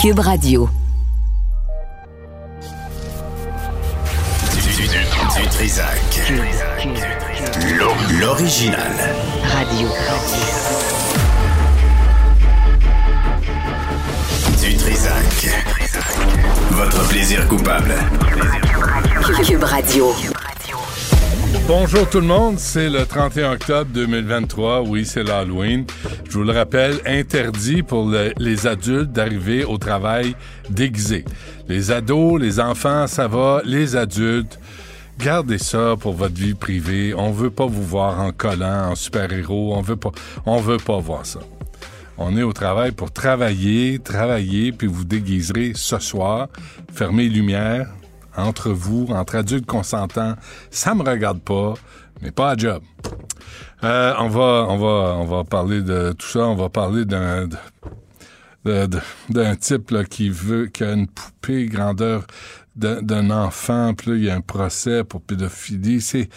Cube Radio. Du, Trisac. L'original. Radio. Du Trisac. Votre plaisir coupable. Cube Radio. Bonjour tout le monde, c'est le 31 octobre 2023, oui c'est l'Halloween. Je vous le rappelle, interdit pour les adultes d'arriver au travail déguisés. Les ados, les enfants, ça va, les adultes, gardez ça pour votre vie privée. On veut pas vous voir en collant, en super-héros, on veut pas, on veut pas voir ça. On est au travail pour travailler, travailler, puis vous déguiserez ce soir. Fermez les lumières, entre vous, entre adultes consentants, ça me regarde pas, mais pas à job. Euh, on va, on va, on va parler de tout ça. On va parler d'un type qui veut qui a une poupée grandeur d'un enfant, puis là, il y a un procès pour pédophilie. C'est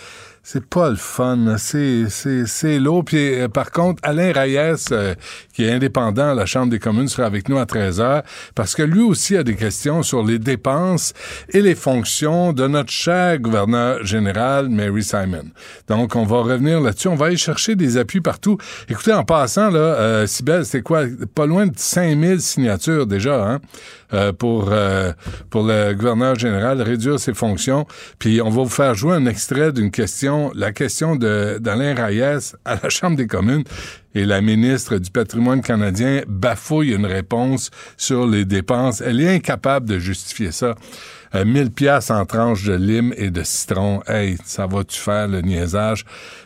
c'est pas le fun. C'est, lourd. Puis, euh, par contre, Alain Reyes, euh, qui est indépendant à la Chambre des communes, sera avec nous à 13 heures parce que lui aussi a des questions sur les dépenses et les fonctions de notre cher gouverneur général, Mary Simon. Donc, on va revenir là-dessus. On va aller chercher des appuis partout. Écoutez, en passant, là, euh, c'est quoi? Pas loin de 5000 signatures déjà, hein? Euh, pour, euh, pour le gouverneur général, réduire ses fonctions. Puis on va vous faire jouer un extrait d'une question, la question d'Alain Reyes à la Chambre des communes. Et la ministre du patrimoine canadien bafouille une réponse sur les dépenses. Elle est incapable de justifier ça. 1000 euh, pièces en tranches de lime et de citron. Hey, ça va-tu faire le niaisage?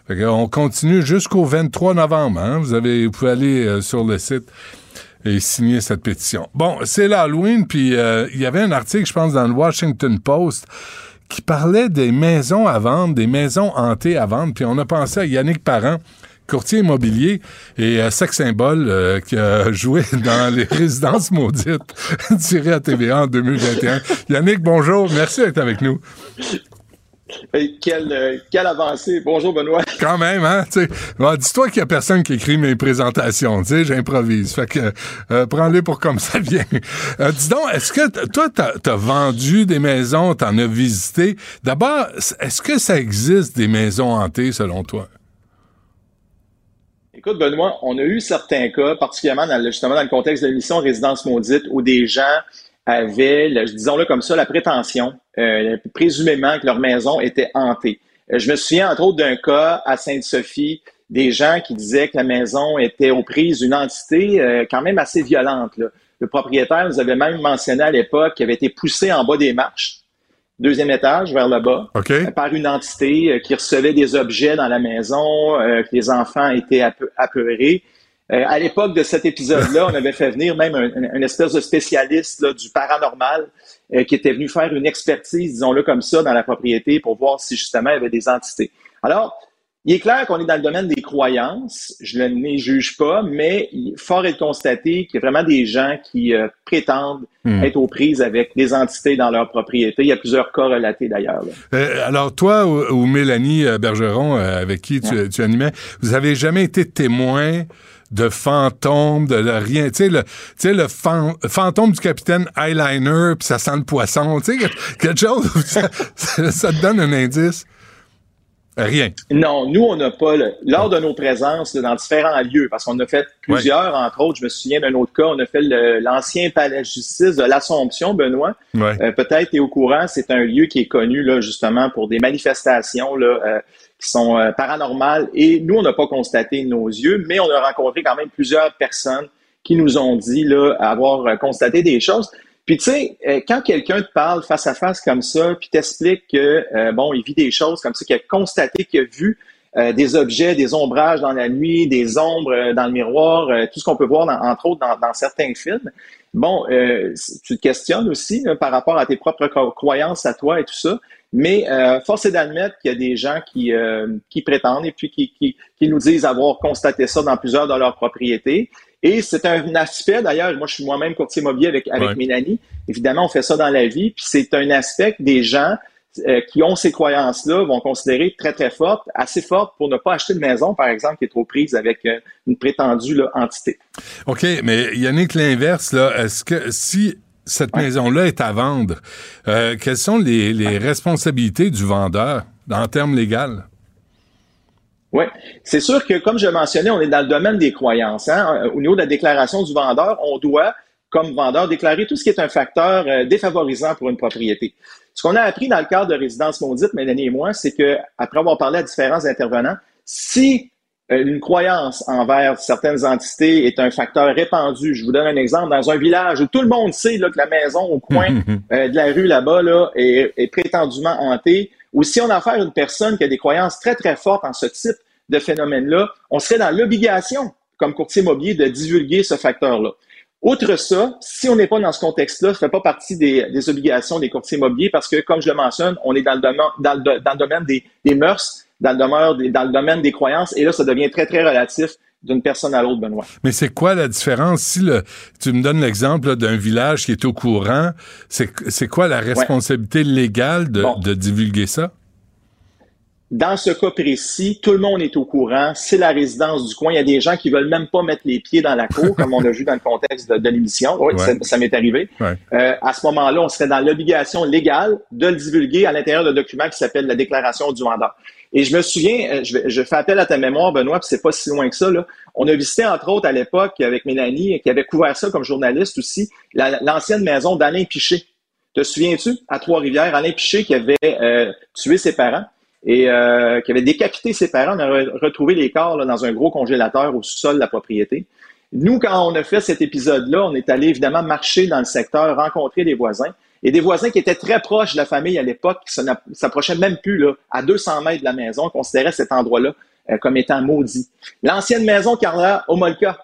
on continue jusqu'au 23 novembre. Hein? Vous, avez, vous pouvez aller sur le site et signer cette pétition. Bon, c'est l'Halloween, puis euh, il y avait un article, je pense, dans le Washington Post qui parlait des maisons à vendre, des maisons hantées à vendre, puis on a pensé à Yannick Parent, courtier immobilier et euh, sex symbole euh, qui a joué dans les résidences maudites tirées à TVA en 2021. Yannick, bonjour, merci d'être avec nous. Quelle, euh, quelle, avancée. Bonjour, Benoît. Quand même, hein? dis-toi qu'il n'y a personne qui écrit mes présentations. Tu sais, j'improvise. Fait que euh, prends-les pour comme ça vient. Euh, dis donc, est-ce que toi, tu as, vendu des maisons, tu en as visité? D'abord, est-ce que ça existe des maisons hantées selon toi? Écoute, Benoît, on a eu certains cas, particulièrement dans justement dans le contexte de l'émission Résidence maudite, où des gens avaient, disons-le comme ça, la prétention, euh, présumément que leur maison était hantée. Euh, je me souviens entre autres d'un cas à Sainte-Sophie, des gens qui disaient que la maison était aux prises d'une entité euh, quand même assez violente. Le propriétaire nous avait même mentionné à l'époque qu'il avait été poussé en bas des marches, deuxième étage vers le bas, par une entité qui recevait des objets dans la maison, que les enfants étaient apeurés. Euh, à l'époque de cet épisode-là, on avait fait venir même un, espèce de spécialiste du paranormal euh, qui était venu faire une expertise, disons-le comme ça, dans la propriété pour voir si justement il y avait des entités. Alors, il est clair qu'on est dans le domaine des croyances. Je ne les juge pas, mais fort est de constater qu'il y a vraiment des gens qui euh, prétendent hmm. être aux prises avec des entités dans leur propriété. Il y a plusieurs cas relatés d'ailleurs. alors, toi ou, Mélanie Bergeron, avec qui tu, tu animais, vous avez jamais été témoin de fantômes, de rien. Tu sais, le, tu sais, le fantôme du capitaine Eyeliner, puis ça sent le poisson. Tu sais, quelque chose, ça, ça, te donne un indice? Rien. Non, nous, on n'a pas, lors de nos présences dans différents lieux, parce qu'on a fait plusieurs, entre autres, je me souviens d'un autre cas, on a fait l'ancien palais de justice de l'Assomption, Benoît. Euh, peut-être tu es au courant, c'est un lieu qui est connu, là, justement, pour des manifestations, là, euh, qui sont euh, paranormales. Et nous, on n'a pas constaté nos yeux, mais on a rencontré quand même plusieurs personnes qui nous ont dit là, avoir euh, constaté des choses. Puis tu sais, euh, quand quelqu'un te parle face à face comme ça, puis t'explique que bon, il vit des choses comme ça, qu'il a constaté, qu'il a vu des objets, des ombrages dans la nuit, des ombres dans le miroir, tout ce qu'on peut voir entre autres dans, dans, certains films. Bon, tu te questionnes aussi par rapport à tes propres croyances à toi et tout ça. Mais euh, force est d'admettre qu'il y a des gens qui, euh, qui prétendent et puis qui, qui, qui, nous disent avoir constaté ça dans plusieurs de leurs propriétés. Et c'est un aspect, d'ailleurs, moi je suis moi-même courtier immobilier avec, avec Mélanie. Évidemment, on fait ça dans la vie, puis c'est un aspect que des gens euh, qui ont ces croyances-là vont considérer très, très fortes, assez fortes pour ne pas acheter de maison, par exemple, qui est trop prise avec euh, une prétendue là, entité. OK, mais Yannick, l'inverse, là, est-ce que si cette maison-là est à vendre, euh, quelles sont les, les responsabilités du vendeur en termes légaux? Oui, c'est sûr que, comme je mentionnais, on est dans le domaine des croyances. Hein? Au niveau de la déclaration du vendeur, on doit, comme vendeur, déclarer tout ce qui est un facteur défavorisant pour une propriété. Ce qu'on a appris dans le cadre de Résidence Maudite, Mélanie et moi, c'est que après avoir parlé à différents intervenants, si euh, une croyance envers certaines entités est un facteur répandu. Je vous donne un exemple. Dans un village où tout le monde sait là, que la maison au coin euh, de la rue là-bas là, est, est, prétendument hantée, ou si on a affaire à une personne qui a des croyances très, très fortes en ce type de phénomène-là, on serait dans l'obligation, comme courtier immobilier, de divulguer ce facteur-là. Outre ça, si on n'est pas dans ce contexte-là, ça ne fait pas partie des, obligations des courtiers immobiliers parce que, comme je le mentionne, on est dans le domaine, dans le, dans le domaine des, des, mœurs, dans le, domaine, dans le domaine des croyances, et là, ça devient très, très relatif d'une personne à l'autre, Benoît. Mais c'est quoi la différence? Si le, tu me donnes l'exemple d'un village qui est au courant, c'est quoi la responsabilité légale de, de divulguer ça? Dans ce cas précis, tout le monde est au courant. C'est la résidence du coin. Il y a des gens qui veulent même pas mettre les pieds dans la cour, comme on a vu dans le contexte de, l'émission. Oui, ça, m'est arrivé. Euh, à ce moment-là, on serait dans l'obligation légale de le divulguer à l'intérieur d'un document qui s'appelle la déclaration du vendeur. Et je me souviens, euh, je, je fais appel à ta mémoire, Benoît, puis c'est pas si loin que ça. Là. On a visité, entre autres, à l'époque, avec Mélanie, qui avait couvert ça comme journaliste aussi, l'ancienne maison d'Alain Piché. Te souviens-tu? À Trois-Rivières, Alain Piché qui avait euh, tué ses parents? Et euh, qui avait décapité ses parents. On a retrouvé les corps dans un gros congélateur au sous-sol de la propriété. Nous, quand on a fait cet épisode-là, on est allé évidemment marcher dans le secteur, rencontrer des voisins. Et des voisins qui étaient très proches de la famille à l'époque, qui s'approchaient même plus là, à 200 mètres de la maison, considéraient cet endroit-là euh, comme étant maudit. L'ancienne maison Carla Omolka,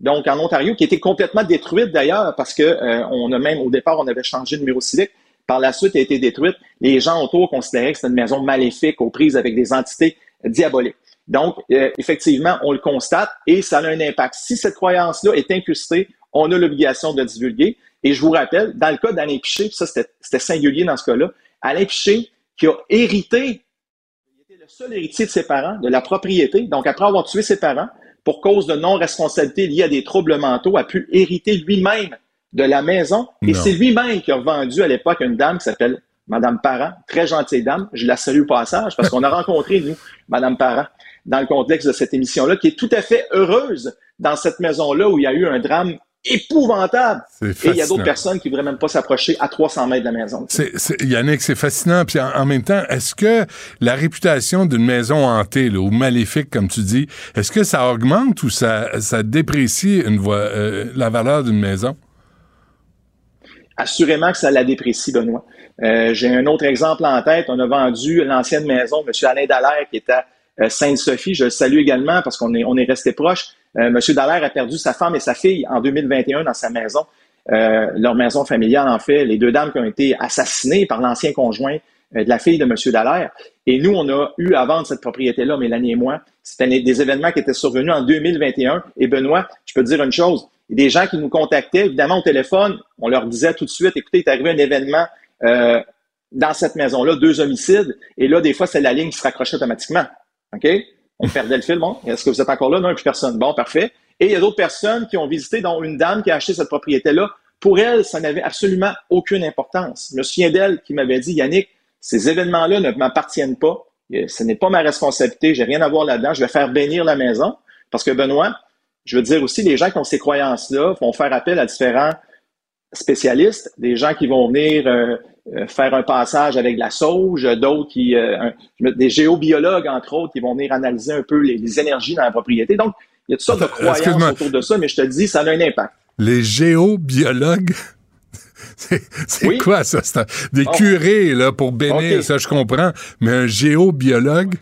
donc en Ontario, qui était complètement détruite d'ailleurs, parce que euh, on a même au départ, on avait changé de numéro civique par la suite a été détruite, les gens autour considéraient que c'était une maison maléfique aux prises avec des entités diaboliques. Donc, euh, effectivement, on le constate et ça a un impact. Si cette croyance-là est incrustée, on a l'obligation de divulguer. Et je vous rappelle, dans le cas d'Alain Piché, ça c'était singulier dans ce cas-là, Alain Piché, qui a hérité, il était le seul héritier de ses parents, de la propriété. Donc, après avoir tué ses parents, pour cause de non-responsabilité liée à des troubles mentaux, a pu hériter lui-même de la maison. Et c'est lui-même qui a vendu à l'époque une dame qui s'appelle Madame Parent, très gentille dame. Je la salue au passage parce qu'on a rencontré, nous, Madame Parent, dans le contexte de cette émission-là, qui est tout à fait heureuse dans cette maison-là où il y a eu un drame épouvantable. Et il y a d'autres personnes qui ne voudraient même pas s'approcher à 300 mètres de la maison. C'est, Yannick, c'est fascinant. Puis en, même temps, est-ce que la réputation d'une maison hantée ou maléfique, comme tu dis, est-ce que ça augmente ou ça, ça déprécie une voie, euh, la valeur d'une maison? Assurément que ça la déprécie, Benoît. Euh, j'ai un autre exemple en tête. On a vendu l'ancienne maison, M. Alain Dallaire, qui est à euh, Sainte-Sophie. Je le salue également parce qu'on est, on est resté proche. Euh, M. Dallaire a perdu sa femme et sa fille en 2021 dans sa maison. Euh, leur maison familiale, en fait, les deux dames qui ont été assassinées par l'ancien conjoint de la fille de M. Dallaire. Et nous, on a eu à vendre cette propriété-là, Mélanie et moi. C'était des événements qui étaient survenus en 2021. Et Benoît, je peux te dire une chose, a des gens qui nous contactaient, évidemment, au téléphone. On leur disait tout de suite, écoutez, il est arrivé un événement euh, dans cette maison-là, deux homicides. Et là, des fois, c'est la ligne qui se raccrochait automatiquement. OK? On perdait le fil. Bon, est-ce que vous êtes encore là? Non, plus personne. Bon, parfait. Et il y a d'autres personnes qui ont visité, dont une dame qui a acheté cette propriété-là. Pour elle, ça n'avait absolument aucune importance. Je me souviens d'elle qui m'avait dit, Yannick, ces événements-là ne m'appartiennent pas. Ce n'est pas ma responsabilité. J'ai rien à voir là-dedans. Je vais faire bénir la maison. Parce que Benoît, je veux dire aussi, les gens qui ont ces croyances-là vont faire appel à différents spécialistes, des gens qui vont venir euh, euh, faire un passage avec de la sauge, d'autres qui, euh, des géobiologues entre autres, qui vont venir analyser un peu les, énergies dans la propriété. Donc, il y a toutes sortes de croyances autour de ça, mais je te dis, ça a un impact. Les géobiologues? C'est quoi ça? Des curés là, pour bénir, ça je comprends, mais un géobiologue?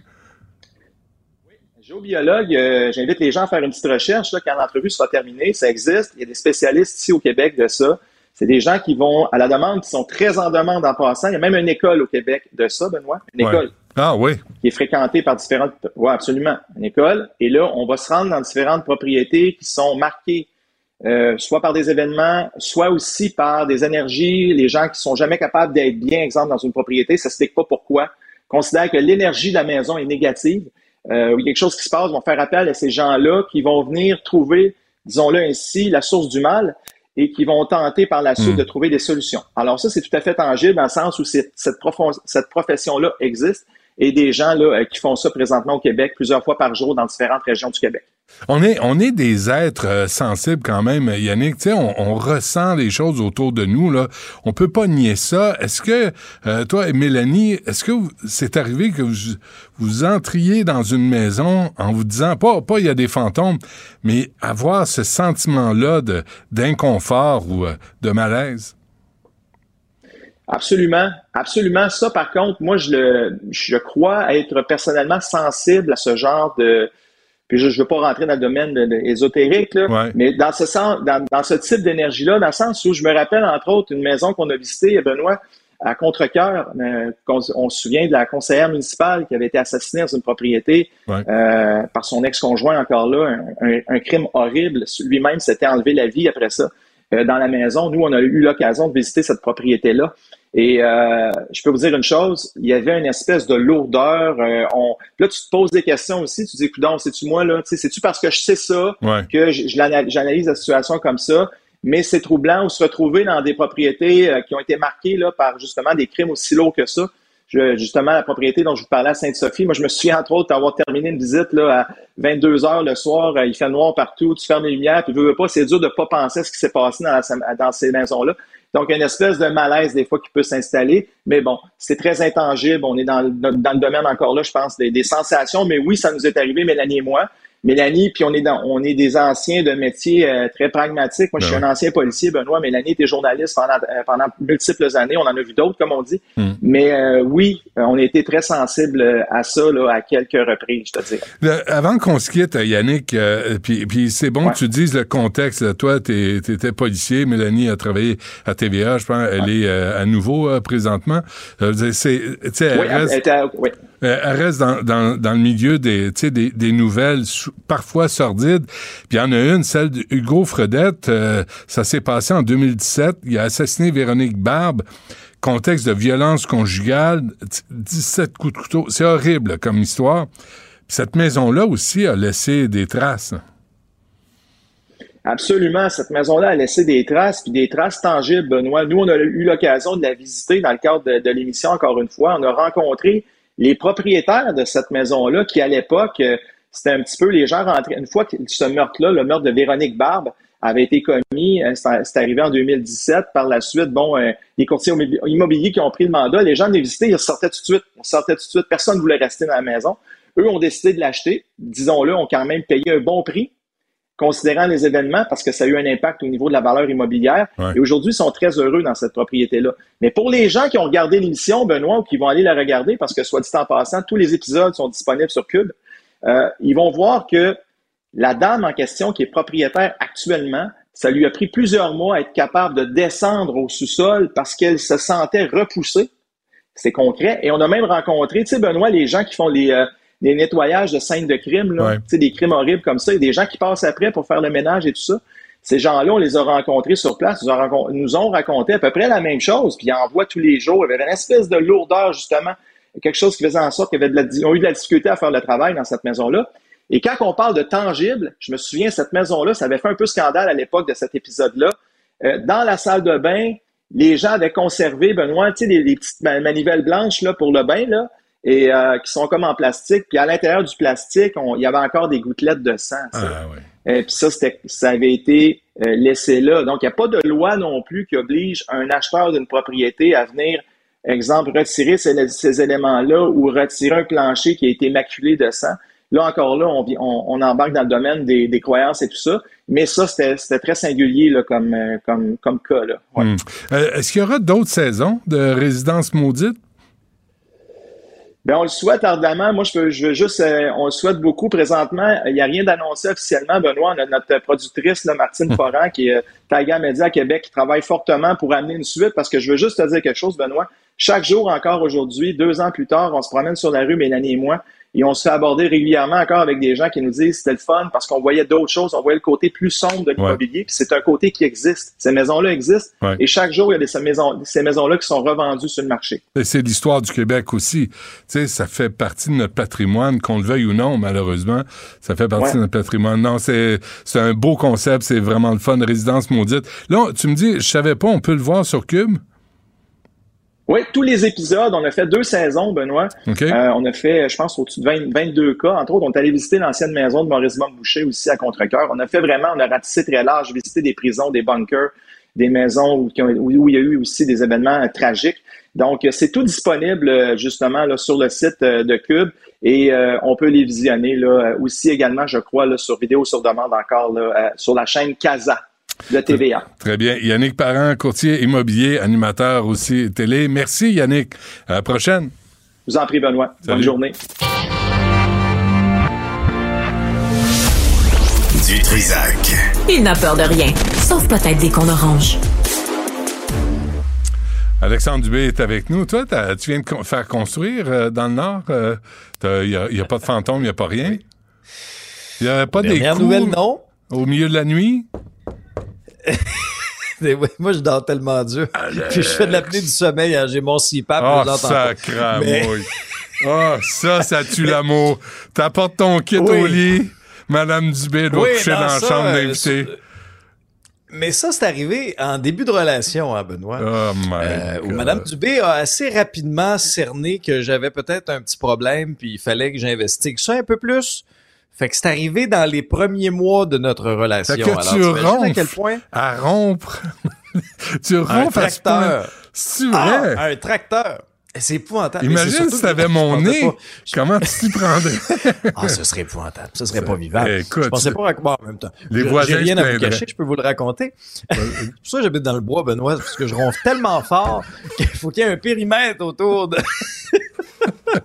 Géobiologue, euh, j'invite les gens à faire une petite recherche là, quand l'entrevue sera terminée. Ça existe. Il y a des spécialistes ici au Québec de ça. C'est des gens qui vont à la demande, qui sont très en demande en passant. Il y a même une école au Québec de ça, Benoît. Une école. Ah oui. Qui est fréquentée par différentes. Oui, absolument. Une école. Et là, on va se rendre dans différentes propriétés qui sont marquées euh, soit par des événements, soit aussi par des énergies, les gens qui sont jamais capables d'être bien, exemple, dans une propriété, ça ne s'explique pas pourquoi. Considère que l'énergie de la maison est négative, euh, il y a quelque chose qui se passe, vont faire appel à ces gens-là qui vont venir trouver, disons-le ainsi, la source du mal et qui vont tenter par la suite hmm. de trouver des solutions. Alors ça, c'est tout à fait tangible dans le sens où cette, cette, cette profession-là existe et des gens là, euh, qui font ça présentement au Québec plusieurs fois par jour dans différentes régions du Québec. On est, des êtres euh, sensibles quand même, Yannick. Tu sais, on, ressent les choses autour de nous. Là. On peut pas nier ça. Est-ce que, euh, toi et Mélanie, est-ce que c'est arrivé que vous, vous entriez dans une maison en vous disant, pas, pas il y a des fantômes, mais avoir ce sentiment-là d'inconfort ou de malaise? Absolument, absolument. Ça, par contre, moi, je le, je crois être personnellement sensible à ce genre de. Puis je ne veux pas rentrer dans le domaine de, ésotérique, là, mais dans ce sens, dans, dans ce type d'énergie-là, dans le sens où je me rappelle entre autres une maison qu'on a visitée, Benoît, à Contrecoeur. Euh, on, se souvient de la conseillère municipale qui avait été assassinée dans une propriété euh, par son ex-conjoint encore là, un, un crime horrible. Lui-même s'était enlevé la vie après ça. Euh, dans la maison. Nous, on a eu l'occasion de visiter cette propriété-là. Et euh, je peux vous dire une chose, il y avait une espèce de lourdeur. Euh, on... Là, tu te poses des questions aussi. Tu te dis, coudon, c'est-tu moi là C'est-tu parce que je sais ça que j'analyse la situation comme ça Mais c'est troublant de se retrouver dans des propriétés qui ont été marquées là par justement des crimes aussi lourds que ça justement, la propriété dont je vous parlais à Sainte-Sophie, moi, je me souviens, entre autres, d'avoir terminé une visite là, à 22 heures le soir. Euh, il fait noir partout, tu fermes les lumières, puis veux, veux pas, c'est dur de pas penser à ce qui s'est passé dans, dans ces maisons-là. Donc, une espèce de malaise, des fois, qui peut s'installer. Mais bon, c'est très intangible. On est dans, le domaine, encore là, je pense, des, des sensations. Mais oui, ça nous est arrivé, Mélanie et moi. Mélanie, puis on est dans, on est des anciens de métiers euh, très pragmatiques. Moi, je suis ben un ancien policier, Benoît. Mélanie était journaliste pendant, euh, pendant multiples années. On en a vu d'autres, comme on dit. Hmm. Mais euh, oui, on a été très sensible à ça là, à quelques reprises, je te dirais. avant qu'on se quitte, Yannick, puis, puis c'est bon que tu dises le contexte. Toi, tu étais policier. Mélanie a travaillé à TVA. Je pense elle est à nouveau présentement. c'est, oui, elle, était, oui. Euh, elle reste dans, le milieu des, nouvelles parfois sordides. Puis il y en a une, celle d'Hugo Fredette. Euh, ça s'est passé en 2017. Il a assassiné Véronique Barbe. Contexte de violence conjugale, 17 coups de couteau. C'est horrible comme histoire. cette maison-là aussi a laissé des traces. Absolument. Cette maison-là a laissé des traces, puis des traces tangibles, Benoît. Nous, on a eu l'occasion de la visiter dans le cadre de l'émission, encore une fois. On a rencontré les propriétaires de cette maison-là, qui à l'époque, euh, c'était un petit peu les gens rentraient. Une fois que ce meurtre-là, le meurtre de Véronique Barbe, avait été commis, euh, c'est arrivé en 2017. Par la suite, bon, euh, les courtiers immobiliers qui ont pris le mandat, les gens venaient visiter, ils sortaient tout de suite. Ils sortaient tout de suite. Personne ne voulait rester dans la maison. Eux ont décidé de l'acheter. Disons-le, ont quand même payé un bon prix considérant les événements, parce que ça a eu un impact au niveau de la valeur immobilière. Et aujourd'hui, ils sont très heureux dans cette propriété-là. Mais pour les gens qui ont regardé l'émission, Benoît, ou qui vont aller la regarder, parce que soit dit en passant, tous les épisodes sont disponibles sur Cube, euh, ils vont voir que la dame en question, qui est propriétaire actuellement, ça lui a pris plusieurs mois à être capable de descendre au sous-sol parce qu'elle se sentait repoussée. C'est concret. Et on a même rencontré, tu sais, Benoît, les gens qui font les, euh, des nettoyages de scènes de crimes, là, des crimes horribles comme ça, a des gens qui passent après pour faire le ménage et tout ça. Ces gens-là, on les a rencontrés sur place, nous ont, nous ont raconté à peu près la même chose, puis ils en voient tous les jours. Il y avait une espèce de lourdeur, justement, quelque chose qui faisait en sorte qu'ils avaient ont eu de la difficulté à faire le travail dans cette maison-là. Et quand on parle de tangible, je me souviens, cette maison-là, ça avait fait un peu scandale à l'époque de cet épisode-là. Euh, dans la salle de bain, les gens avaient conservé, Benoît, tu sais, les, petites manivelles blanches là, pour le bain, là, et euh, qui sont comme en plastique. Puis à l'intérieur du plastique, il y avait encore des gouttelettes de sang. Ah, Et puis ça, ça avait été euh, laissé là. Donc, il n'y a pas de loi non plus qui oblige un acheteur d'une propriété à venir, exemple, retirer ces, éléments-là ou retirer un plancher qui a été maculé de sang. Là encore là, on, on, embarque dans le domaine des, croyances et tout ça. Mais ça, c'était très singulier là, comme, euh, comme, comme cas. Là. Hmm. Est-ce qu'il y aura d'autres saisons de résidence maudite? Bien, on le souhaite ardemment. Moi, je veux, je veux juste, euh, on le souhaite beaucoup. Présentement, il n'y a rien d'annoncé officiellement. Benoît, on a notre productrice, là, Martine. Foran, qui est Taiga Media à Québec, qui travaille fortement pour amener une suite parce que je veux juste te dire quelque chose, Benoît. Chaque jour encore aujourd'hui, deux ans plus tard, on se promène sur la rue, Mélanie et moi, et on se fait aborder régulièrement encore avec des gens qui nous disent c'était le fun parce qu'on voyait d'autres choses, on voyait le côté plus sombre de l'immobilier, puis c'est un côté qui existe. Ces maisons-là existent Ouais. et chaque jour, il y a des, ces maisons, ces maisons-là qui sont revendues sur le marché. Et C'est l'histoire du Québec aussi. Tu sais, ça fait partie de notre patrimoine, qu'on le veuille ou non, malheureusement. Ça fait partie Ouais. de notre patrimoine. Non, c'est, c'est un beau concept, c'est vraiment le fun, résidence maudite. Là, tu me dis, je savais pas, on peut le voir sur Cube? Oui, tous les épisodes, on a fait deux saisons, Benoît. OK. Euh, on a fait, je pense, au-dessus de 20 22 cas. Entre autres, on est allé visiter l'ancienne maison de Maurice Boucher aussi à Contrecoeur. On a fait vraiment, on a ratissé très large, visité des prisons, des bunkers, des maisons où, il y a eu aussi des événements euh, tragiques. Donc, euh, c'est tout disponible euh, justement là, sur le site de Cube et euh, on peut les visionner là, aussi également, je crois, là, sur vidéo sur demande encore là, euh, sur la chaîne Casa de TVA. Très bien. Yannick Parent, courtier immobilier, animateur aussi télé. Merci, Yannick. À la prochaine. Je vous en prie, Benoît. Salut. Bonne journée. Du Trisac. Il n'a peur de rien, sauf peut-être des qu'on orange. Alexandre Dubé est avec nous. Toi, tu viens de faire construire euh, dans le Nord. Il n'y a, y a pas de fantôme, il n'y a pas rien? Il n'y a pas des coups nouvelle, non. au milieu de la nuit? Moi, je dors tellement dur. Puis je fais de l'apnée du sommeil. hein. J'ai mon CPAP. Pas. sacramouille. Ah, ça, ça tue l'amour. T'apportes ton kit Oui. au lit. Madame Dubé doit Oui, coucher dans la chambre euh, d'invité. Mais ça, c'est arrivé en début de relation, hein, Benoît. Oh my Euh, où. Madame Dubé a assez rapidement cerné que j'avais peut-être un petit problème, puis il fallait que j'investigue ça un peu plus. Fait que c'est arrivé dans les premiers mois de notre relation. Fait que Alors, tu t'imagines à ronfles. quel point? À rompre. tu un ronfles à ce point. tracteur. Ah, un tracteur. C'est épouvantable. Imagine si t'avais je mon nez. pas- Comment tu t'y prendrais? Ah, ce serait épouvantable. Ce serait pas vivable. Écoute, je pensais pas raconter en même temps. les Je- voisins J'ai rien à vous cacher, je peux vous le raconter. C'est pour ça que j'habite dans le bois, Benoît, parce que je ronfle tellement fort qu'il faut qu'il y ait un périmètre autour de,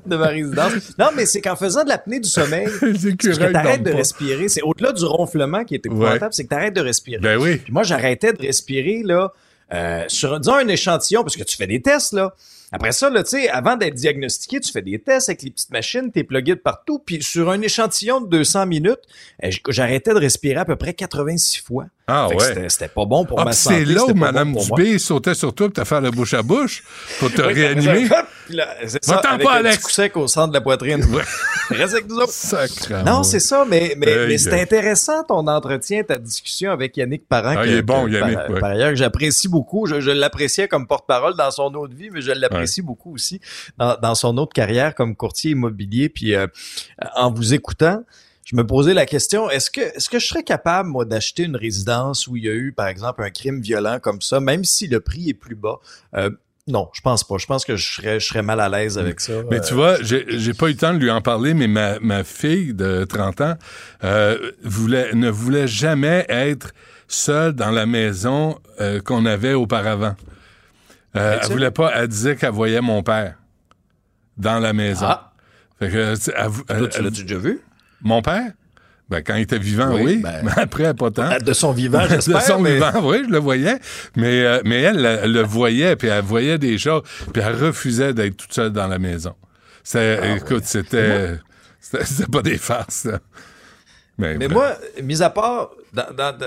de ma résidence. Non, mais c'est qu'en faisant de l'apnée du sommeil, c'est que t'arrêtes de pas. respirer. C'est au-delà du ronflement qui est épouvantable, c'est que t'arrêtes de respirer. Ben oui. Puis moi, j'arrêtais de respirer, là, euh, sur, disons, un échantillon, parce que tu fais des tests, là. Après ça, là, tu sais, avant d'être diagnostiqué, tu fais des tests avec les petites machines, t'es plugué de partout, puis sur un échantillon de 200 minutes, j- j'arrêtais de respirer à peu près 86 fois. Ah ouais. c'était- pas bon pour Ah, ma santé. c'est là où Mme bon. Dubé sautait sur toi pour te faire le bouche à bouche pour te Oui, réanimer. Hop, puis là, C'est ça, Va-t'en avec pas, un Alex. petit coup sec au centre de la poitrine. Reste avec nous autres. Sacrément. Non, c'est ça, mais, mais, Hey, mais c'est hey. intéressant ton entretien, ta discussion avec Yannick Parent. Ah, que- il est bon, que Yannick, Par, ouais. par ailleurs, que j'apprécie beaucoup. Je, je l'appréciais comme porte-parole dans son autre vie, mais je l'apprécie beaucoup aussi dans, dans son autre carrière comme courtier immobilier. Puis euh, en vous écoutant, je me posais la question est-ce que est-ce que je serais capable moi d'acheter une résidence où il y a eu par exemple un crime violent comme ça, même si le prix est plus bas? Euh, non, je pense pas. Je pense que je serais, je serais mal à l'aise avec ça. Mais Euh, tu vois, j'ai pas eu le temps de lui en parler, mais ma, ma fille de 30 ans euh, voulait, ne voulait jamais être seule dans la maison euh, qu'on avait auparavant. Elle voulait pas, elle disait qu'elle voyait mon père dans la maison. Ah. Fait que, elle toi, tu l'as-tu déjà vu? Mon père? Ben, quand il était vivant, oui. Oui, ben- mais après, pas tant. De son vivant, de j'espère. son mais- vivant, oui, je le voyais. Mais, euh, mais elle, elle, le voyait, puis elle voyait des choses, puis elle refusait d'être toute seule dans la maison. C'est, Ah, écoute, c'était, c'était, c'était pas des farces, là. Mais, Mais bref. moi, mis à part, dans-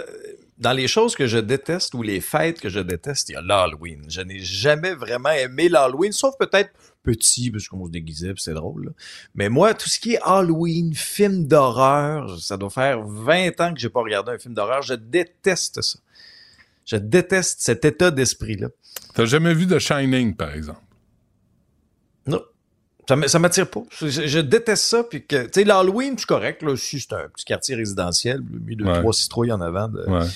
dans les choses que je déteste ou les fêtes que je déteste, il y a l'Halloween. Je n'ai jamais vraiment aimé l'Halloween, sauf peut-être petit, parce qu'on se déguisait, c'est drôle. là. Mais moi, tout ce qui est Halloween, film d'horreur, ça doit faire 20 ans que j'ai pas regardé un film d'horreur. Je déteste ça. Je déteste cet état d'esprit-là. T'as jamais vu The Shining, par exemple? Non. Ça m'attire pas. Je, je- je déteste ça. Puis que, tu sais, l'Halloween, c'est correct. Là, si c'est un petit quartier résidentiel, mis deux, Ouais. trois citrouilles en avant. de- Ouais.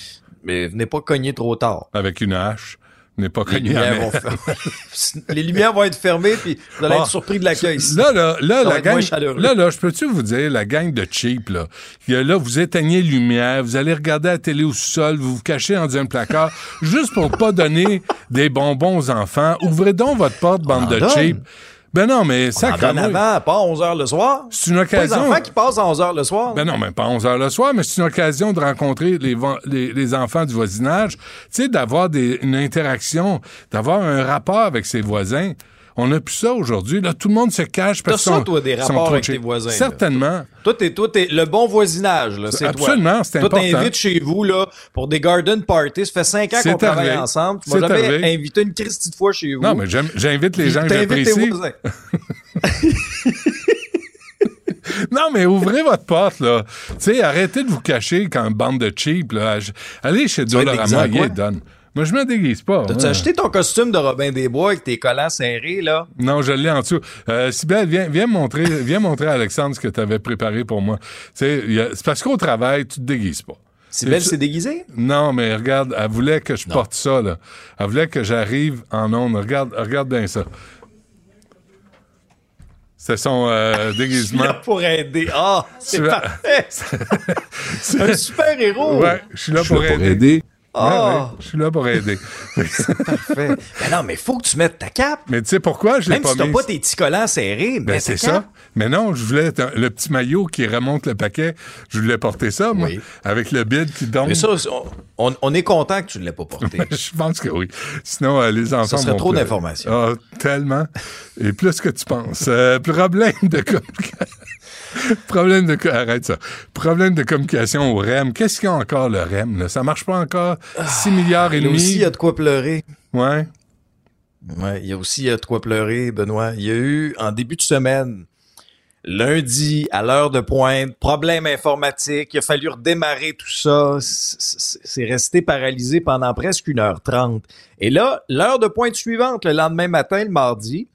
Mais venez pas cogner trop tard. Avec une hache. N'est pas Les connu. lumières, mais- vont les lumières vont être fermées, puis vous allez Ah. être surpris de l'accueil. Là, là, là, la gang, là, là, je peux-tu vous dire, la gang de cheap, là, là, vous éteignez les lumières, vous allez regarder la télé au sol, vous vous cachez dans un placard, juste pour pas donner des bonbons aux enfants. Ouvrez donc votre porte, bande de donne. cheap. Ben non, mais Ça ça, donne avant, pas à 11h le soir. c'est une Pas les occasion. enfants qui passent à 11h le soir. Ben non, mais pas 11 heures le soir, mais c'est une occasion de rencontrer les, les, les enfants du voisinage, tu sais, d'avoir des- une interaction, d'avoir un rapport avec ses voisins. On n'a plus ça aujourd'hui. Là, tout le monde se cache parce ça, qu'ils sont- toi, des rapports avec tes voisins. Certainement. Toi, t'es, toi, t'es le bon voisinage, là, c'est toi. Absolument, c'est Toi, important. t'invites chez vous, là, pour des garden parties. Ça fait cinq ans qu'on travaille ensemble. Tu m'as jamais invité une Christie de fois chez vous. Non, mais j'invite les gens que j'apprécie. voisins. Non, mais ouvrez votre porte, là. Tu sais, arrêtez de vous cacher quand bande de cheap, là. Allez chez Dolorama, il donne. Moi, je me déguise pas. T'as-tu moi. acheté ton costume de Robin des Bois avec tes collants serrés, là? Non, je l'ai en dessous. Euh, Sybelle, viens, viens montrer, viens montrer à Alexandre ce que tu avais préparé pour moi. C'est parce qu'au travail, tu te déguises pas. Sybelle C'est- s'est déguisée? Non, mais regarde, elle voulait que je porte ça, là. Elle voulait que j'arrive en onde. Regarde, regarde bien ça. C'est son euh, déguisement. Là pour aider. Ah, c'est Tu vas- parfait. Un super héros. Ouais, je suis là pour aider. Ouais, ouais, je suis là pour aider. Parfait. Mais non, mais faut que tu mettes ta cape. mais tu sais pourquoi je l'ai Même pas si t'as mis? pas tes petits collants serrés, Ben c'est ça. Mais non, je voulais le petit maillot qui remonte le paquet. Je voulais porter ça, moi, Oui. avec le bid qui tombe. Mais ça, on, on est content que tu ne l'aies pas porté. Je pense que oui. Sinon, euh, les enfants. Ça serait trop d'informations. Ah, tellement. Et plus que tu penses. Euh, problème de. problème de. co- Arrête ça. Problème de communication au REM. Qu'est-ce qu'il y a encore, le REM? Là? Ça marche pas encore? 6 milliards et demi? aussi, il y a de quoi pleurer. Ouais. Ouais, il y a aussi il y a de quoi pleurer, Benoît. Il y a eu, en début de semaine, lundi, à l'heure de pointe, problème informatique. Il a fallu redémarrer tout ça. C'est resté paralysé pendant presque une heure trente. Et là, l'heure de pointe suivante, le lendemain matin, le mardi,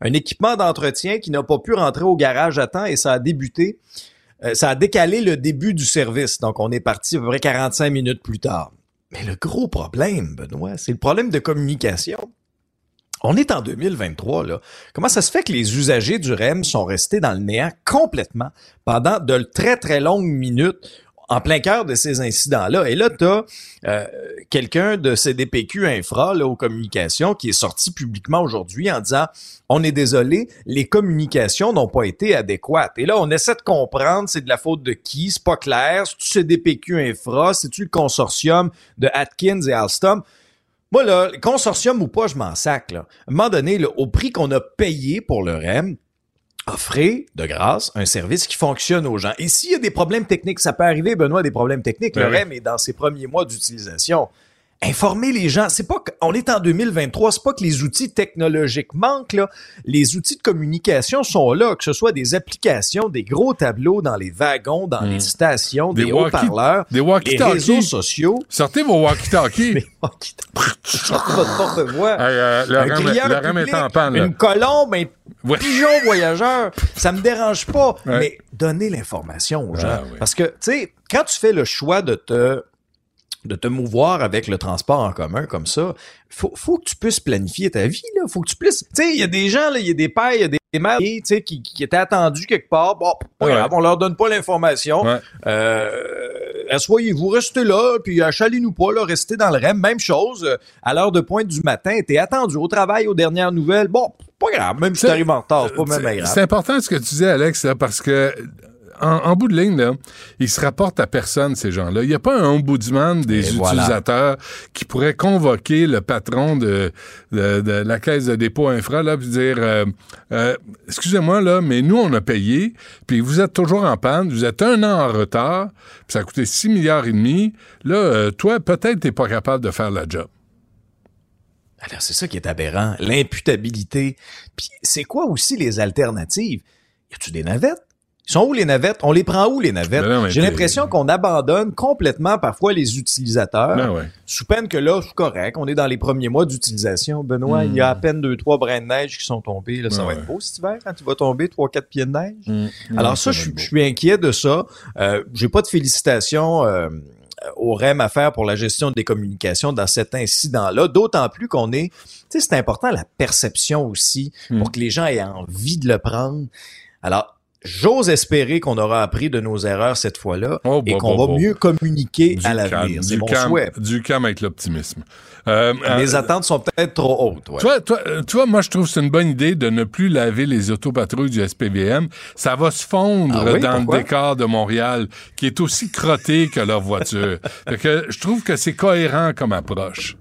un équipement d'entretien qui n'a pas pu rentrer au garage à temps et ça a débuté. euh, ça a décalé le début du service. Donc, on est parti à peu près 45 minutes plus tard. Mais le gros problème, Benoît, c'est le problème de communication. On est en 2023, là. Comment ça se fait que les usagers du REM sont restés dans le néant complètement pendant de très, très longues minutes en plein cœur de ces incidents-là? Et là, tu as quelqu'un de CDPQ Infra, là, aux communications, qui est sorti publiquement aujourd'hui en disant on est désolé, les communications n'ont pas été adéquates. Et là, on essaie de comprendre c'est de la faute de qui, c'est pas clair, c'est-tu CDPQ Infra, c'est-tu le consortium de Atkins et Alstom? Moi, là, consortium ou pas, je m'en sac. Là. À un moment donné, au prix qu'on a payé pour le REM, offrez de grâce un service qui fonctionne aux gens. Et s'il y a des problèmes techniques, ça peut arriver, Benoît, des problèmes techniques. Ben le oui. REM est dans ses premiers mois d'utilisation. Informer les gens, c'est pas qu'on est en 2023, c'est pas que les outils technologiques manquent là, les outils de communication sont là, que ce soit des applications, des gros tableaux dans les wagons, dans les stations, des, Des haut-parleurs, des les réseaux sociaux. Sortez vos walkie-talkies. Les walkie-talkies. Euh, le REM, le REM est en panne. là. Une colombe, un Ouais. pigeon voyageur, ça me dérange pas, Ouais. mais donnez l'information aux gens. Ah, oui. Parce que, tu sais, quand tu fais le choix de te de te mouvoir avec le transport en commun comme ça, faut, faut que tu puisses planifier ta vie, là. Faut que tu puisses, tu sais, il y a des gens, là, il y a des pères, il y a des mères, tu sais, qui, qui étaient attendus quelque part. Bon, pas Ouais. grave, on leur donne pas l'information. Ouais. Euh, asseyez-vous, restez là, puis achalez-nous pas, là, restez dans le REM. Même chose, à l'heure de pointe du matin, t'es attendu au travail, aux dernières nouvelles. Bon, pas grave, même si t'arrives en retard, c'est pas même grave. C'est important ce que tu disais, Alex, là, parce que en, en bout de ligne, là, ils se rapportent à personne, ces gens-là. Il n'y a pas un ombudsman des Et voilà. utilisateurs qui pourrait convoquer le patron de, de, de la caisse de dépôt infra, là, puis dire euh, euh, Excusez-moi, là, mais nous, on a payé, puis vous êtes toujours en panne, vous êtes un an en retard, puis ça a coûté 6 milliards et demi. Là, euh, toi, peut-être t'es pas capable de faire la job. Alors, c'est ça qui est aberrant, l'imputabilité. Puis, c'est quoi aussi les alternatives? Y a-tu des navettes? Ils sont où les navettes? On les prend où les navettes? Ben J'ai l'impression qu'on abandonne complètement parfois les utilisateurs. Ben ouais. Sous peine que là, c'est correct. On est dans les premiers mois d'utilisation. Benoît, il y a à peine deux, trois brins de neige qui sont tombés. Là, ça Hmm. Ben va ouais. être beau cet hiver quand tu vas tomber trois, quatre pieds de neige. Mm. Alors ça, va je suis inquiet de ça. Euh, J'ai pas de félicitations euh, au REM à faire pour la gestion des communications dans cet incident-là. D'autant plus qu'on est, tu sais, c'est important la perception aussi Hmm. pour que les gens aient envie de le prendre. Alors. J'ose espérer qu'on aura appris de nos erreurs cette fois-là Oh, et bah, qu'on bah, va bah. mieux communiquer Du à l'avenir. C'est mon calme, souhait. Du calme avec l'optimisme. Euh, Mes euh, attentes sont peut-être trop hautes. ouais. Tu vois, toi, euh, tu vois, moi, je trouve que c'est une bonne idée de ne plus laver les autopatrouilles du SPVM. Ça va se fondre Ah oui, dans pourquoi? le décor de Montréal, qui est aussi crotté que leur voiture. fait que je trouve que c'est cohérent comme approche.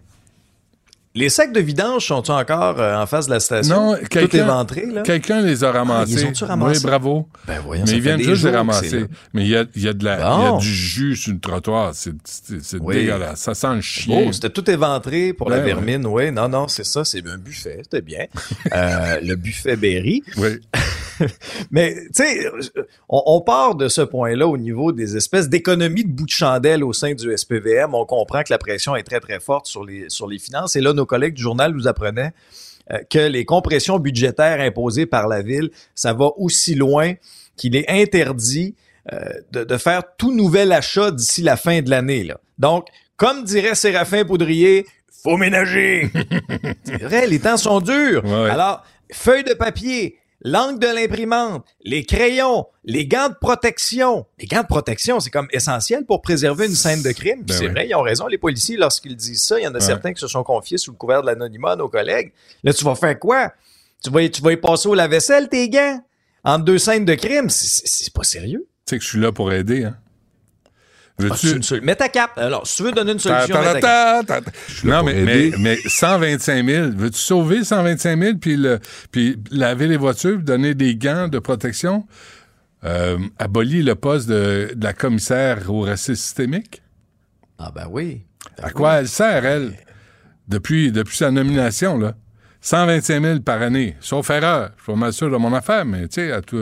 Les sacs de vidange sont-ils encore euh, en face de la station? Non, quelqu'un- les a ramassés. ils ont-tu ramassés? Oui, bravo. Ben voyons, Mais ils viennent juste les ramasser. Mais il y a, il y a de la, il y a Bon. du jus sur le trottoir. C'est, Oui. dégueulasse. Ça sent le chien. Oh, c'était tout éventré pour la Ben, vermine. Oui, non, non, c'est ça, c'est un buffet, c'était bien. Euh, le buffet Berry. Oui. Mais, tu sais, on, on part de ce point-là au niveau des espèces d'économies de bout de chandelle au sein du SPVM. On comprend que la pression est très, très forte sur les, sur les finances. Et là, nos collègues du journal nous apprenaient euh, que les compressions budgétaires imposées par la ville, ça va aussi loin qu'il est interdit euh, de, de faire tout nouvel achat d'ici la fin de l'année. Donc, comme dirait Séraphin Poudrier, faut ménager. C'est vrai, les temps sont durs. Ouais. Alors, feuilles de papier, l'encre de l'imprimante, les crayons, les gants de protection. Les gants de protection, c'est comme essentiel pour préserver une scène de crime. Ben c'est oui. vrai, ils ont raison, les policiers, lorsqu'ils disent ça. Il y en a Ouais. certains qui se sont confiés sous le couvert de l'anonymat à nos collègues. Là, tu vas faire quoi? Tu vas, y- tu vas y passer au lave-vaisselle, tes gants? Entre deux scènes de crime? C'est pas sérieux. Tu sais que je suis là pour aider, hein. Veux-tu... Mets ta cape. Alors, si tu veux donner une solution, ta- mets ta cape. ta- ta- ta- Non, mais, mais, mais 125 000. Veux-tu sauver 125 000 puis, le, puis laver les voitures donner des gants de protection? Euh, abolir le poste de, de la commissaire au racisme systémique? Ah ben oui. Ben À oui. quoi elle sert, elle, depuis, depuis sa nomination, là? 125 000 par année, sauf erreur. Je suis pas mal sûr de mon affaire, mais tu sais, à tout,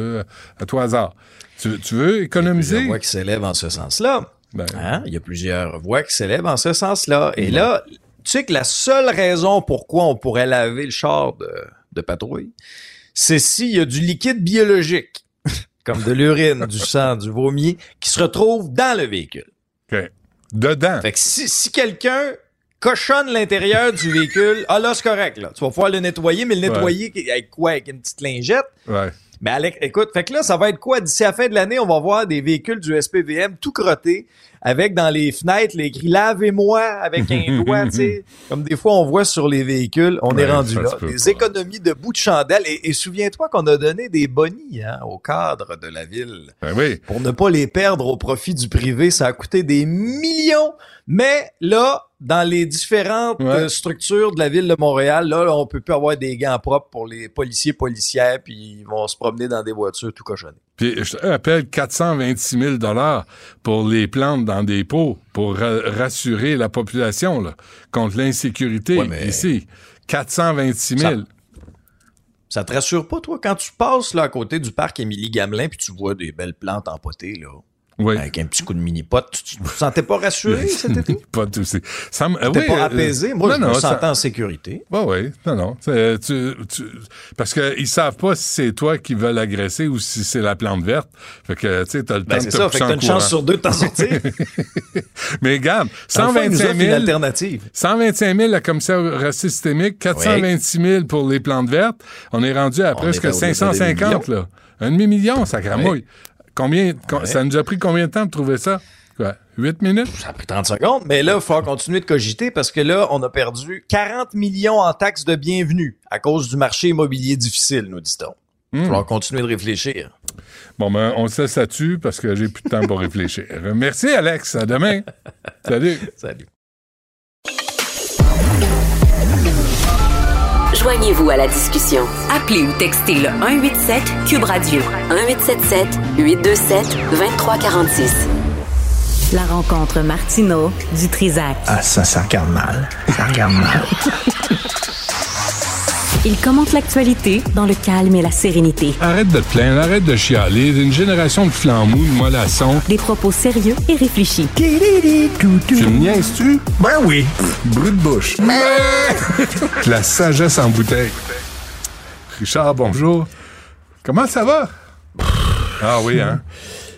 à tout hasard. Tu, tu veux économiser? plusieurs voix qui s'élèvent en ce sens-là. Ben, Hein? Il y a plusieurs voix qui s'élèvent en ce sens-là. Et là, tu sais que la seule raison pourquoi on pourrait laver le char de, de patrouille, c'est s'il y a du liquide biologique, comme de l'urine, du sang, du vomi, qui se retrouve dans le véhicule. OK. Dedans. Fait que si, si quelqu'un cochonne l'intérieur du véhicule, ah là, c'est correct, là. Tu vas pouvoir le nettoyer, mais le nettoyer avec quoi? Avec une petite lingette? Ouais. Mais Alex, écoute, fait que là, ça va être quoi? D'ici la fin de l'année, on va voir des véhicules du SPVM tout crottés, avec dans les fenêtres les écrit Lavez-moi avec un doigt, tu sais. Comme des fois, on voit sur les véhicules, on est rendu là. Des pas. économies de bout de chandelle. Et, et souviens-toi qu'on a donné des bonnies hein, au cadre de la ville. Ben oui. Pour ne pas les perdre au profit du privé, ça a coûté des millions. Mais là, dans les différentes Ouais. euh, structures de la ville de Montréal, là, on peut plus avoir des gants propres pour les policiers, policières, puis ils vont se promener dans des voitures tout cochonnées. Puis je te rappelle 426 000 dollars pour les plantes dans des pots pour ra- rassurer la population là, contre l'insécurité Ouais, mais- ici. 426 000. Ça- Ça te rassure pas, toi, quand tu passes là à côté du parc Émilie Gamelin puis tu vois des belles plantes empotées, là, Oui. avec un petit coup de mini-pot, tu, tu te sentais pas rassuré cet été? pas tout aussi. Ça me- oui, pas euh, apaisé? Moi, non, je me non, sentais ça- en sécurité. Oui, oui. Non, non. Tu- tu- parce qu'ils savent pas si c'est toi qui veux l'agresser ou si c'est la plante verte. Fait que, tu sais, t'as le Ben, temps c'est de te ça, fait que t'as une courant. chance sur deux de t'en sortir. Mais regarde, Dans le fond, ils nous 125 offrent une 000, alternative. 125 000 la commissaire systémique, 426 000 pour les plantes vertes. On est rendu à On presque est à au-delà des 550, là. Un demi-million, ça cramouille. Combien, Ouais. ça nous a pris combien de temps de trouver ça? Quoi? 8 minutes? Ça a pris 30 secondes, mais là, il faut continuer de cogiter parce que là, on a perdu 40 millions en taxes de bienvenue à cause du marché immobilier difficile, nous dit-on. Il va Hmm. falloir continuer de réfléchir. Bon, ben, on se laisse là-dessus parce que j'ai plus de temps pour réfléchir. Merci, Alex. À demain. Salut. Salut. Joignez-vous à la discussion. Appelez ou textez le 187 Cube Radio 1877 827 2346. La rencontre Martino du Trizac. Ah, ça, ça regarde mal. Ça regarde mal. Il commente l'actualité dans le calme et la sérénité. Arrête de te plaindre, arrête de chialer. Une génération de flambous, de mollassons. Des propos sérieux et réfléchis. Tu me niaises-tu? Ben oui. Brut de bouche. La sagesse en bouteille. Richard, bonjour. Comment ça va? Ah oui, hein?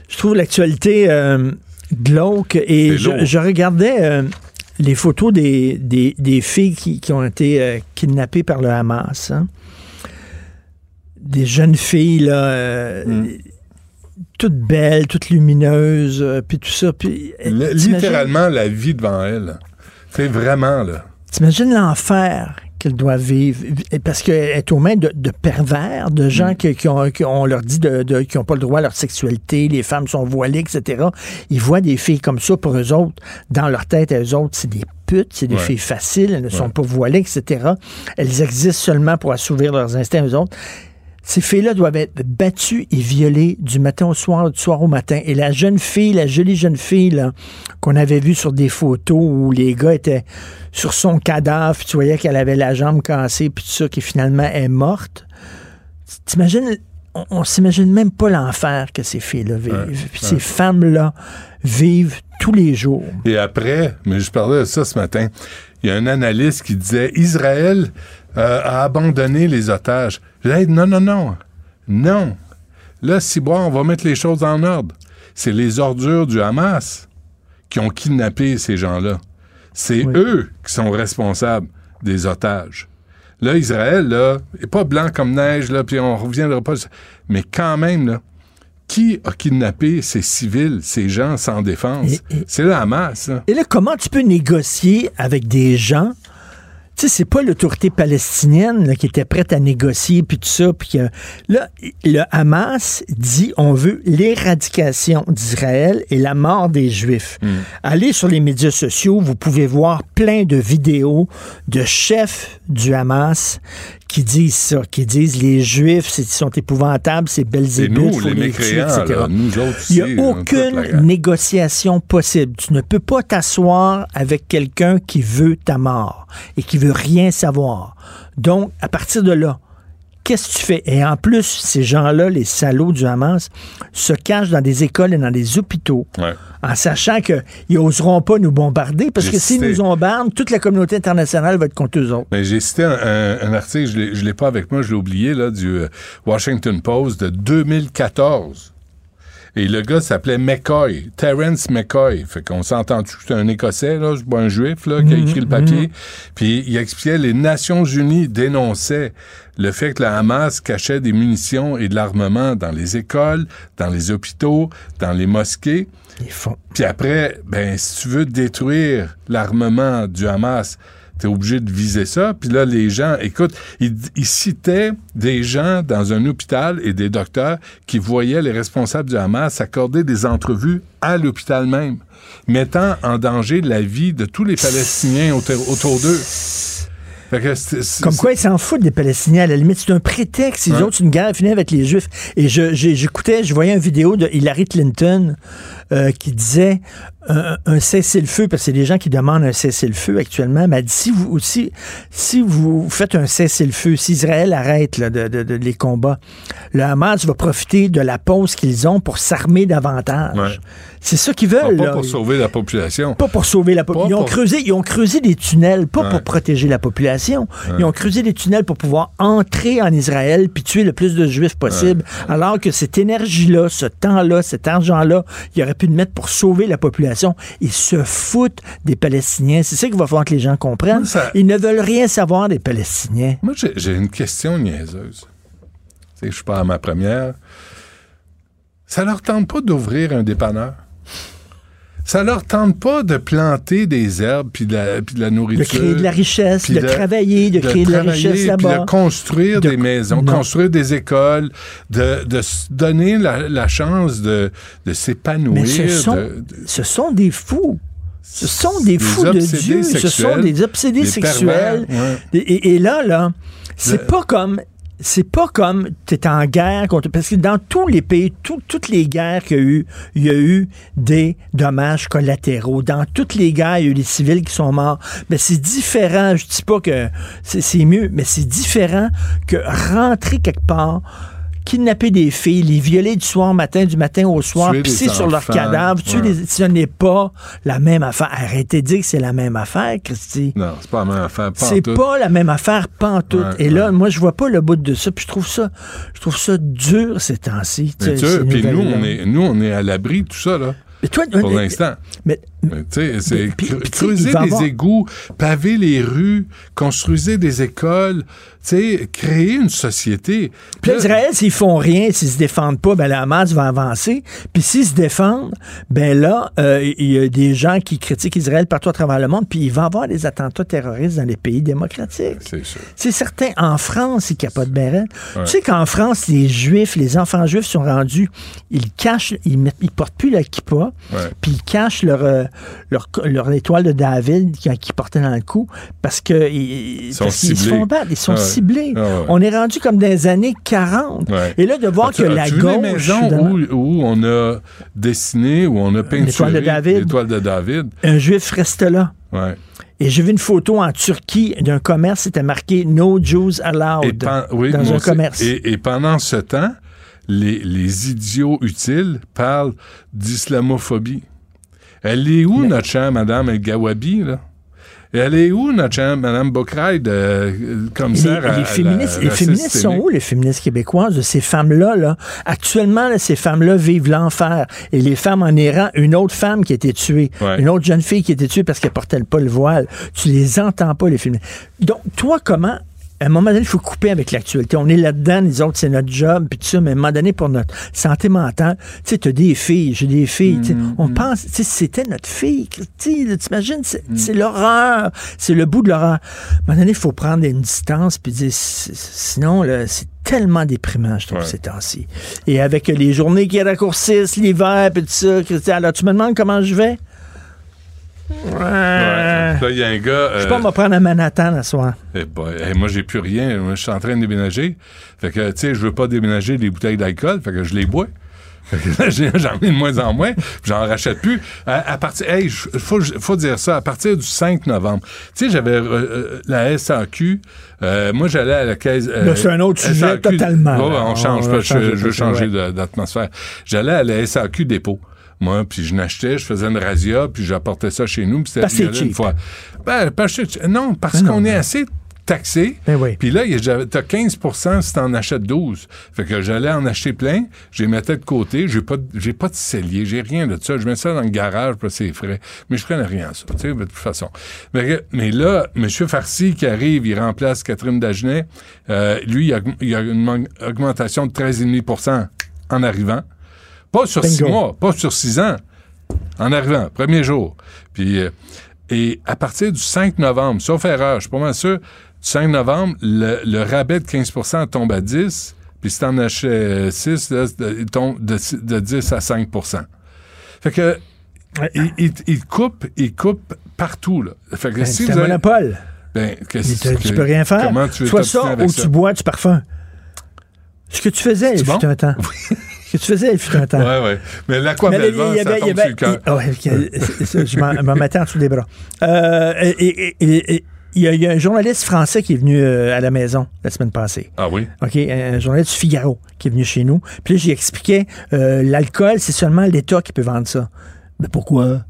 Je trouve l'actualité euh, glauque et je regardais euh, les photos des, des, des filles qui, qui ont été euh, kidnappées par le Hamas. hein. Des jeunes filles, là, euh, Hmm. toutes belles, toutes lumineuses, euh, puis tout ça. Puis, t'imagines- littéralement la vie devant elle. C'est vraiment, là. T'imagines l'enfer qu'elle doit vivre parce qu'elle est aux mains de, pervers, de gens mm. qui, ont, on leur dit de, qui n'ont pas le droit à leur sexualité, les femmes sont voilées, etc. Ils voient des filles comme ça pour eux autres, dans leur tête, eux autres, c'est des putes, c'est des filles faciles, elles ne sont pas voilées, etc. Elles existent seulement pour assouvir leurs instincts eux autres. Ces filles-là doivent être battues et violées du matin au soir, du soir au matin. Et la jeune fille, la jolie jeune fille qu'on avait vue sur des photos où les gars étaient sur son cadavre, tu voyais qu'elle avait la jambe cassée, puis tout ça, qui finalement est morte. T'imagines, on, on s'imagine même pas l'enfer que ces filles-là vivent. ces femmes-là vivent tous les jours. Et après, mais je parlais de ça ce matin, il y a un analyste qui disait Israël euh, a abandonné les otages. Non, non, non. Non. Là, si bon, on va mettre les choses en ordre. C'est les ordures du Hamas qui ont kidnappé ces gens-là. C'est eux qui sont responsables des otages. Là, Israël, là, est pas blanc comme neige, là, puis on reviendra pas. Mais quand même, là, qui a kidnappé ces civils, ces gens sans défense? C'est le Hamas. Et là, comment tu peux négocier avec des gens sais, c'est pas l'autorité palestinienne qui était prête à négocier, puis tout ça. Puis là, le Hamas dit on veut l'éradication d'Israël et la mort des Juifs. Hmm. Allez sur les médias sociaux, vous pouvez voir plein de vidéos de chefs du Hamas qui disent ça, qui disent les Juifs sont épouvantables, c'est Belzébuth, faut les, les etc. nous autres Il n'y a aucune négociation possible. Tu ne peux pas t'asseoir avec quelqu'un qui veut ta mort et qui veut rien savoir. Donc, à partir de là, qu'est-ce que tu fais? Et en plus, ces gens-là, les salauds du Hamas, se cachent dans des écoles et dans des hôpitaux en sachant qu'ils n'oseront pas nous bombarder parce que s'ils nous bombardent, toute la communauté internationale va être contre eux autres. J'ai cité un, article, je ne l'ai pas avec moi, je l'ai oublié, là, du euh, Washington Post de 2014 et le gars s'appelait McCoy, Terence McCoy. Fait qu'on s'entend que c'est un Écossais, là, pas un Juif, là, qui a écrit le papier. Mhm. Puis il expliquait les Nations Unies dénonçaient le fait que la Hamas cachait des munitions et de l'armement dans les écoles, dans les hôpitaux, dans les mosquées. Puis après, ben, si tu veux détruire l'armement du Hamas, T'es obligé de viser ça. Puis là, les gens, écoute, ils, citaient des gens dans un hôpital et des docteurs qui voyaient les responsables du Hamas accorder des entrevues à l'hôpital même, mettant en danger la vie de tous les Palestiniens autour d'eux. Comme quoi, ils s'en foutent des Palestiniens. À la limite, c'est un prétexte. Autres, c'est une guerre finie avec les Juifs. Et j'écoutais, je, voyais une vidéo de Hillary Clinton euh, qui disait un, cessez-le-feu, parce que c'est des gens qui demandent un cessez-le-feu actuellement, mais elle dit, si vous, aussi, si vous faites un cessez-le-feu, si Israël arrête de, les combats, le Hamas va profiter de la pause qu'ils ont pour s'armer davantage. C'est ça qu'ils veulent. Pas, pour sauver la population. Pas pour sauver la population. Ils, ont creusé, ils ont creusé des tunnels, pas pour protéger la population. Ils ont creusé des tunnels pour pouvoir entrer en Israël puis tuer le plus de juifs possible. Alors que cette énergie-là, ce temps-là, cet argent-là, il aurait pu le mettre pour sauver la population. Ils se foutent des Palestiniens. C'est ça qu'il va falloir que les gens comprennent. Ils ne veulent rien savoir des Palestiniens. Moi, j'ai une question niaiseuse. Je suis pas à ma première. Ça leur tente pas d'ouvrir un dépanneur? Ça leur tente pas de planter des herbes puis de la, puis de la nourriture. De créer de la richesse, de, travailler, de, créer de la richesse là-bas. De construire des maisons, construire des écoles, de, de donner la, chance de, de s'épanouir. Ce sont, ce sont des fous. Ce sont des, fous de Dieu. ce sont des obsédés sexuels. et, et, là, là, c'est pas comme c'est pas comme tu es en guerre contre. Parce que dans tous les pays, toutes les guerres qu'il y a eu, il y a eu des dommages collatéraux. Dans toutes les guerres, il y a eu des civils qui sont morts. Mais c'est différent. Je dis pas que c'est mieux, mais c'est différent que rentrer quelque part kidnapper des filles, les violer du soir au matin, du matin au soir, pisser sur leur cadavre, ce n'est pas la même affaire. Arrêtez de dire que c'est la même affaire, Christy. Non, c'est pas la même affaire. C'est pas la même affaire, pantoute. Et là, moi, je vois pas le bout de ça, puis je trouve ça, je trouve ça dur ces temps-ci. Puis nous, on est, nous, on est à l'abri de tout ça, là. pour l'instant. Mais, Tu sais, c'est creuser il des avoir- égouts, paver les rues, construisez des écoles, tu sais, créer une société. Puis là, Israël, s'ils font rien, s'ils se défendent pas, ben la Hamas va avancer. Puis s'ils se défendent, ben là, euh, il y a des gens qui critiquent Israël partout à travers le monde, puis il va y avoir des attentats terroristes dans les pays démocratiques. C'est sûr. C'est certain, en France, ils capotent bien raide. Ouais. Tu sais qu'en France, les Juifs, les enfants juifs sont rendus, ils cachent, ils, ils portent plus la kippa, puis ils cachent leur, euh, leur, leur étoile de David qu'ils qu'ils portaient dans le cou parce que ils, sont parce qu'ils se font battre, ils sont Ah ouais. ciblés. Ah ouais. On est rendu comme dans les années 40. Ouais. Et là, de voir que la gauche... où, où on a dessiné, où on a peinturé L'étoile de David. l'étoile de David? Un juif reste là. Et j'ai vu une photo en Turquie d'un commerce, c'était marqué No Jews Allowed oui, dans un commerce. Et, et pendant ce temps, les, les idiots utiles parlent d'islamophobie. Elle est où, notre chère Madame El Gawabi, là? Elle est où, notre chère Madame Bokraï, de euh, commissaire les, les à féministes, la les féministes sont où, les féministes québécoises, de ces femmes-là? Là? Actuellement, là, ces femmes-là vivent l'enfer. Et les femmes en Iran, une autre femme qui a été tuée, Ouais. une autre jeune fille qui a été tuée parce qu'elle portait pas le voile. Tu les entends pas, les féministes. Donc, toi, comment... À un moment donné, il faut couper avec l'actualité. On est là-dedans, les autres, c'est notre job, puis tout ça, mais à un moment donné, pour notre santé mentale, tu sais, t'as des filles, j'ai des filles, tu sais, Mm, on pense, tu sais, c'était notre fille, tu sais, t'imagines, c'est Mm. c'est l'horreur, c'est le bout de l'horreur. À un moment donné, il faut prendre une distance, puis dire, sinon, là, c'est tellement déprimant, je trouve, Ouais. ces temps-ci. Et avec les journées qui raccourcissent, l'hiver, puis tout ça, Christian, alors tu me demandes comment je vais? Ouais. Ouais. Là, il y a un gars. Je sais euh, pas, on va prendre un Manhattan la soir. Eh eh, moi, j'ai plus rien. Moi, je suis en train de déménager. Fait que, tu sais, je veux pas déménager des bouteilles d'alcool. Fait que je les bois. Fait que là, j'ai- J'en ai de moins en moins, puis j'en rachète plus. À, à partir, hey, faut, faut dire ça, à partir du 5 novembre. Tu sais, j'avais euh, euh, la SAQ. euh, moi, j'allais à la caisse. euh, c'est un autre sujet totalement, on change. On je, veux changer ouais. d'atmosphère. J'allais à la SAQ dépôt. Moi, puis je n'achetais, je faisais une razzia, puis j'apportais ça chez nous. Puis c'était une fois. Ben, parce que- non, parce Ben qu'on est ben- assez taxé. Ben oui. Puis là, t'as 15% si t'en achètes 12. Fait que j'allais en acheter plein, je les mettais de côté, j'ai pas, de- j'ai pas de cellier, j'ai rien de ça. Je mets ça dans le garage, puis c'est frais. Mais je connais rien à ça, tu sais, de toute façon. Que- mais là, M. Farcy qui arrive, il remplace Catherine Dagenet. Euh, lui, il y a, a une augmentation de 13,5% en arrivant. Pas sur six mois, pas sur six ans. En arrivant, premier jour. Puis, euh, et à partir du 5 novembre, sauf erreur, je suis pas mal sûr, du 5 novembre, le, le rabais de 15% tombe à 10, puis si t'en achètes 6, là, il tombe de, de 10 à 5% Fait que, il, il, il coupe, il coupe partout, là. Fait que Ben, si c'est un vous avez- monopole. ben, qu'est-ce tu, que- tu peux rien faire. Comment tu veux Soit ça ou ça? tu bois du parfum. Ce que tu faisais, il bon? un temps. Ce que tu faisais, il fut un temps. Ouais, ouais. Mais l'aqua Mais là, belva, ça tombe sur le cœur. c'est- je m'en mettais en dessous des bras. Euh, et- et- et- et- il y, a, il y a un journaliste français qui est venu euh, à la maison la semaine passée. Ah oui? OK, un journaliste du Figaro qui est venu chez nous. Puis là, j'ai expliqué euh, l'alcool, c'est seulement l'État qui peut vendre ça. Mais pourquoi?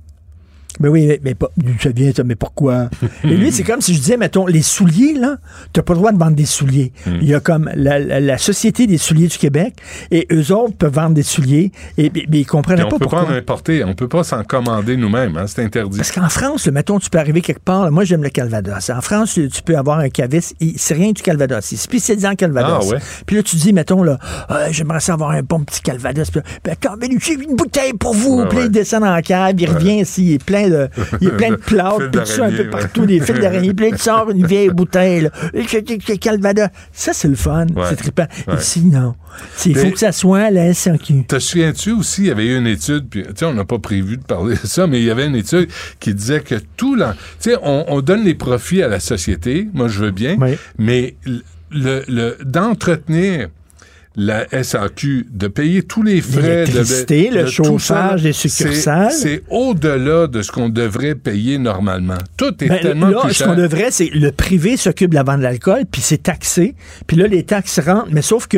Ben oui, mais, mais pas, ça vient ça, mais pourquoi? Et lui, c'est comme si je disais, mettons, les souliers, là, t'as pas le droit de vendre des souliers. Il y a comme la, la- la Société des souliers du Québec, et eux autres peuvent vendre des souliers, et mais, mais ils comprennent Puis on pas peut pourquoi. pas en importer, on peut pas s'en commander nous-mêmes, hein, c'est interdit. Parce qu'en France, là, mettons, tu peux arriver quelque part. là, moi, j'aime le Calvados. En France, tu peux avoir un caviste. C'est rien du Calvados. Il spécialisé en Calvados. Ah, ouais. Puis là, tu dis, mettons, là, Ah, j'aimerais ça avoir un bon petit Calvados. Puis là, ben, ben, j'ai une bouteille pour vous. Ouais, puis il descend dans la cave. Il revient ici. Il est plein de, il est plein de plâtre. Puis tout ça, un peu partout. Des fils d'araignée. Puis là, il sort une vieille bouteille. Là. Ça, c'est le fun. Ouais. C'est trippant. Ouais. Ici, non. Il faut que ça soit la SAQ. Te souviens-tu aussi, il y avait eu une étude, puis tu sais, on n'a pas prévu de parler de ça, mais il y avait une étude qui disait que tout l'en... Tu sais, on, on donne les profits à la société, moi je veux bien, Oui. mais le, le- d'entretenir la SAQ, de payer tous les frais de- le de chauffage c'est- succursales. C'est au-delà de ce qu'on devrait payer normalement. Tout est Ben, tellement là, plus ce cher. qu'on devrait, c'est le privé s'occupe de la vente de l'alcool, puis c'est taxé, puis là, les taxes rentrent, mais sauf que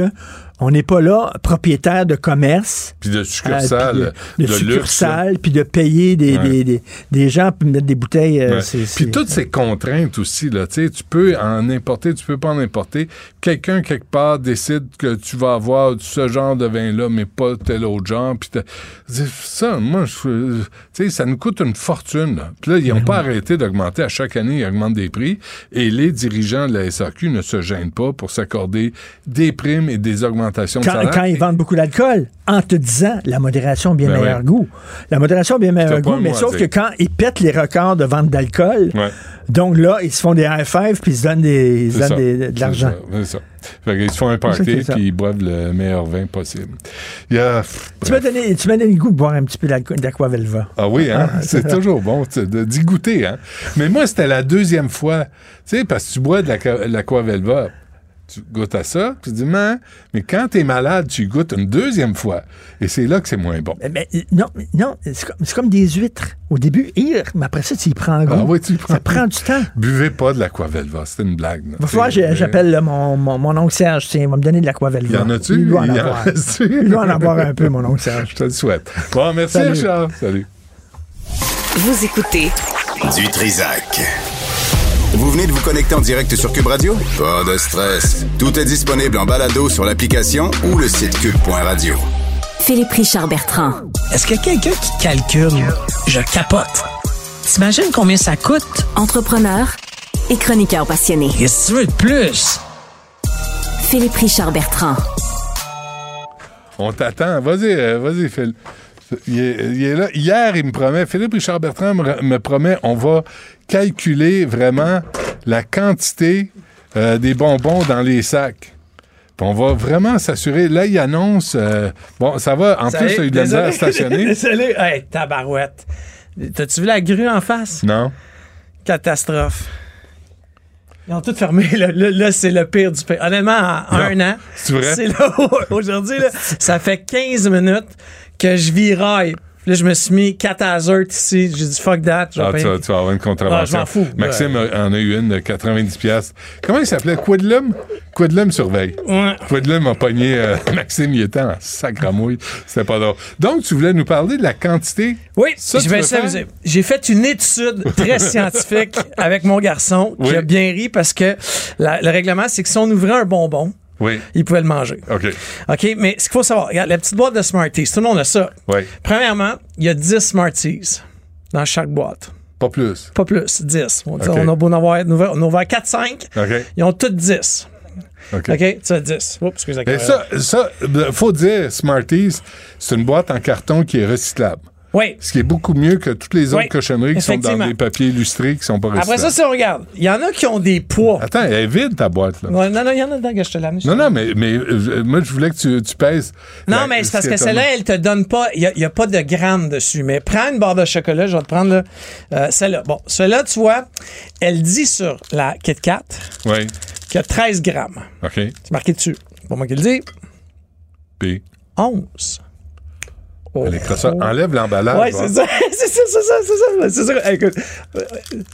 On n'est pas là, propriétaire de commerce. Puis de euh, succursales, puis de, de succursales, puis de payer des, Ouais. des, des, des gens pour mettre des bouteilles. euh, Ouais. Puis toutes ces contraintes aussi, là, tu peux en importer, tu peux pas en importer. Quelqu'un, quelque part, décide que tu vas avoir ce genre de vin-là, mais pas tel autre genre. Puis ça, moi, je- tu sais, ça nous coûte une fortune. Là. Puis là, ils n'ont pas arrêté d'augmenter. À chaque année, ils augmentent des prix. Et les dirigeants de la SAQ ne se gênent pas pour s'accorder des primes et des augmentations de quand, salaire. quand ils vendent beaucoup d'alcool, en te disant la modération a bien Ben meilleur ouais. goût. La modération a bien meilleur goût, mais sauf que quand ils pètent les records de vente d'alcool, Ouais. donc là, ils se font des high five puis ils se donnent, des, ils donnent des- de l'argent. C'est ça. Fait qu'ils se font un party puis ils boivent le meilleur vin possible. Tu m'as donné, tu donné le goût de boire un petit peu d'Aqua- d'Aquavelva. Ah oui, hein? Ah, c'est toujours bon d'y goûter, hein? Mais moi, c'était la deuxième fois. Tu sais, parce que tu bois de la, l'Aquavelva, tu goûtes à ça, tu te dis, mais, mais quand t'es malade, tu goûtes une deuxième fois. Et c'est là que c'est moins bon. Mais, mais, non, mais non c'est comme, c'est comme des huîtres. Au début, hir, mais après ça, tu y prends goût. Ah oui, tu y prends Ça prend du temps. Buvez pas de l'Aquavelva, c'était une blague. Il va falloir que C'est- j'ai- j'appelle là, mon, mon, mon oncle Serge. Tiens, il va me donner de l'Aquavelva. Il y en a-tu? Il doit en Il y en avoir. a-tu? Il doit en avoir un peu, mon oncle Serge. Je te le souhaite. Bon, merci, Salut. Richard. Salut. Vous écoutez Du Trisac. Vous venez de vous connecter en direct sur Cube Radio? Pas de stress. Tout est disponible en balado sur l'application ou le site cube.radio. Philippe Richard Bertrand. Est-ce qu'il y a quelqu'un qui calcule? Je capote. T'imagines combien ça coûte? Entrepreneur et chroniqueur passionné. Qu'est-ce que tu veux de plus? Philippe Richard Bertrand. On t'attend. Vas-y, euh, vas-y, Phil. Il est, il est là. Hier, il me promet, Philippe Richard Bertrand me, me promet, on va calculer vraiment la quantité euh, des bonbons dans les sacs. Puis on va vraiment s'assurer. Là, il annonce. euh, bon, ça va. En plus, il a eu de la stationner. Désolé. Hey, tabarouette. T'as-tu vu la grue en face? Non. Catastrophe. Ils ont tout fermé. Là, Là, là, c'est le pire du pire. Honnêtement, en Non. un an, C'est vrai? c'est là aujourd'hui, ça fait 15 minutes que je viraille. Là, je me suis mis 4 hazards ici. J'ai dit fuck that. Ah, tu, vas, tu vas avoir une contravention. Ah, je m'en fous. Maxime en a eu une de 90 pièces. Comment il s'appelait? Quidlum? Quidlum surveille. Ouais. Quidlum a pogné euh, Maxime, il était en sacramouille. C'était pas drôle. Donc, tu voulais nous parler de la quantité? Oui. J'ai fait une étude très scientifique avec mon garçon qui Oui. a bien ri parce que la- le règlement, c'est que si on ouvrait un bonbon, Oui. il pouvait le manger. OK. OK, mais ce qu'il faut savoir, regarde, la petite boîte de Smarties, tout le monde a ça. Oui. Premièrement, il y a 10 Smarties dans chaque boîte. Pas plus. Pas plus, 10. On, dit, OK. on a beau en avoir, on a ouvert 4-5, OK. ils ont toutes 10. OK. OK, tu as 10. Oups, excusez Mais ça, ça, euh, faut dire, Smarties, c'est une boîte en carton qui est recyclable. Oui. Ce qui est beaucoup mieux que toutes les autres Oui, cochonneries qui sont dans des papiers illustrés qui sont pas. Après ça, si on regarde, il y en a qui ont des poids. Attends, elle est vide, ta boîte, là. Non, non, il y en a dedans que je te l'amène. Non, non, mais, mais euh, moi, je voulais que tu, tu pèses. Non, la- mais c'est parce ce que celle-là, elle te donne pas. Il n'y a, pas de grammes dessus. Mais prends une barre de chocolat, je vais te prendre là, euh, celle-là. Bon, celle-là, tu vois, elle dit sur la Kit Kat Oui. qu'il y a 13 grammes. OK. C'est marqué dessus. Pour moi qui le dis, Puis, 11. Oh. ça. Enlève l'emballage. Va. c'est ça, c'est ça, c'est ça, c'est ça. C'est ça. Écoute, euh,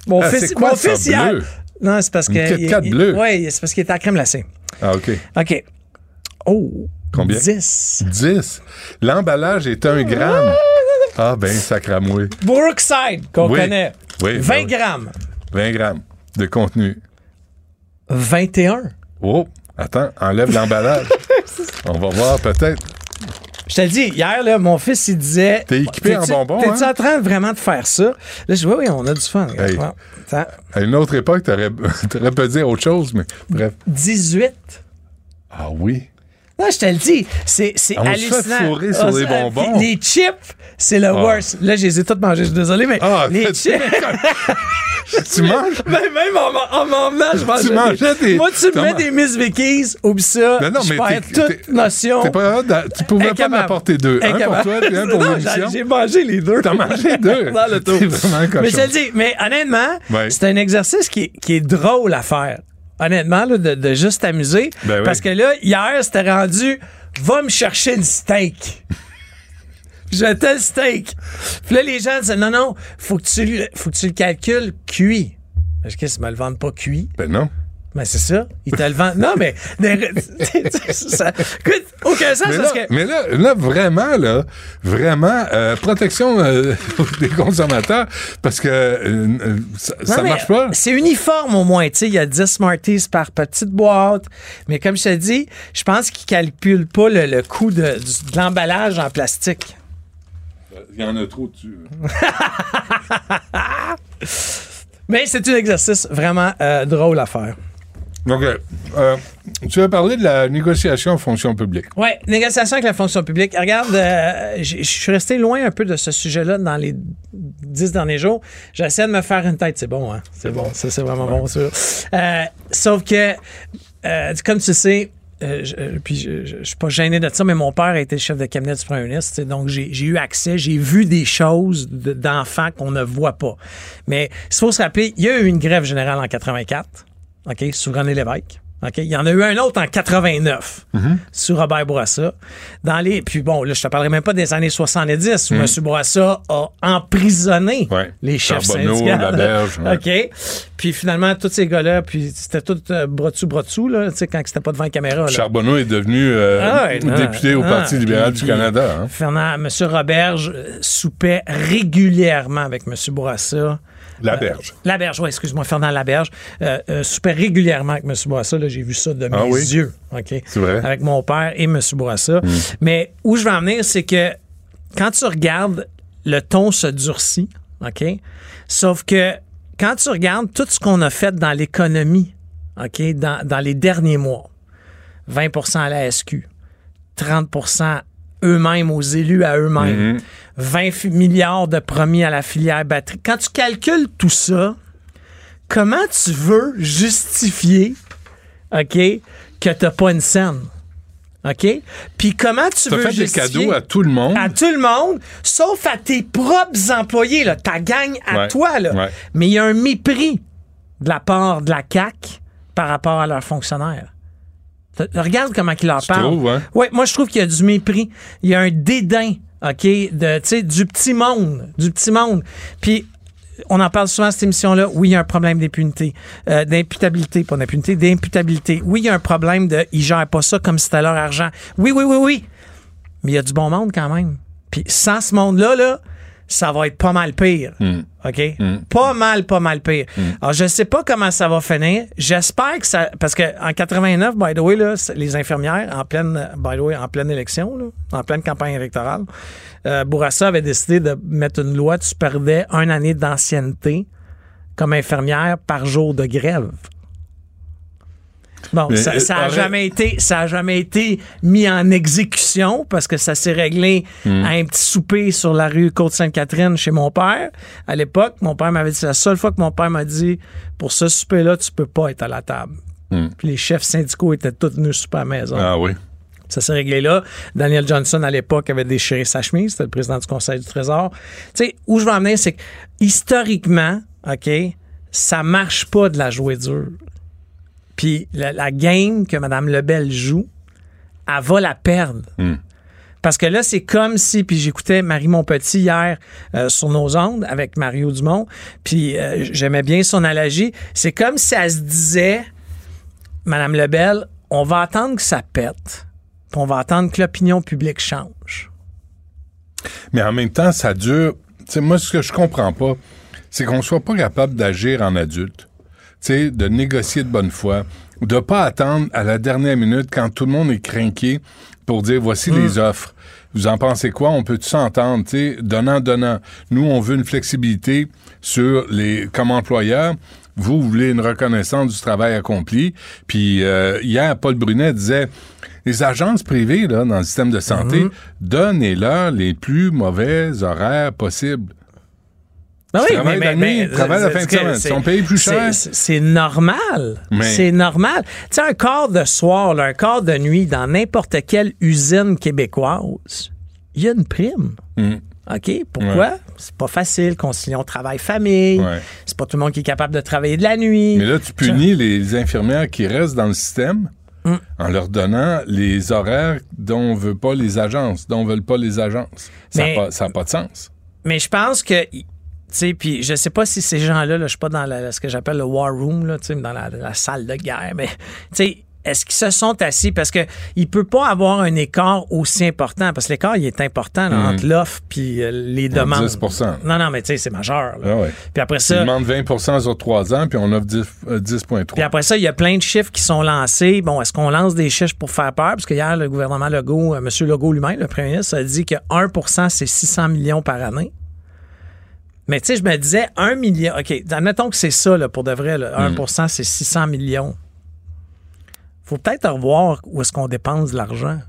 mon Ah, fils, quoi mon ça, fils hier. bleu? Non, c'est parce Une que. Oui, c'est parce qu'il était à crème glacée. Ah, OK. OK. Oh. Combien? 10. 10. L'emballage est un gramme. Ah, ben, sacramouille. Brookside, qu'on Oui. connaît. Oui, 20 ben oui. grammes. 20 grammes de contenu. 21. Oh, attends, enlève l'emballage. On va voir peut-être. Je te le dis, hier, là, mon fils, il disait. T'es équipé en bonbons, T'es-tu hein? en train vraiment de faire ça? Là, je dis, oui, oui, on a du fun. Hey. À une autre époque, t'aurais, t'aurais pu dire autre chose, mais bref. 18. Ah oui? Non, je te le dis, c'est, c'est On se hallucinant. fait fourrer sur Ah, les bonbons. Les chips, c'est le worst. Là, je les ai toutes mangées, je suis désolé, mais Ah, les chips. Tu manges? même même en, en m'emmenant, je mangeais. Tu mangeais des- Moi, tu me mets des Miss Vickies, oublie ça. Non, non, je mais perds t'es- toute notion. T'es pas tu pouvais pas Incapable. m'apporter deux. Un pour Incapable. toi, puis un pour Non, l'émission. J'ai mangé les deux. T'as mangé deux? Dans le T'es vraiment cochon. Mais je te le dis, mais honnêtement, Ouais. c'est un exercice qui qui est drôle à faire. Honnêtement, là, de, de juste t'amuser. Ben oui. Parce que là, hier, c'était rendu va me chercher le steak. J'étais le steak. Puis là, les gens disaient non, non, faut que tu, le- faut que tu le calcules cuit. Est-ce que ça me le vendent pas cuit? Ben non. Ben, c'est ça. Il te le vend. Non, mais. ça, écoute, aucun sens Mais parce là, que. mais là, là, vraiment, là, vraiment, euh, protection euh, des consommateurs, parce que euh, ça, Non, ça mais marche pas. C'est uniforme au moins. Tu sais, il y a 10 Smarties par petite boîte. Mais comme je te dis, je pense qu'ils calculent pas le, le coût de, de l'emballage en plastique. Il y en a trop dessus. Mais c'est un exercice vraiment drôle à faire. Donc, euh, tu as parlé de la négociation en fonction publique. Oui, négociation avec la fonction publique. Regarde, euh, je suis resté loin un peu de ce sujet-là dans les dix derniers jours. J'essaie de me faire une tête. C'est bon, hein? C'est bon. Ça, c'est vraiment bon, sûr. Euh, sauf que, comme tu sais, euh, je, euh, puis je, je- je suis pas gêné de ça, mais mon père a été chef de cabinet du premier ministre, donc j'ai eu accès, j'ai vu des choses de- d'enfants qu'on ne voit pas. Mais il faut se rappeler, il y a eu une grève générale en 84, OK, sous René Lévesque. Il y en a eu un autre en 89 sur Robert Bourassa. Dans les, puis bon, là, je te parlerai même pas des années 70 où M. Bourassa a emprisonné Ouais. les chefs Charbonneau, ouais. OK? Puis finalement, tous ces gars-là, puis c'était tout euh, bras dessous, bras dessous, là, tu sais, quand c'était pas devant la caméra. Là. Charbonneau est devenu euh, Ah ouais, député au ah, Parti libéral puis- du Canada. Hein. Fernand, M. Roberge euh, soupait régulièrement avec M. Bourassa. La berge. Laberge, oui, excuse-moi, Fernand Laberge, euh, euh, soupait régulièrement avec M. Bourassa. Là, j'ai vu ça de mes Ah oui? yeux. OK? C'est vrai? Hmm. Avec mon père et M. Bourassa. Mais où je veux en venir, c'est que quand tu regardes, le ton se durcit. OK? Sauf que quand tu regardes tout ce qu'on a fait dans l'économie, OK, dans, dans les derniers mois, 20 à la SQ, 30 eux-mêmes, aux élus à eux-mêmes, 20 fi- milliards de promis à la filière batterie. Quand tu calcules tout ça, comment tu veux justifier, OK, que t'as pas une scène? OK? Puis comment tu as veux fait des justifier cadeaux à tout le monde. à tout le monde, sauf à tes propres employés, là, ta gang à Ouais, toi. Là. ouais. Mais il y a un mépris de la part de la CAQ par rapport à leurs fonctionnaires. Regarde comment ils leur Tu trouves, hein? Ouais, moi, je trouve qu'il y a du mépris. Il y a un dédain, OK, de, tu sais, du petit monde. Du petit monde. Puis, on en parle souvent à cette émission-là. Oui, il y a un problème d'impunité, euh, d'imputabilité, pas d'impunité, d'imputabilité. Oui, il y a un problème de ils gèrent pas ça comme si c'était leur argent. Oui, oui, oui, oui. Mais il y a du bon monde quand même. Puis sans ce monde-là, là, ça va être pas mal pire. OK? Pas mal, pas mal pire. Alors, je sais pas comment ça va finir. J'espère que ça. Parce qu'en 89, by the way, là, les infirmières, en pleine, by the way, en pleine élection, là, en pleine campagne électorale, euh, Bourassa avait décidé de mettre une loi, tu perdais une année d'ancienneté comme infirmière par jour de grève. Bon, Mais, ça, euh, ça a arrête. jamais été, ça a jamais été mis en exécution parce que ça s'est réglé Hmm. à un petit souper sur la rue Côte-Sainte-Catherine chez mon père. À l'époque, mon père m'avait dit, c'est la seule fois que mon père m'a dit, pour ce souper-là, tu peux pas être à la table. Puis les chefs syndicaux étaient tous venus souper à la maison. Hmm. Ah oui. Ça s'est réglé là. Daniel Johnson, à l'époque, avait déchiré sa chemise. C'était le président du Conseil du Trésor. Tu sais, où je veux en venir, c'est que historiquement, OK, ça marche pas de la jouer dure. Puis la, la game que Mme Lebel joue, elle va la perdre. Parce que là, c'est comme si, puis j'écoutais Marie Montpetit hier euh, sur nos ondes avec Mario Dumont, puis euh, j'aimais bien son analogie. C'est comme si elle se disait, Madame Lebel, on va attendre que ça pète, puis on va attendre que l'opinion publique change. Mais en même temps, ça dure. Tu sais, moi, ce que je comprends pas, c'est qu'on soit pas capable d'agir en adulte. Sais, de négocier de bonne foi, de pas attendre à la dernière minute quand tout le monde est craqué pour dire voici les offres. Vous en pensez quoi? On peut s'entendre, tu sais, donnant, donnant. Nous, on veut une flexibilité sur les, comme employeur. Vous, vous voulez une reconnaissance du travail accompli. Puis euh, hier, Paul Brunet disait les agences privées là, dans le système de santé, donnez-leur les plus mauvais horaires possibles. Ben travailles la fin de c'est- semaine. Ils sont payés plus cher. C'est normal. C'est normal. Tu sais, un quart de soir, là, un quart de nuit dans n'importe quelle usine québécoise, il y a une prime. Mm. OK? Pourquoi? C'est pas facile, concilier travail-famille. Ouais. C'est pas tout le monde qui est capable de travailler de la nuit. Mais là, tu punis les infirmières qui restent dans le système Mm. en leur donnant les horaires dont on veut pas les agences, dont veulent pas les agences. Ça n'a pas, de sens. Mais je pense que, puis je sais pas si ces gens-là, là, je suis pas dans la- ce que j'appelle le war room, là, tu sais, dans la, la salle de guerre, mais tu sais, est-ce qu'ils se sont assis? Parce que il peut pas avoir un écart aussi important parce que l'écart il est important là, entre l'offre puis euh, les demandes. 10 Non non mais tu sais c'est majeur. là. Ah ouais. Puis après Ils ça demandent 20% sur 3 ans, puis on offre 10, euh, 10,3. puis après ça, il y a plein de chiffres qui sont lancés. Bon, est-ce qu'on lance des chiffres pour faire peur? Parce que hier, le gouvernement Legault, euh, M. Legault lui-même, le premier ministre, a dit que 1% c'est 600 millions par année. Mais tu sais, je me disais, 1 million, OK, admettons que c'est ça, là, pour de vrai, là, 1 c'est 600 millions. faut peut-être revoir où est-ce qu'on dépense de l'argent.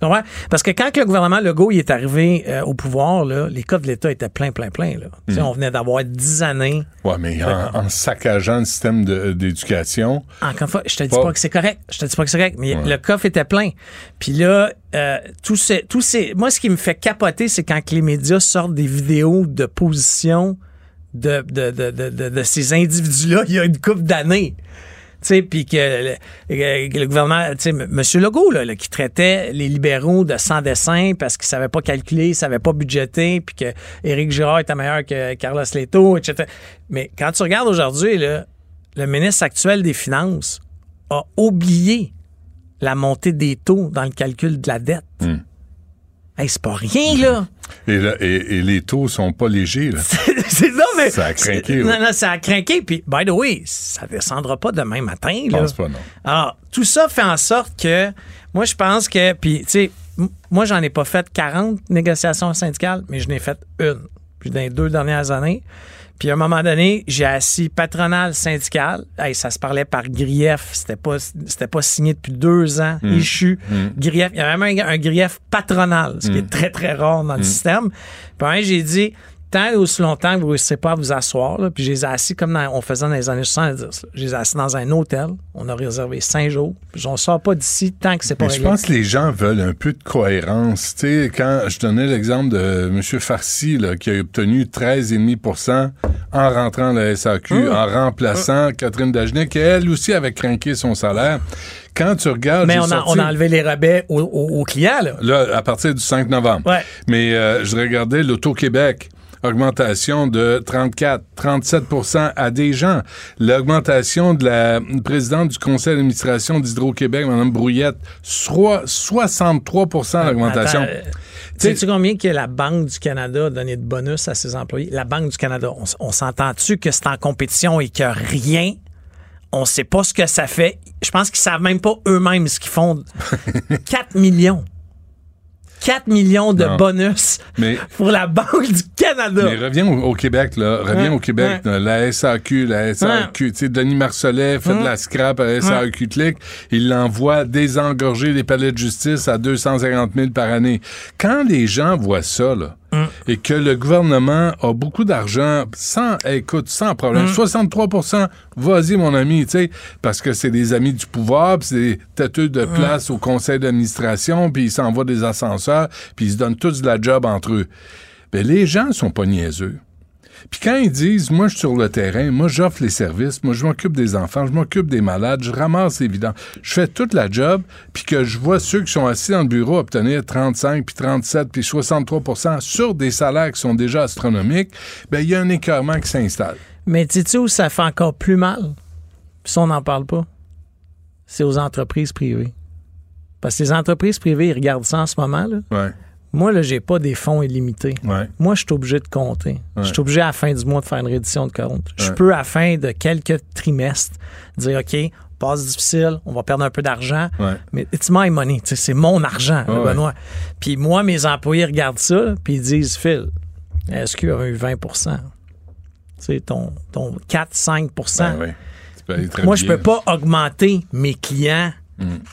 Comprends? Parce que quand le gouvernement Legault il est arrivé euh, au pouvoir, là, les cas de l'État étaient plein, plein, plein. Là. Sais, On venait d'avoir 10 années. Ouais, mais en, en saccageant le système d'éducation, Encore une fois, je te dis Pas- pas que c'est correct. Je te dis pas que c'est correct, mais le coffre était plein. Puis là, euh, tous ces, tous ces, moi, ce qui me fait capoter, c'est quand les médias sortent des vidéos de position de, de, de, de, de- de ces individus-là il y a une couple d'années. Sais, puis que le, gouvernement, tu sais, M. Legault, là, là, qui traitait les libéraux de sans dessin parce qu'ils savaient pas calculer, ils savaient pas budgéter, puis que Éric Girard était meilleur que Carlos Leto, etc. Mais quand tu regardes aujourd'hui, le ministre actuel des Finances a oublié la montée des taux dans le calcul de la dette. Hey, c'est pas rien, là. Et, là- et- et les taux sont pas légers. Là. c'est non, mais. Ça a craqué, ouais. Non, non, ça a craqué. Puis, by the way, ça descendra pas demain matin, Je pense pas, non. Alors, tout ça fait en sorte que, moi, je pense que, puis, tu sais, moi, j'en ai pas fait 40 négociations syndicales, mais je n'ai fait une. Puis, dans les deux dernières années. Puis, à un moment donné, j'ai assis patronal syndical. Hey, ça se parlait par grief. C'était pas, c'était pas signé depuis deux ans. Hmm. Échu. Grief. Il y a même un, un grief patronal, ce qui Hmm. est très, très rare dans le système. Puis, j'ai dit, tant et aussi longtemps que vous ne réussissez pas à vous asseoir, là, puis je les ai assis comme dans- on faisait dans les années 70. là. Je les ai assis dans un hôtel. On a réservé cinq jours. Puis on ne sort pas d'ici tant que c'est pas Mais je pense que les gens veulent un peu de cohérence. Tu sais, quand je donnais l'exemple de M. Farsi, là, qui a obtenu 13,5% en rentrant à la SAQ, Ah. en remplaçant Catherine Dagenet, qui elle aussi avait craqué son salaire. Quand tu regardes... Mais on a, sorti- on a enlevé les rabais aux, aux- aux clients. Là. Là, à partir du 5 novembre. Ouais. Mais euh, je regardais l'Auto-Québec. Augmentation de 34, 37% à des gens. L'augmentation de la présidente du conseil d'administration d'Hydro-Québec, Mme Brouillette, soit 63% d'augmentation. Euh, Sais-tu combien que la Banque du Canada a donné de bonus à ses employés? La Banque du Canada, on, s'entend-tu que c'est en compétition et que rien, on sait pas ce que ça fait. Je pense qu'ils savent même pas eux-mêmes ce qu'ils font. 4 millions. 4 millions de Non. bonus Mais- pour la Banque du Canada. Mais reviens au, au Québec, là. Reviens au Québec. là. La SAQ, la SAQ. Tu sais, Denis Marcellet fait de la scrap à la SAQ Click. Il l'envoie désengorger les palais de justice à 250 000 par année. Quand les gens voient ça, là, et que le gouvernement a beaucoup d'argent, sans, écoute, sans problème, 63% vas-y, mon ami, tu sais, parce que c'est des amis du pouvoir, puis c'est des têteux de place au conseil d'administration, puis ils s'envoient des ascenseurs, puis ils se donnent tous de la job entre eux. Ben, les gens sont pas niaiseux. Puis quand ils disent, moi, je suis sur le terrain, moi, j'offre les services, moi, je m'occupe des enfants, je m'occupe des malades, je ramasse les vidanges, je fais toute la job, puis que je vois ceux qui sont assis dans le bureau obtenir 35, puis 37, puis 63% sur des salaires qui sont déjà astronomiques, ben il y a un écœurement qui s'installe. Mais tu sais où ça fait encore plus mal? Ça, on n'en parle pas. C'est aux entreprises privées. Parce que les entreprises privées, ils regardent ça en ce moment. Là. Ouais, Moi, là, j'ai pas des fonds illimités. ouais. Moi, je suis obligé de compter. Je suis obligé à la fin du mois de faire une reddition de compte. Je peux, à la fin de quelques trimestres, dire OK, passe difficile, on va perdre un peu d'argent, Ouais. mais it's my money. C'est mon argent, Ouais, Benoît. Puis moi, mes employés regardent ça, puis ils disent Phil, est-ce qu'il y a eu 20% Tu sais, ton, ton 4-5 Ben très Moi, je bien. peux pas augmenter mes clients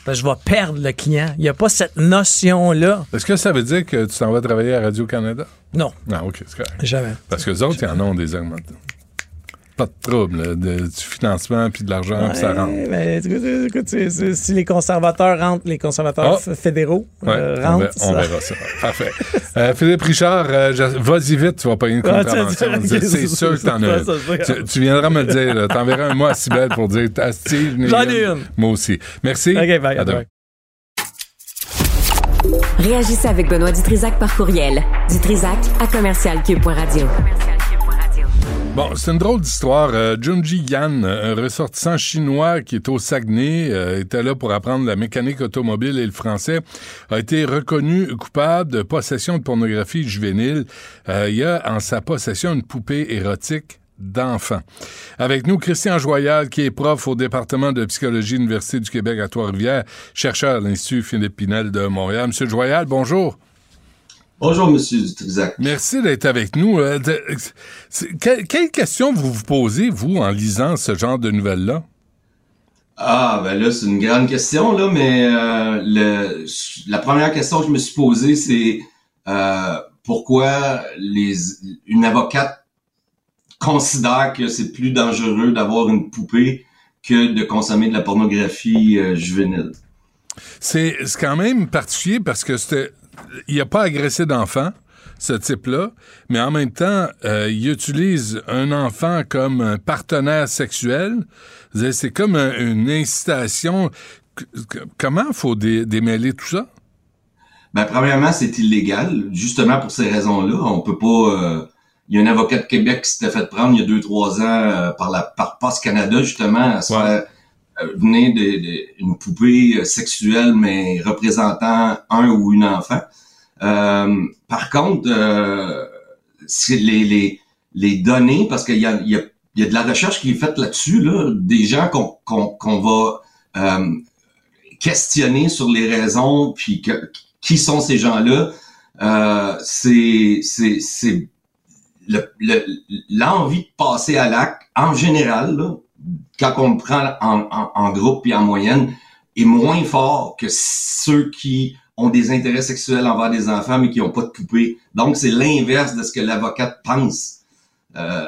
parce que je vais perdre le client. Il n'y a pas cette notion-là. Est-ce que ça veut dire que tu t'en vas travailler à Radio-Canada? Non, Ah, OK, c'est correct. jamais. Parce que les autres, ils en ont des augmentations. Pas de trouble, là, de- du financement puis de l'argent, puis ça rentre. Ouais, mais écoute, écoute, c'est- c'est- si les conservateurs rentrent, les conservateurs Oh. f- fédéraux Ouais, euh, on, rentrent. on verra ça. Parfait. Euh, Philippe Richard, euh, vas-y vite, tu vas pas une Ah, contravention. C'est sûr que t'en as. Tu, tu viendras me le dire. T'enverras un mot à Sibelle pour dire. J'en ai une. Moi aussi. Merci. OK, bye. À demain. Réagissez avec Benoît Dutrisac par courriel. Dutrisac à commercialcube.radio. Bon, c'est une drôle d'histoire. Euh, Junji Yan, un ressortissant chinois qui est au Saguenay, euh, était là pour apprendre la mécanique automobile et le français, a été reconnu coupable de possession de pornographie juvénile. Euh, il a en sa possession une poupée érotique d'enfants. Avec nous, Christian Joyal, qui est prof au département de psychologie de l'Université du Québec à Trois-Rivières, chercheur à l'Institut Philippe Pinel de Montréal. Monsieur Joyal, bonjour. Bonjour, Monsieur Dutrisac. Merci d'être avec nous. Euh, quelle question vous vous posez, vous, en lisant ce genre de nouvelles-là? Ah, ben là, c'est une grande question, là, mais euh, le, la première question que je me suis posée, c'est euh, pourquoi les, une avocate considère que c'est plus dangereux d'avoir une poupée que de consommer de la pornographie juvénile? C'est quand même particulier parce que c'était il n'a pas agressé d'enfant, ce type-là, mais en même temps, euh, il utilise un enfant comme un partenaire sexuel. C'est comme une incitation. Comment faut démêler tout ça? Ben, premièrement, c'est illégal, justement pour ces raisons-là. On peut pas. Euh, il y a un avocat de Québec qui s'était fait prendre il y a deux, trois ans euh, par la par Post Canada, justement, à se faire venir d'une poupée sexuelle, mais représentant un ou une enfant. Euh, par contre, euh, c'est les, les, les données, parce qu'il y a, y, a, y a de la recherche qui est faite là-dessus, là, des gens qu'on qu'on va euh, questionner sur les raisons, puis que, qui sont ces gens-là. Euh, c'est c'est l'envie de passer à l'acte en général, là, quand on prend en, en, en groupe et en moyenne, est moins fort que ceux qui ont des intérêts sexuels envers des enfants, mais qui n'ont pas de poupée. Donc, c'est l'inverse de ce que l'avocate pense. Euh,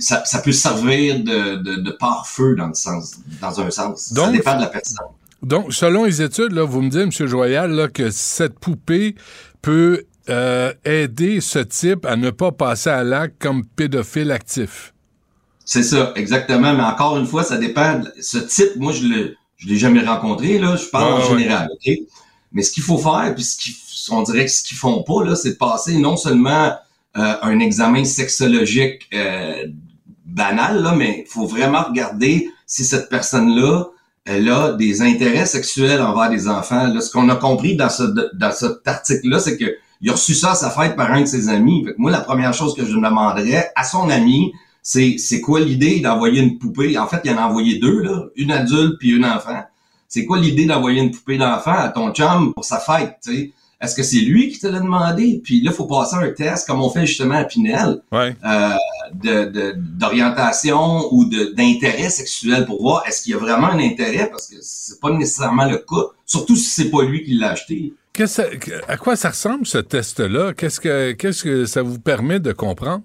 ça, ça, peut servir de, de, de pare-feu dans, le sens, dans un sens. Donc, ça dépend de la personne. Donc, selon les études, là, vous me dites, M. Joyal, là, que cette poupée peut euh, aider ce type à ne pas passer à l'acte comme pédophile actif. C'est ça, exactement. Mais encore une fois, ça dépend. Ce type, moi, je je l'ai jamais rencontré, là. Je parle en général, OK? Mais ce qu'il faut faire, puis ce qu'on dirait que ce qu'ils font pas, là, c'est de passer non seulement euh, un examen sexologique euh, banal, là, mais il faut vraiment regarder si cette personne-là, elle a des intérêts sexuels envers des enfants. Là, ce qu'on a compris dans ce dans cet article-là, c'est que il a reçu ça à sa fête par un de ses amis. Fait que moi, la première chose que je demanderais à son ami, c'est c'est quoi l'idée d'envoyer une poupée? En fait, il en a envoyé deux, là, une adulte puis une enfant c'est quoi l'idée d'envoyer une poupée d'enfant à ton chum pour sa fête, tu sais? Est-ce que c'est lui qui te l'a demandé? Puis là, il faut passer un test, comme on fait justement à Pinel, euh, de, d'orientation ou d'intérêt sexuel pour voir est-ce qu'il y a vraiment un intérêt, parce que c'est pas nécessairement le cas, surtout si c'est pas lui qui l'a acheté. à quoi ça ressemble ce test-là? Qu'est-ce que, qu'est-ce que ça vous permet de comprendre?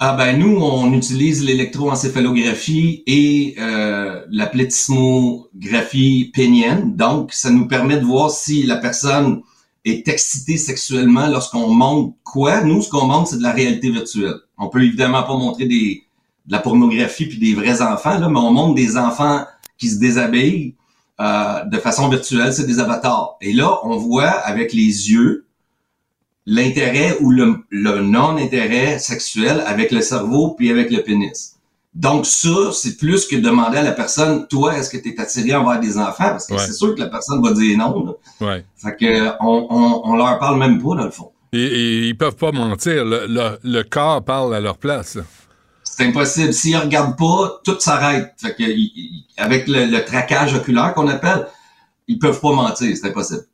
Ah ben nous, on utilise l'électroencéphalographie et euh, la plétismographie pénienne. Donc, ça nous permet de voir si la personne est excitée sexuellement lorsqu'on montre quoi. Nous, ce qu'on montre, c'est de la réalité virtuelle. On peut évidemment pas montrer des, de la pornographie puis des vrais enfants, là, mais on montre des enfants qui se déshabillent euh, de façon virtuelle, c'est des avatars. Et là, on voit avec les yeux l'intérêt ou le, non-intérêt sexuel avec le cerveau puis avec le pénis. Donc ça, c'est plus que demander à la personne, toi, est-ce que tu es attiré envers des enfants? Parce que c'est sûr que la personne va dire non. Là. Ouais. Fait que on, on, on, leur parle même pas, dans le fond. Et, ils peuvent pas mentir. Le, le, corps parle à leur place. C'est impossible. S'ils regardent pas, tout s'arrête. Fait que avec le, le traquage oculaire qu'on appelle, ils peuvent pas mentir. C'est impossible.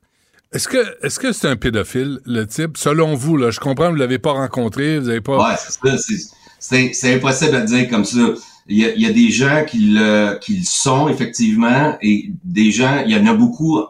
Est-ce que est-ce que c'est un pédophile, le type? Selon vous, là, je comprends, vous l'avez pas rencontré, vous avez pas. Ouais, c'est ça. C'est impossible à dire comme ça. Il y a, il y a des gens qui le, qui le sont, effectivement, et des gens, il y en a beaucoup,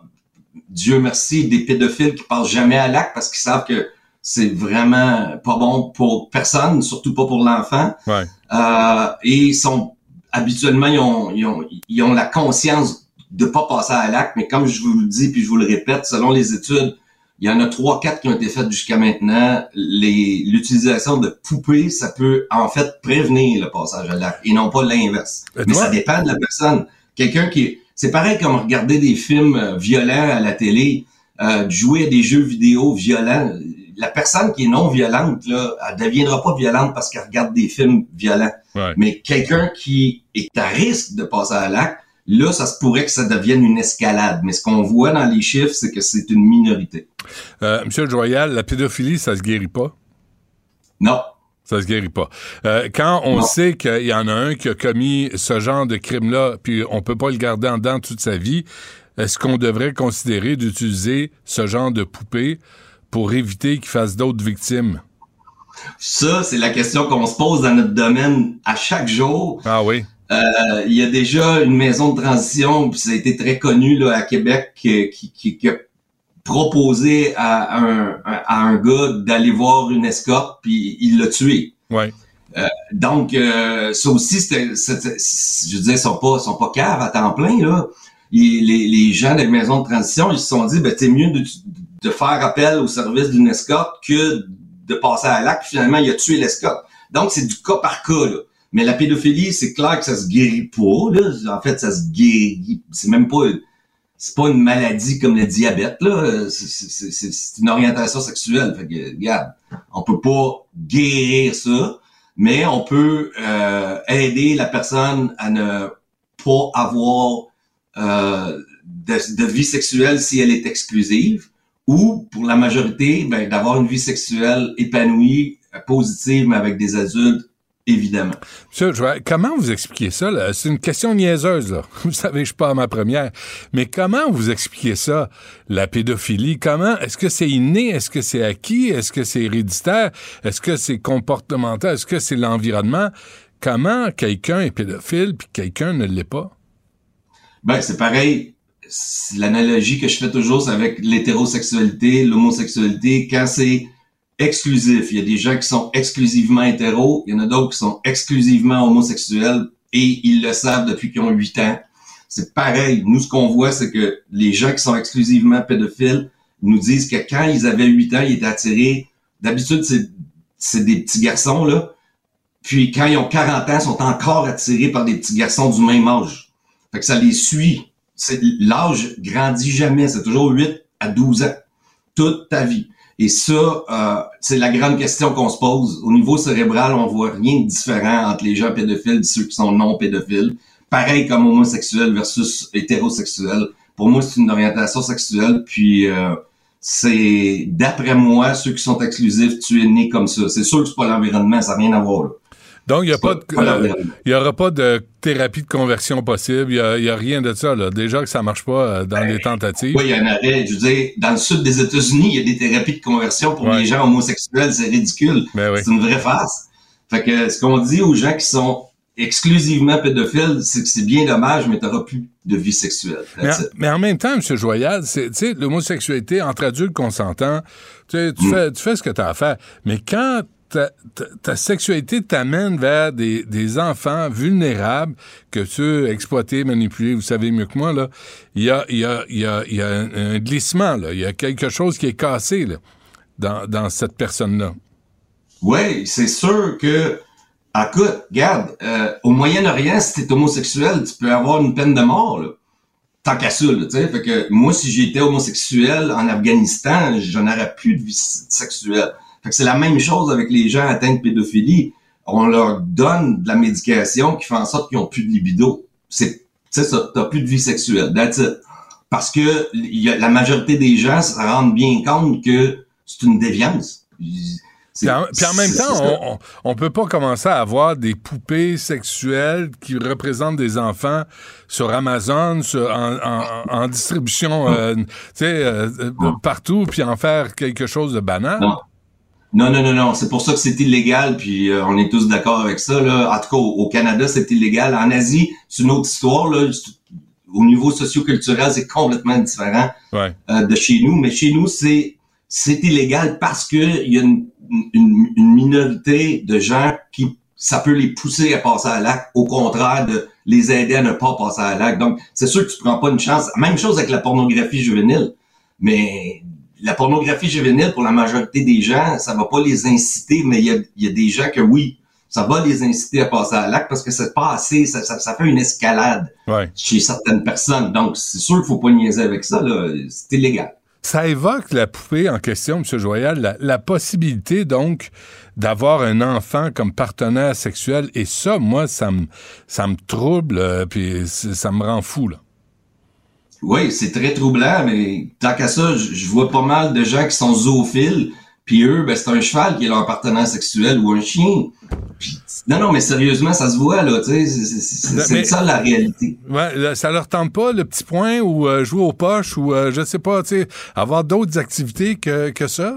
Dieu merci, des pédophiles qui passent jamais à l'acte parce qu'ils savent que c'est vraiment pas bon pour personne, surtout pas pour l'enfant. Ouais. Euh, et ils sont habituellement, ils ont, ils ont, ils ont la conscience de pas passer à l'acte, mais comme je vous le dis puis je vous le répète, selon les études, il y en a trois, quatre qui ont été faites jusqu'à maintenant. L'utilisation de poupées, ça peut en fait prévenir le passage à l'acte et non pas l'inverse. Mais ça dépend de la personne. Quelqu'un qui, c'est pareil comme regarder des films euh, violents à la télé, euh, jouer à des jeux vidéo violents. la personne qui est non violente, là, elle deviendra pas violente parce qu'elle regarde des films violents. Mais quelqu'un qui est à risque de passer à l'acte, là, ça se pourrait que ça devienne une escalade. Mais ce qu'on voit dans les chiffres, c'est que c'est une minorité. Euh, Monsieur Joyal, la pédophilie, ça se guérit pas? Non. Ça se guérit pas. Euh, quand on sait qu'il y en a un qui a commis ce genre de crime-là, puis on peut pas le garder en dedans toute sa vie, est-ce qu'on devrait considérer d'utiliser ce genre de poupée pour éviter qu'il fasse d'autres victimes? Ça, c'est la question qu'on se pose dans notre domaine à chaque jour. Ah oui. Euh, il y a déjà une maison de transition, puis ça a été très connu là, à Québec, qui, qui, qui a proposé à un, à un gars d'aller voir une escorte, puis il l'a tué. Ouais. Euh, donc, euh, ça aussi, c'était, je veux dire, ils sont pas, sont pas caves à temps plein, là. les, les gens des maisons de transition, ils se sont dit, ben, c'est mieux de, de faire appel au service d'une escorte que de passer à l'acte. Finalement, il a tué l'escorte. Donc, c'est du cas par cas, là. Mais la pédophilie, c'est clair que ça se guérit pas. Là. En fait, ça se guérit. C'est même pas c'est pas une maladie comme le diabète. là. C'est une orientation sexuelle. Fait que, regarde, on peut pas guérir ça, mais on peut euh, aider la personne à ne pas avoir euh, de, de, vie sexuelle si elle est exclusive, ou pour la majorité, ben, d'avoir une vie sexuelle épanouie, positive, mais avec des adultes évidemment. Monsieur, comment vous expliquez ça? C'est une question niaiseuse. Là. Vous savez, je suis pas à ma première. Mais comment vous expliquez ça, la pédophilie? Comment? Est-ce que c'est inné? Est-ce que c'est acquis? Est-ce que c'est héréditaire? Est-ce que c'est comportemental? Est-ce que c'est l'environnement? Comment quelqu'un est pédophile puis quelqu'un ne l'est pas? Ben, c'est pareil. L'analogie que je fais toujours, c'est avec l'hétérosexualité, l'homosexualité. Quand c'est exclusif. Il y a des gens qui sont exclusivement hétéros, il y en a d'autres qui sont exclusivement homosexuels et ils le savent depuis qu'ils ont 8 ans. C'est pareil. Nous, ce qu'on voit, c'est que les gens qui sont exclusivement pédophiles nous disent que quand ils avaient 8 ans, ils étaient attirés. D'habitude, c'est des petits garçons, là. Puis quand ils ont 40 ans, ils sont encore attirés par des petits garçons du même âge. Fait que ça les suit. L'âge grandit jamais. C'est toujours 8 à 12 ans. Toute ta vie. Et ça, euh, c'est la grande question qu'on se pose. Au niveau cérébral, on voit rien de différent entre les gens pédophiles et ceux qui sont non pédophiles. Pareil comme homosexuel versus hétérosexuel. Pour moi, c'est une orientation sexuelle. Puis euh, c'est, d'après moi, ceux qui sont exclusifs, tu es né comme ça. C'est sûr que c'est pas l'environnement, ça n'a rien à voir. Là. Donc, il n'y a pas, euh, il aura pas de thérapie de conversion possible. Il n'y a, rien de ça. Là. Déjà que ça marche pas euh, dans les tentatives. Oui, il y a un arrêt. Je veux dire, dans le sud des États-Unis, il y a des thérapies de conversion pour les gens homosexuels. C'est ridicule. Ben c'est une vraie farce. Fait que ce qu'on dit aux gens qui sont exclusivement pédophiles, c'est que c'est bien dommage, mais tu n'auras plus de vie sexuelle. Mais, en même temps, M. Joyal, l'homosexualité entre adultes consentants, tu, tu, mm. fais, tu fais ce que tu as à faire. Mais quand ta, sexualité t'amène vers des, enfants vulnérables que tu exploiter, manipuler, vous savez mieux que moi, là. Il y a, un, glissement, là. Il y a quelque chose qui est cassé, là, dans, dans cette personne-là. Oui, c'est sûr que, écoute, regarde, euh, au Moyen-Orient, si t'es homosexuel, tu peux avoir une peine de mort, là. Tant qu'à ça, tu sais. Fait que moi, si j'étais homosexuel en Afghanistan, j'en aurais plus de vie sexuelle. Fait que c'est la même chose avec les gens atteints de pédophilie. On leur donne de la médication qui fait en sorte qu'ils ont plus de libido. C'est, tu ça, t'as plus de vie sexuelle. That's it. Parce que y a, la majorité des gens se rendent bien compte que c'est une déviance. Puis en, même temps, on, on, peut pas commencer à avoir des poupées sexuelles qui représentent des enfants sur Amazon, en, distribution, euh, sais, euh, euh, partout, puis en faire quelque chose de banal. Non, non, non, non. C'est pour ça que c'est illégal, puis euh, on est tous d'accord avec ça. Là. En tout cas, au, Canada, c'est illégal. En Asie, c'est une autre histoire. Là. Au niveau socioculturel, c'est complètement différent euh, de chez nous. Mais chez nous, c'est c'est illégal parce que il y a une, une, minorité de gens qui ça peut les pousser à passer à l'acte, au contraire de les aider à ne pas passer à l'acte. Donc, c'est sûr que tu prends pas une chance. Même chose avec la pornographie juvénile. Mais la pornographie juvénile, pour la majorité des gens, ça va pas les inciter, mais il y a, y a, des gens que oui, ça va les inciter à passer à l'acte parce que c'est pas assez, ça, ça, fait une escalade chez certaines personnes. Donc, c'est sûr qu'il faut pas niaiser avec ça. C'est illégal. Ça évoque la poupée en question, M. Joyal, la, possibilité donc d'avoir un enfant comme partenaire sexuel. Et ça, moi, ça me, ça me trouble, euh, puis ça me rend fou. Là. Oui, c'est très troublant, mais tant qu'à ça, je vois pas mal de gens qui sont zoophiles, puis eux, ben, c'est un cheval qui est leur partenaire sexuel ou un chien. non, non, mais sérieusement, ça se voit, là, tu sais, c'est ça la réalité. Ouais, ça leur tente pas, le petit point, ou euh, jouer aux poches, ou euh, je sais pas, tu sais, avoir d'autres activités que, que ça?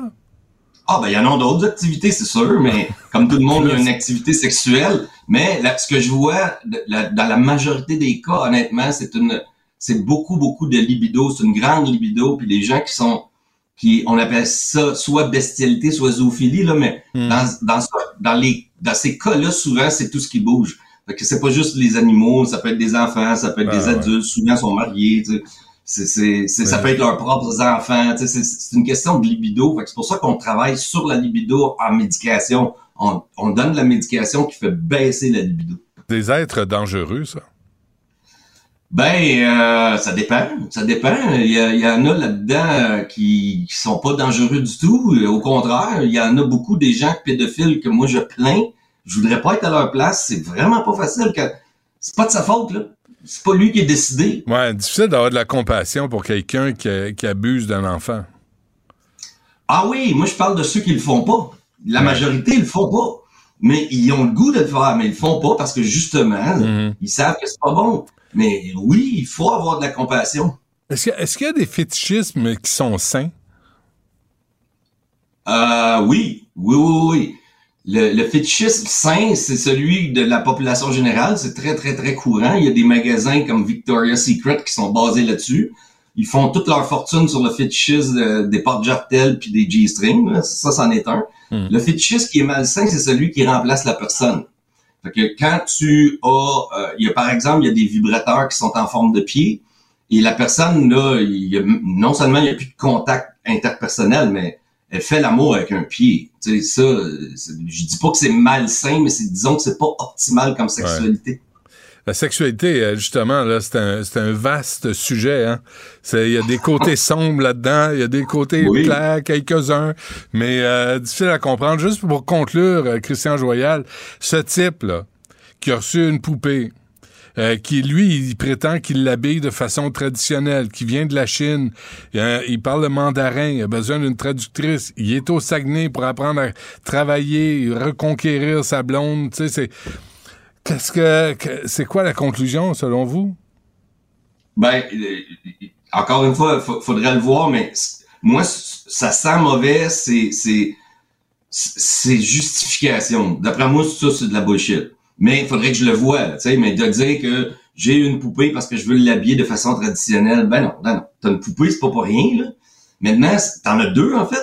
Ah, ben, il y en a d'autres activités, c'est sûr, mais comme tout le monde, il y a une activité sexuelle. Mais là, ce que je vois, dans la majorité des cas, honnêtement, c'est une c'est beaucoup, beaucoup de libido. C'est une grande libido. Puis les gens qui sont, qui, on appelle ça soit bestialité, soit zoophilie, là, mais hmm. dans, dans, dans, les, dans ces cas-là, souvent, c'est tout ce qui bouge. Fait que c'est pas juste les animaux, ça peut être des enfants, ça peut être des adultes, souvent sont mariés, tu sais. C'est, c'est, ça peut être leurs propres enfants. C'est, c'est une question de libido. C'est pour ça qu'on travaille sur la libido en médication. On, on donne de la médication qui fait baisser la libido. Des êtres dangereux, ça. Ben, euh, ça dépend. Ça dépend. Il y, y en a là-dedans euh, qui, qui sont pas dangereux du tout. Au contraire, il y en a beaucoup des gens pédophiles que moi je plains. Je voudrais pas être à leur place. C'est vraiment pas facile. Que... C'est pas de sa faute, là. C'est pas lui qui est décidé. Ouais, difficile d'avoir de la compassion pour quelqu'un qui, qui, abuse d'un enfant. Ah oui, moi je parle de ceux qui le font pas. La majorité, ils le font pas. Mais ils ont le goût de le faire, mais ils le font pas parce que justement, mm-hmm. ils savent que c'est pas bon. Mais oui, il faut avoir de la compassion. Est-ce qu'il y, a des fétichismes qui sont sains? Euh, oui, oui, oui, oui. Le, fétichisme sain, c'est celui de la population générale. C'est très, très, très courant. Il y a des magasins comme Victoria's Secret qui sont basés là-dessus. Ils font toute leur fortune sur le fétichisme des portes jartelles puis des G-strings. Ça, c'en est un. Hmm. Le fétichisme qui est malsain, c'est celui qui remplace la personne. Fait que quand tu as, euh, il y a par exemple, il y a des vibrateurs qui sont en forme de pied et la personne là, il y a, non seulement il n'y a plus de contact interpersonnel, mais elle fait l'amour avec un pied. Tu sais ça, je dis pas que c'est malsain, mais c'est disons que c'est pas optimal comme sexualité. La sexualité, euh, justement, là, c'est un, un, vaste sujet. Hein? Il y a des côtés sombres là-dedans, il y a des côtés clairs, quelques-uns, mais euh, difficile à comprendre. Juste pour conclure, euh, Christian Joyal, ce type-là, qui a reçu une poupée, qui, lui, il prétend qu'il l'habille de façon traditionnelle, qui vient de la Chine, il, parle le mandarin, il a besoin d'une traductrice, il est au Saguenay pour apprendre à travailler, reconquérir sa blonde, tu sais, c'est Qu'est-ce que, c'est quoi la conclusion selon vous? Ben, euh, encore une fois, faudrait le voir, mais moi, ça sent mauvais, c'est, c'est, c'est justification. D'après moi, ça, c'est de la bullshit. Mais il faudrait que je le voie, tu sais, mais de dire que j'ai une poupée parce que je veux l'habiller de façon traditionnelle, ben non, ben non. T'as une poupée, c'est pas pour rien, là. Maintenant, t'en as deux, en fait.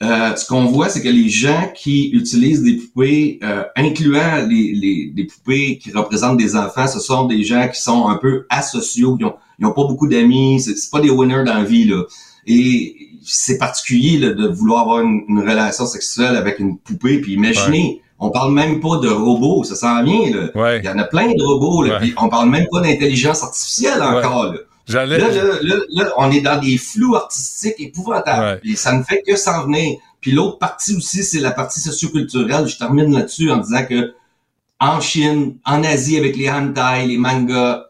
Euh, ce qu'on voit, c'est que les gens qui utilisent des poupées, euh, incluant les, les, les, poupées qui représentent des enfants, ce sont des gens qui sont un peu asociaux, qui ont, ils ont pas beaucoup d'amis, c'est pas des winners dans la vie là. Et c'est particulier là, de vouloir avoir une, relation sexuelle avec une poupée. Puis imaginez, on parle même pas de robots, ça sent bien là. Il y en a plein de robots. Là, puis on parle même pas d'intelligence artificielle encore. Là. Là, là, là, on est dans des flous artistiques épouvantables. Et ça ne fait que s'en venir. Puis l'autre partie aussi, c'est la partie socioculturelle. Je termine là-dessus en disant que en Chine, en Asie, avec les hentai, les mangas,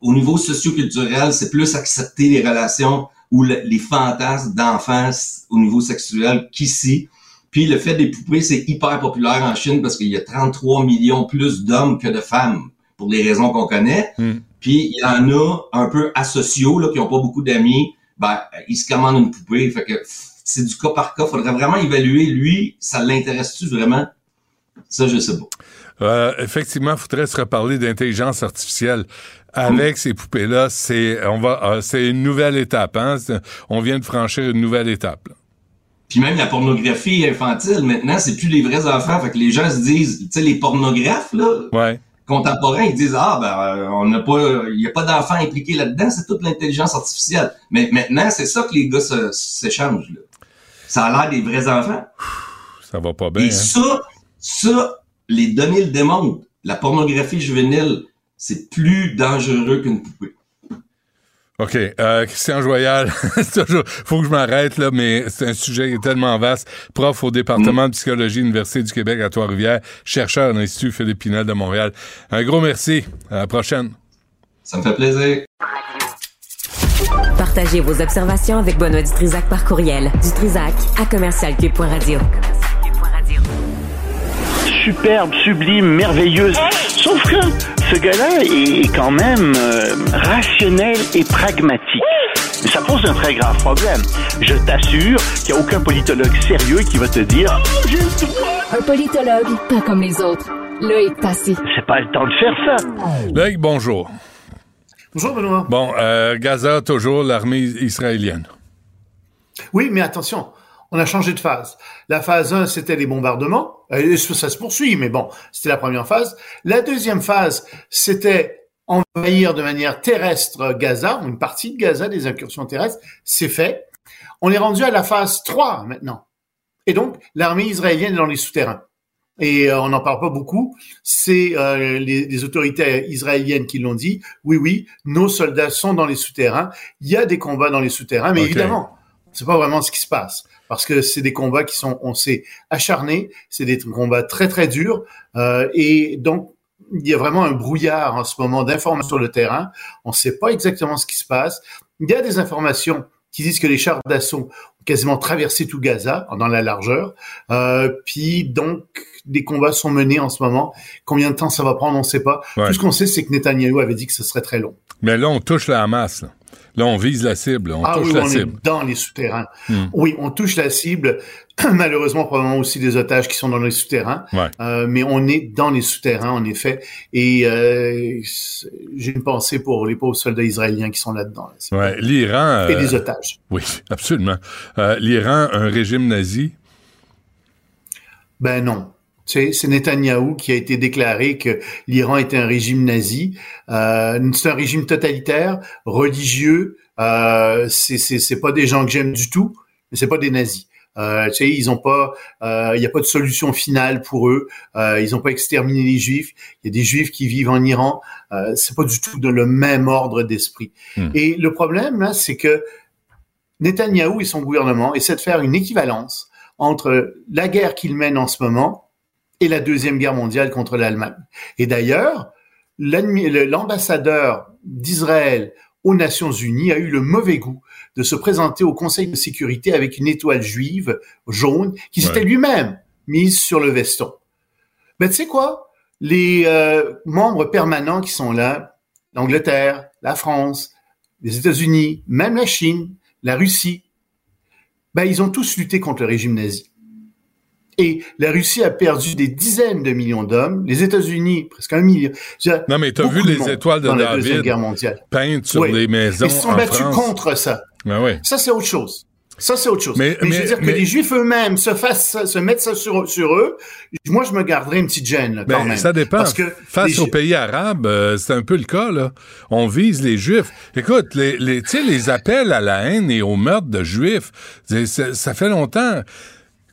au niveau socioculturel, c'est plus accepter les relations ou les fantasmes d'enfance au niveau sexuel qu'ici. Puis le fait des poupées, c'est hyper populaire en Chine parce qu'il y a 33 millions plus d'hommes que de femmes, pour les raisons qu'on connaît. Hmm. Puis il y en a un peu asociaux là, qui ont pas beaucoup d'amis, ben ils se commandent une poupée. Fait que c'est du cas par cas. Faudrait vraiment évaluer lui, ça l'intéresse-tu vraiment? Ça, je sais pas. Euh, effectivement, il faudrait se reparler d'intelligence artificielle. Avec ces poupées-là, c'est on va euh, c'est une nouvelle étape. Hein? On vient de franchir une nouvelle étape. Puis même la pornographie infantile, maintenant, c'est plus les vrais enfants. Fait que les gens se disent, tu sais, les pornographes, là. Ouais contemporains, ils disent ah ben euh, on n'a pas, il y a pas d'enfants impliqués là-dedans, c'est toute l'intelligence artificielle. Mais maintenant, c'est ça que les gars s'échangent. Là. Ça a l'air des vrais enfants. Ça va pas bien. Et hein. ça, ça, les données le démontrent. La pornographie juvénile, c'est plus dangereux qu'une poupée. OK. Euh, Christian Joyal, toujours, faut que je m'arrête là, mais c'est un sujet tellement vaste. Prof au département de psychologie Université du Québec à Trois-Rivières, chercheur à l'Institut Philippe Pinel de Montréal. Un gros merci. À la prochaine. Ça me fait plaisir. Partagez vos observations avec Benoît Dutrisac par courriel. Dutrisac à commercialcube.radio. Superbe, sublime, merveilleuse. Sauf que ce gars-là est quand même euh, rationnel et pragmatique. Mais ça pose un très grave problème. Je t'assure qu'il n'y a aucun politologue sérieux qui va te dire oh, droit. Un politologue, pas comme les autres. Là est passé. C'est pas le temps de faire ça. Loïc, bonjour. Bonjour Benoît. Bon, euh, Gaza, toujours l'armée israélienne. Oui, mais attention, on a changé de phase. La phase 1, c'était les bombardements. Et ça se poursuit, mais bon, c'était la première phase. La deuxième phase, c'était envahir de manière terrestre Gaza, une partie de Gaza, des incursions terrestres. C'est fait. On est rendu à la phase 3 maintenant. Et donc, l'armée israélienne est dans les souterrains et euh, on n'en parle pas beaucoup, c'est euh, les, les, autorités israéliennes qui l'ont dit. Oui, oui, nos soldats sont dans les souterrains. Il y a des combats dans les souterrains, mais évidemment, c'est pas vraiment ce qui se passe parce que c'est des combats qui sont, on sait, acharnés. C'est des combats très très durs euh, et donc il y a vraiment un brouillard en ce moment d'informations sur le terrain. On ne sait pas exactement ce qui se passe. Il y a des informations qui disent que les chars d'assaut ont quasiment traversé tout Gaza dans la largeur. Euh, puis donc des combats sont menés en ce moment. Combien de temps ça va prendre, on ne sait pas. Tout ce qu'on sait, c'est que Netanyahou avait dit que ce serait très long. Mais là, on touche la. Là. On vise la cible. On ah touche oui, la on cible. est dans les souterrains. Hmm. Oui, on touche la cible. Malheureusement, probablement aussi des otages qui sont dans les souterrains. Ouais. Euh, mais on est dans les souterrains, en effet. Et euh, j'ai une pensée pour les pauvres soldats israéliens qui sont là-dedans. Là. Ouais. L'Iran. Et euh, les otages. Oui, absolument. Euh, L'Iran, un régime nazi? Ben non. C'est Netanyahou qui a été déclaré que l'Iran était un régime nazi. Euh, c'est un régime totalitaire, religieux. Euh, c'est pas des gens que j'aime du tout, mais c'est pas des nazis. Euh, tu sais, ils ont pas, il n'y a pas de solution finale pour eux. Euh, ils n'ont pas exterminé les juifs. Il y a des juifs qui vivent en Iran. Euh, c'est pas du tout de le même ordre d'esprit. Hmm. Et le problème là, c'est que Netanyahou et son gouvernement essaient de faire une équivalence entre la guerre qu'ils mènent en ce moment et la deuxième guerre mondiale contre l'Allemagne. Et d'ailleurs, l'ambassadeur d'Israël aux Nations Unies a eu le mauvais goût de se présenter au Conseil de sécurité avec une étoile juive jaune qui s'était Ouais. lui-même mise sur le veston. Ben tu sais quoi? Les euh, membres permanents qui sont là, l'Angleterre, la France, les États-Unis, même la Chine, la Russie, ben ils ont tous lutté contre le régime nazi. Et la Russie a perdu des dizaines de millions d'hommes, les États-Unis presque un million. Non, mais t'as vu les étoiles de dans la deuxième David guerre mondiale. peintes sur Oui. les maisons Ils se sont en battus France. contre ça. Ben oui. Ça, c'est autre chose. Ça, c'est autre chose. Mais- Mais, mais- je veux dire mais- que les Juifs eux-mêmes se fassent, ça- se mettent ça sur, sur eux. Moi, je me garderais une petite gêne, là, quand Ben, même. ça dépend. Parce que Face les aux pays arabes, euh, c'est un peu le cas, là. On vise les Juifs. Écoute, les, les, tu sais, les appels à la haine et au meurtre de Juifs, ça fait longtemps.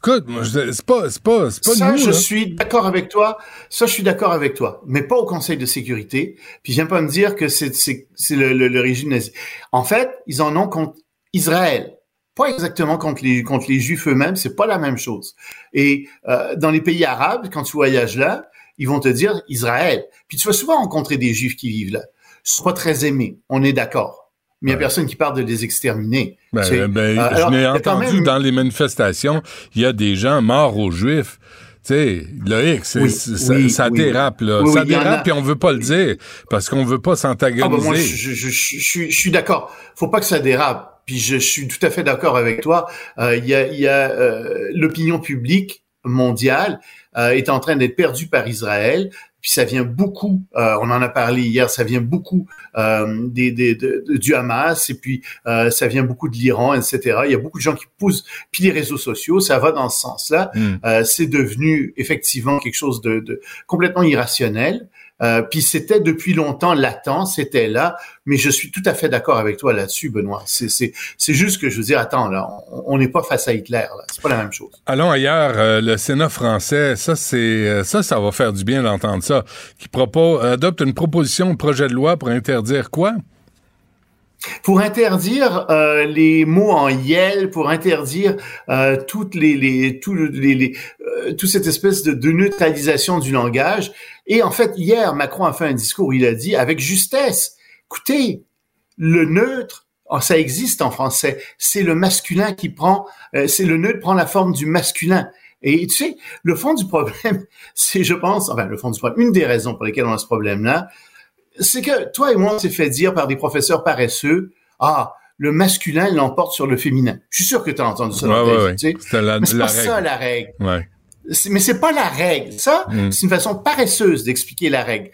Écoute, c'est pas, c'est pas, c'est pas ça, nous, je là. suis d'accord avec toi. Ça, je suis d'accord avec toi. Mais pas au Conseil de sécurité. Puis, viens pas me dire que c'est, c'est, c'est le, le, le régime nazi. En fait, ils en ont contre Israël. Pas exactement contre les, contre les Juifs eux-mêmes. C'est pas la même chose. Et euh, dans les pays arabes, quand tu voyages là, ils vont te dire Israël. Puis, tu vas souvent rencontrer des Juifs qui vivent là. Ils sont pas très aimés. On est d'accord. Mais il y a personne qui parle de les exterminer. Ben, ben, euh, je n'ai entendu même- dans les manifestations, il y a des gens morts aux Juifs. Tu sais, Loïc, Oui, ça, oui, ça dérape, là. Oui, ça dérape, a. puis on veut pas le dire, parce qu'on veut pas Ah s'antagoniser. bah moi, je, je, je, je suis, d'accord. Faut pas que ça dérape. Puis je, suis tout à fait d'accord avec toi. Euh, Il y a, y a euh, l'opinion publique mondiale euh, est en train d'être perdue par Israël. Puis ça vient beaucoup, euh, on en a parlé hier, ça vient beaucoup euh, des, des, de- de- du Hamas et puis euh, ça vient beaucoup de l'Iran, etc. Il y a beaucoup de gens qui poussent, puis les réseaux sociaux, ça va dans ce sens-là. Hmm. Euh, c'est devenu effectivement quelque chose de, de complètement irrationnel. Euh, puis c'était depuis longtemps latent, c'était là, mais je suis tout à fait d'accord avec toi là-dessus, Benoît. C'est c'est c'est juste que je veux dire, attends là, on- n'est pas face à Hitler là, c'est pas la même chose. Allons ailleurs, euh, le Sénat français, ça c'est euh, ça, ça va faire du bien d'entendre ça, qui propose adopte une proposition de projet de loi pour interdire quoi? pour interdire euh, les mots en yel, pour interdire euh, toutes les, les, tout, les, les euh, toute cette espèce de, de, neutralisation du langage. Et en fait, hier, Macron a fait un discours où il a dit avec justesse, écoutez, le neutre, oh, ça existe en français, c'est le masculin qui prend, euh, c'est le neutre prend la forme du masculin. Et tu sais, le fond du problème, c'est, je pense, enfin, le fond du problème, une des raisons pour lesquelles on a ce problème-là, c'est que toi et moi, on s'est fait dire par des professeurs paresseux, ah, le masculin l'emporte sur le féminin. Je suis sûr que tu as entendu ça. Ouais, ouais. La, Mais c'est la pas règle. ça la règle. Mais c'est pas la règle. Ça, Mm. c'est une façon paresseuse d'expliquer la règle.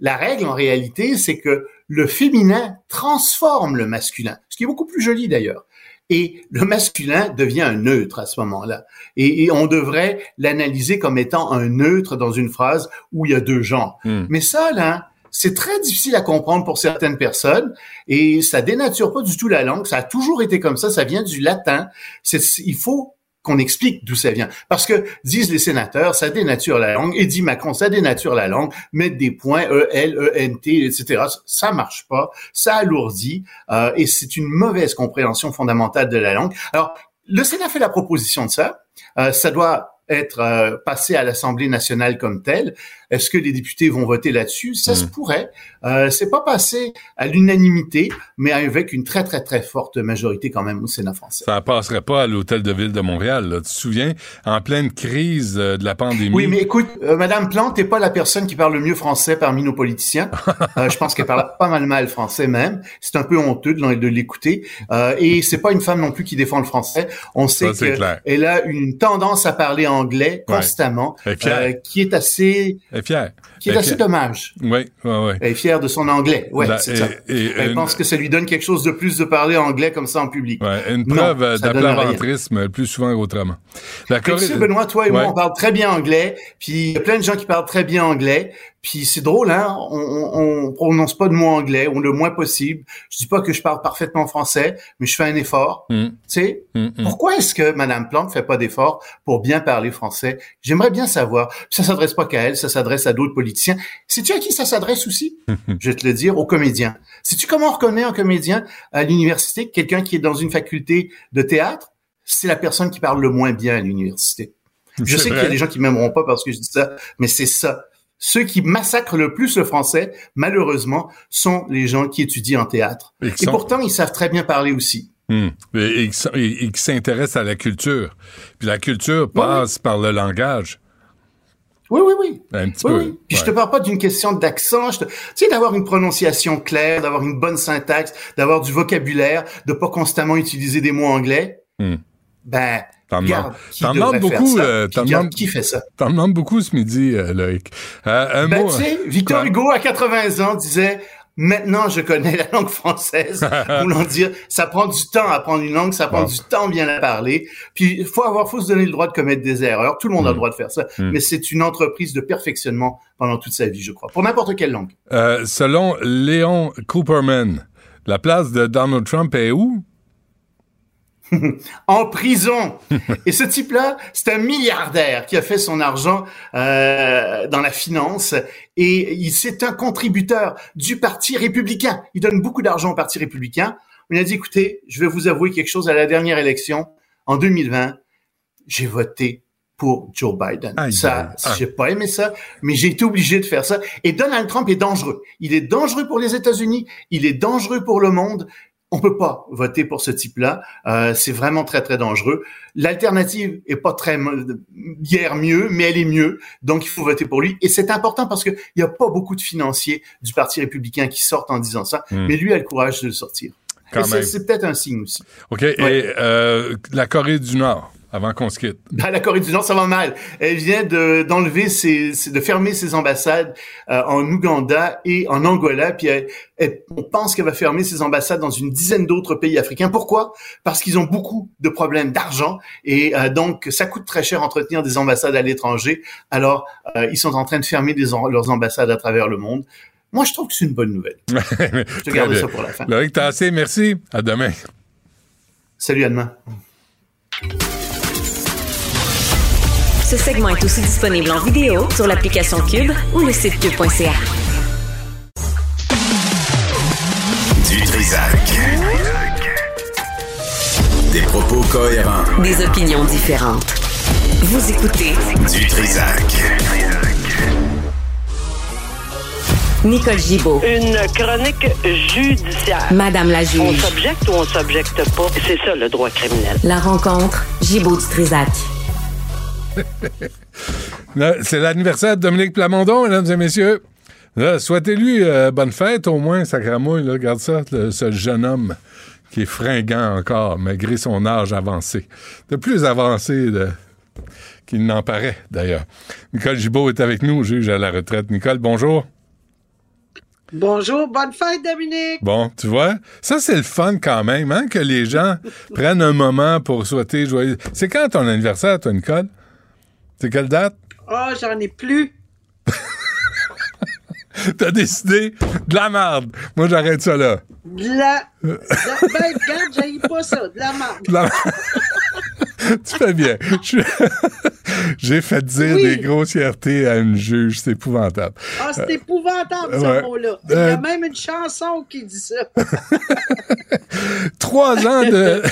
La règle, en réalité, c'est que le féminin transforme le masculin, ce qui est beaucoup plus joli d'ailleurs. Et le masculin devient un neutre à ce moment-là. Et, et on devrait l'analyser comme étant un neutre dans une phrase où il y a deux genres. Mm. Mais ça, là, c'est très difficile à comprendre pour certaines personnes et ça dénature pas du tout la langue. Ça a toujours été comme ça. Ça vient du latin. C'est, il faut qu'on explique d'où ça vient. Parce que, disent les sénateurs, ça dénature la langue, et dit Macron, ça dénature la langue, mettre des points E, L, E, N, T, etc. Ça marche pas, ça alourdit, euh, et c'est une mauvaise compréhension fondamentale de la langue. Alors, le Sénat fait la proposition de ça. Euh, ça doit être euh, passé à l'Assemblée nationale comme tel. Est-ce que les députés vont voter là-dessus? Ça se pourrait. Euh, c'est pas passé à l'unanimité, mais avec une très très très forte majorité quand même au Sénat français. Ça passerait pas à l'hôtel de ville de Montréal. Là. Tu te souviens, en pleine crise euh, de la pandémie. Oui, mais écoute, euh, Madame Plante n'est pas la personne qui parle le mieux français parmi nos politiciens. Euh, je pense qu'elle parle pas mal mal français même. C'est un peu honteux de, l'écouter. Euh, et c'est pas une femme non plus qui défend le français. On sait qu'elle a une tendance à parler anglais constamment, euh, qui est assez, fière. qui est est assez fière. dommage. Oui, oui, oui. Elle est fière de son anglais. Ouais, La- c'est ça. et Elle une- pense que ça lui donne quelque chose de plus de parler anglais comme ça en public. Ouais, une preuve euh, d'aplaventrisme plus souvent qu'autrement. Corée- sais, Benoît, toi et moi, on parle très bien anglais, puis il y a plein de gens qui parlent très bien anglais, puis c'est drôle, hein, on, on, on prononce pas de mots anglais, ou le moins possible. Je dis pas que je parle parfaitement français, mais je fais un effort. Mm. Tu sais, Mm, mm. pourquoi est-ce que Madame Plante fait pas d'effort pour bien parler français? J'aimerais bien savoir. Puis ça s'adresse pas qu'à elle, ça s'adresse à d'autres politiciens. Sais-tu à qui ça s'adresse aussi? Je vais te le dire, aux comédiens. Sais-tu comment on reconnaît un comédien à l'université? Quelqu'un qui est dans une faculté de théâtre? C'est la personne qui parle le moins bien à l'université. Je sais qu'il y a des gens qui m'aimeront pas parce que je dis ça, mais c'est ça. Ceux qui massacrent le plus le français, malheureusement, sont les gens qui étudient en théâtre. Et Et, qui sont- pourtant, ils savent très bien parler aussi. Hmm. Et, et qui et- s'intéressent à la culture. Puis la culture passe par le langage. Oui, oui, oui. Un petit Oui, peu. oui. Puis je Ouais. te parle pas d'une question d'accent. Je te... Tu sais, d'avoir une prononciation claire, d'avoir une bonne syntaxe, d'avoir du vocabulaire, de pas constamment utiliser des mots anglais. Hmm. Ben, T'en demandes- beaucoup, euh, t'en regarde demandes- qui fait ça? T'en demandes beaucoup ce midi, euh, Loïc. Euh, un Ben, mot. sais, Victor. Hugo, à 80 ans, disait Maintenant, je connais la langue française. Voulant dire, ça prend du temps à apprendre une langue, ça prend Bon. du temps bien la parler. Puis, il faut avoir, faut se donner le droit de commettre des erreurs. Tout le monde a Mm. le droit de faire ça. Mm. Mais c'est une entreprise de perfectionnement pendant toute sa vie, je crois. Pour n'importe quelle langue. Euh, selon Léon Cooperman, la place de Donald Trump est où? en prison. Et ce type-là, c'est un milliardaire qui a fait son argent euh, dans la finance et c'est un contributeur du Parti républicain. Il donne beaucoup d'argent au Parti républicain. On a dit, écoutez, je vais vous avouer quelque chose à la dernière élection, en 2020, j'ai voté pour Joe Biden. Aïe, ça, j'ai pas aimé ça, mais j'ai été obligé de faire ça. Et Donald Trump est dangereux. Il est dangereux pour les États-Unis, il est dangereux pour le monde. On peut pas voter pour ce type-là. Euh, c'est vraiment très très dangereux. L'alternative est pas très guère mieux, mais elle est mieux. Donc il faut voter pour lui. Et c'est important parce que il y a pas beaucoup de financiers du Parti républicain qui sortent en disant ça, Hmm. mais lui a le courage de le sortir. C'est peut-être un signe aussi. OK. Et euh, la Corée du Nord, avant qu'on se quitte. La Corée du Nord, ça va mal. Elle vient de d'enlever ses, de fermer ses ambassades euh, en Ouganda et en Angola. Puis elle- elle- on pense qu'elle va fermer ses ambassades dans une dizaine d'autres pays africains. Pourquoi? Parce qu'ils ont beaucoup de problèmes d'argent et euh, donc ça coûte très cher entretenir des ambassades à l'étranger. Alors euh, ils sont en train de fermer des leurs ambassades à travers le monde. Moi, je trouve que c'est une bonne nouvelle. Je te garde ça pour la fin. Loïc Tassé, merci. À demain. Salut, à demain. Ce segment est aussi disponible en vidéo sur l'application Cube ou le site cube.ca. Du Trisac. Des propos cohérents. Des opinions différentes. Vous écoutez Du Trisac. Nicole Gibaud. Une chronique judiciaire. Madame la On juge. s'objecte ou on s'objecte pas. C'est ça le droit criminel. La rencontre Gibaud du Trisac. C'est l'anniversaire de Dominique Plamondon, mesdames et messieurs. Souhaitez-lui euh, bonne fête, au moins, sacramouille. Regarde ça, le- ce jeune homme qui est fringant encore, malgré son âge avancé. De plus avancé de- qu'il n'en paraît, d'ailleurs. Nicole Gibault est avec nous, juge à la retraite. Nicole, bonjour. Bonjour, bonne fête, Dominique. Bon, tu vois, ça c'est le fun quand même, hein, que les gens prennent un moment pour souhaiter joyeux. C'est quand ton anniversaire, toi, Nicole? C'est quelle date? Oh, j'en ai plus. T'as décidé de la merde. Moi, j'arrête ça là. De la. de la- Ben, regarde, j'aille pas ça. De la marde. De la- tu fais bien. J'ai fait dire Oui. des grossièretés à une juge, c'est épouvantable. Ah, c'est épouvantable, ce ouais. mot-là. Il y Euh, a même une chanson qui dit ça. Trois ans de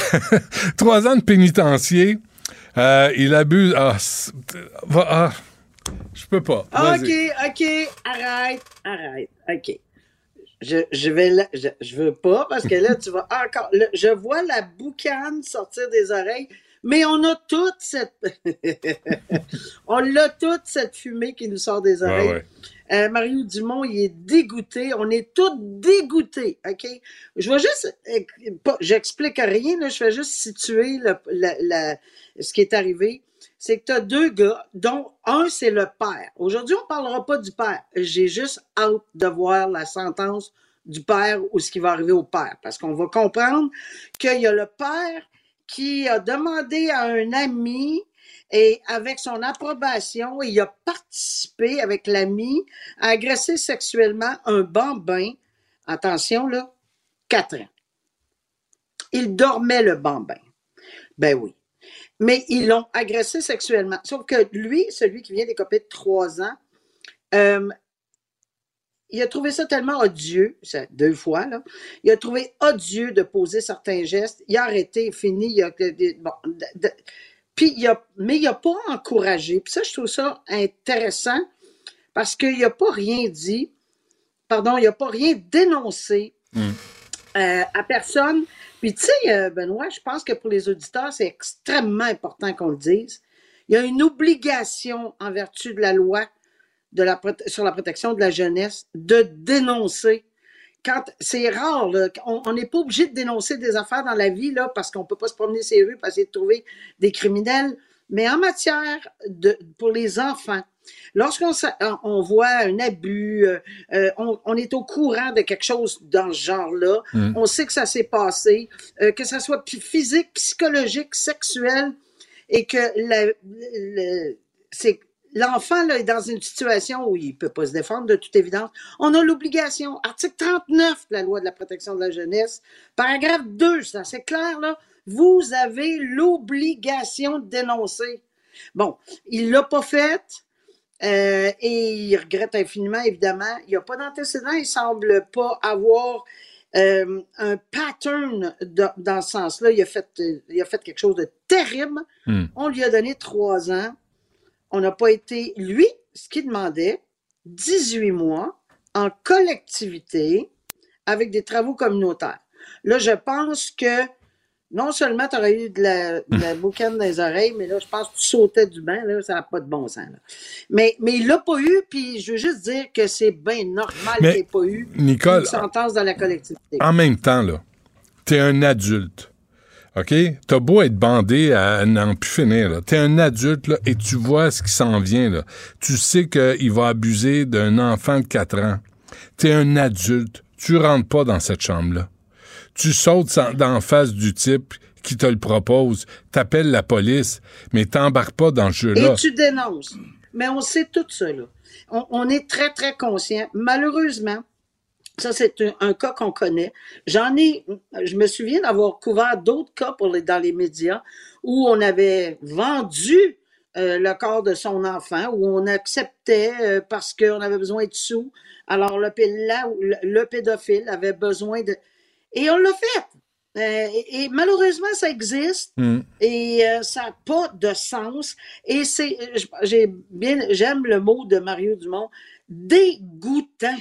trois ans de pénitencier. Euh, il abuse. Ah, ah, je peux pas. OK. OK, arrête, arrête. OK. Je, je vais là, je, je veux pas parce que là, tu vas encore. là, je vois la boucane sortir des oreilles, mais on a toute cette. on a toute cette fumée qui nous sort des oreilles. Ouais. Euh, Mario Dumont, il est dégoûté. On est tous dégoûtés, OK? Je vais juste... euh, J'explique rien, je fais juste situer ce qui est arrivé. C'est que tu as deux gars, dont un, c'est le père. Aujourd'hui, on parlera pas du père. J'ai juste hâte de voir la sentence du père ou ce qui va arriver au père. Parce qu'on va comprendre qu'il y a le père qui a demandé à un ami et avec son approbation, il a participé avec l'ami à agresser sexuellement un bambin. Attention, là, 4 ans. Il dormait le bambin. Ben oui. Mais ils l'ont agressé sexuellement. Sauf que lui, celui qui vient d'écoper de 3 ans, euh, il a trouvé ça tellement odieux, ça, deux fois, là. Il a trouvé odieux de poser certains gestes. Il a arrêté, fini. Il a, bon, puis il a, mais il n'a pas encouragé. Puis ça, je trouve ça intéressant parce qu'il n'a pas rien dit, pardon, il n'a pas rien dénoncé euh, à personne. Puis tu sais, euh, Benoît, je pense que pour les auditeurs, c'est extrêmement important qu'on le dise. Il y a une obligation en vertu de la loi de la, sur la protection de la jeunesse de dénoncer. Quand c'est rare, là, on n'est pas obligé de dénoncer des affaires dans la vie là, parce qu'on peut pas se promener ces rues pour essayer de trouver des criminels. Mais en matière de pour les enfants, lorsqu'on on voit un abus, euh, euh, on, on est au courant de quelque chose dans ce genre-là, Mm. on sait que ça s'est passé, euh, que ça soit physique, psychologique, sexuel, et que la- le- c'est l'enfant là, est dans une situation où il peut pas se défendre de toute évidence. On a l'obligation, article 39 de la loi de la protection de la jeunesse, paragraphe 2, c'est assez clair là, vous avez l'obligation de dénoncer. Bon, il l'a pas fait. euh, et il regrette infiniment, évidemment. Il n'y a pas d'antécédent. Il semble pas avoir euh, un pattern de- dans ce sens-là. Il, a fait, euh, il a fait quelque chose de terrible. Hmm. On lui a donné trois ans. On n'a pas été. Lui, ce qu'il demandait, 18 mois en collectivité avec des travaux communautaires. Là, je pense que non seulement tu aurais eu de la, de la boucane dans les oreilles, mais là, je pense que tu sautais du bain, là, ça n'a pas de bon sens. là. Mais, mais il l'a pas eu, puis je veux juste dire que c'est bien normal qu'il n'ait pas eu Nicole, une sentence dans la collectivité. En même temps, là, t'es un adulte. OK? T'as beau être bandé à n'en plus finir, là. T'es un adulte, et tu vois ce qui s'en vient, là. Tu sais qu'il va abuser d'un enfant de 4 ans. T'es un adulte. Tu rentres pas dans cette chambre-là. Tu sautes d'en face du type qui te le propose. T'appelles la police, mais t'embarques pas dans ce jeu-là. Et tu dénonces. Mais on sait tout ça. On, on est très, très conscient. Malheureusement, ça, c'est un, un cas qu'on connaît. J'en ai, je me souviens d'avoir couvert d'autres cas pour les, dans les médias où on avait vendu euh, le corps de son enfant, où on acceptait euh, parce qu'on avait besoin de sous. Alors, le, là le, le pédophile avait besoin de... Et on l'a fait. Euh, et, et malheureusement, ça existe Mm. et euh, ça n'a pas de sens. Et c'est, j'ai bien, j'aime le mot de Mario Dumont, dégoûtant.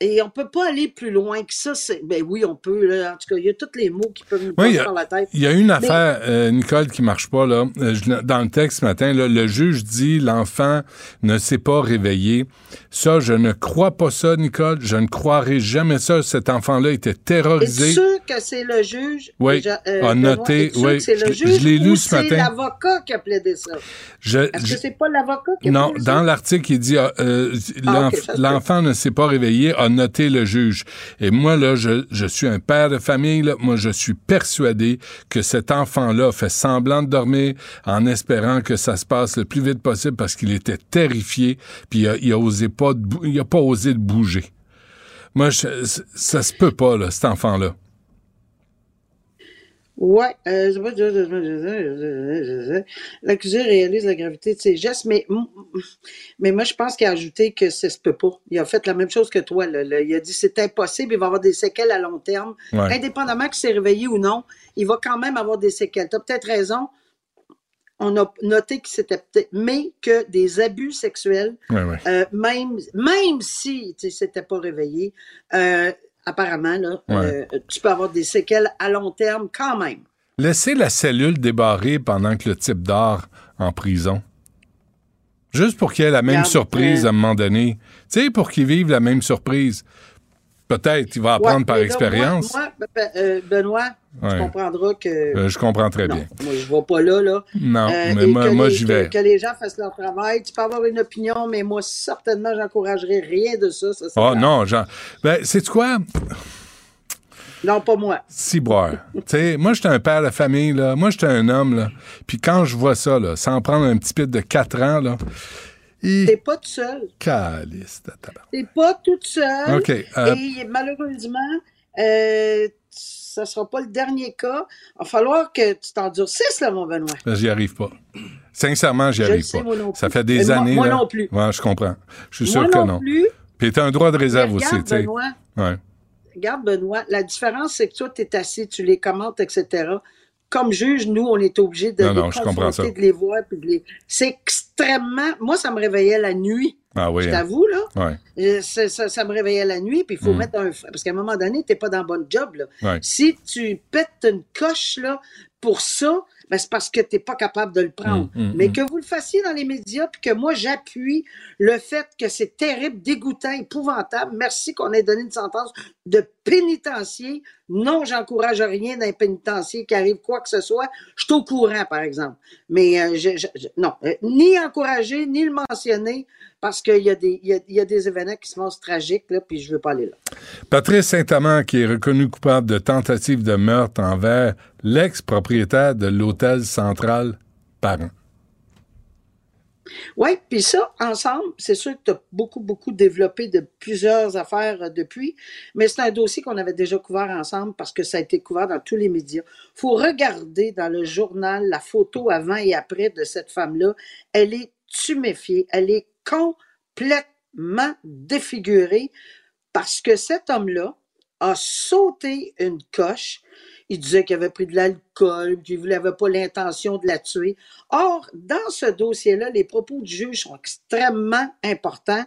Et on peut pas aller plus loin que ça. C'est, ben oui, on peut. Là. En tout cas, il y a tous les mots qui peuvent nous Oui, passer par la tête. Il y a une Mais- affaire, euh, Nicole, qui marche pas, là. Euh, dans le texte ce matin, là, le juge dit l'enfant ne s'est pas réveillé. Ça, je ne crois pas ça, Nicole. Je ne croirai jamais ça. Cet enfant-là était terrorisé. sûr que c'est le juge? Oui, déjà, a Benoît, noté, oui, c'est le je- juge je l'ai lu ce c'est matin. l'avocat qui a plaidé ça? Je- Est-ce je- que c'est pas l'avocat qui a Non, plaidé ça? dans l'article, il dit euh, euh, Ah, peut. l'enfant ne s'est pas réveillé, a noté le juge. Et moi, là, je, suis un père de famille. Moi, je suis persuadé que cet enfant-là fait semblant de dormir en espérant que ça se passe le plus vite possible parce qu'il était terrifié. Puis il a, pas, osé de bouger. Moi, je- ça se peut pas, là, cet enfant-là. Ouais, euh, l'accusé réalise la gravité de ses gestes, mais, mais moi, je pense qu'il a ajouté que ça se peut pas. Il a fait la même chose que toi, là, là. Il a dit c'est impossible, il va avoir des séquelles à long terme. Ouais. Indépendamment qu'il s'est réveillé ou non, il va quand même avoir des séquelles. Tu as peut-être raison. On a noté que c'était peut-être, mais que des abus sexuels, Ouais, ouais. euh, même, même si s'était pas réveillé, euh, apparemment, là, Ouais. euh, tu peux avoir des séquelles à long terme quand même. Laissez la cellule débarrée pendant que le type dort en prison. Juste pour qu'il ait la même surprise euh, à un moment donné. Tu sais, pour qu'il vive la même surprise. Peut-être, il va apprendre Ouais, par expérience. Euh, Benoît, Ouais. tu comprendras que. Euh, je comprends très non, bien. Moi, je ne vais pas là, là. Non, Euh, mais et moi, moi j'y vais. Que, les gens fassent leur travail. Tu peux avoir une opinion, mais moi, certainement, j'encouragerais rien de ça. Oh non, Jean. Ben, c'est quoi? Non, pas moi. Ciboire. tu sais, moi, j'étais un père de famille, là. Moi, j'étais un homme, là. Puis quand je vois ça, là, sans prendre un petit pit de 4 ans, là. T'es pas tout seul. Calice de. T'es pas toute seule. OK, euh, Et malheureusement, euh, ça sera pas le dernier cas. Il va falloir que tu t'endurcisses, là, mon Benoît. Ben, J'y arrive pas. Sincèrement, j'y arrive pas. moi non Ça fait des moi- années. moi là. non plus. Ouais, je comprends. Je suis sûr Moi que non non. plus. Puis t'as un droit de réserve aussi, tu. Benoît, Ouais. Regarde, Benoît, la différence, c'est que toi, tu es assis, tu les commentes, etc. Comme juge, nous, on est obligé de Non, les non, je comprends confronter, ça. de les voir. Puis de les... C'est extrêmement... Moi, ça me réveillait la nuit. Ah oui. Je hein. t'avoue, là. Ouais. Euh, Ça, ça- ça me réveillait la nuit, puis il faut Mm. mettre un... Parce qu'à un moment donné, tu pas dans le bon job, là. Ouais. Si tu pètes une coche, là, pour ça, ben, c'est parce que tu n'es pas capable de le prendre. Mm, mm, Mais que vous le fassiez dans les médias, puis que moi, j'appuie le fait que c'est terrible, dégoûtant, épouvantable. Merci qu'on ait donné une sentence de pénitencier. Non, j'encourage rien d'un pénitencier qui arrive quoi que ce soit. Je suis au courant, par exemple. Mais euh, non, euh, ni encourager, ni le mentionner, parce qu'il y, a y a, des événements qui se passent tragiques, là, puis je veux pas aller là. Patrice Saint-Amand, qui est reconnu coupable de tentative de meurtre envers l'ex-propriétaire de l'hôtel central Parent. Oui, puis ça, ensemble, c'est sûr que tu as beaucoup, beaucoup développé de plusieurs affaires euh, depuis, mais c'est un dossier qu'on avait déjà couvert ensemble parce que ça a été couvert dans tous les médias. faut regarder dans le journal la photo avant et après de cette femme-là. Elle est tuméfiée, elle est complètement défigurée parce que cet homme-là a sauté une coche. Il disait qu'il avait pris de l'alcool, qu'il n'avait pas l'intention de la tuer. Or, dans ce dossier-là, les propos du juge sont extrêmement importants.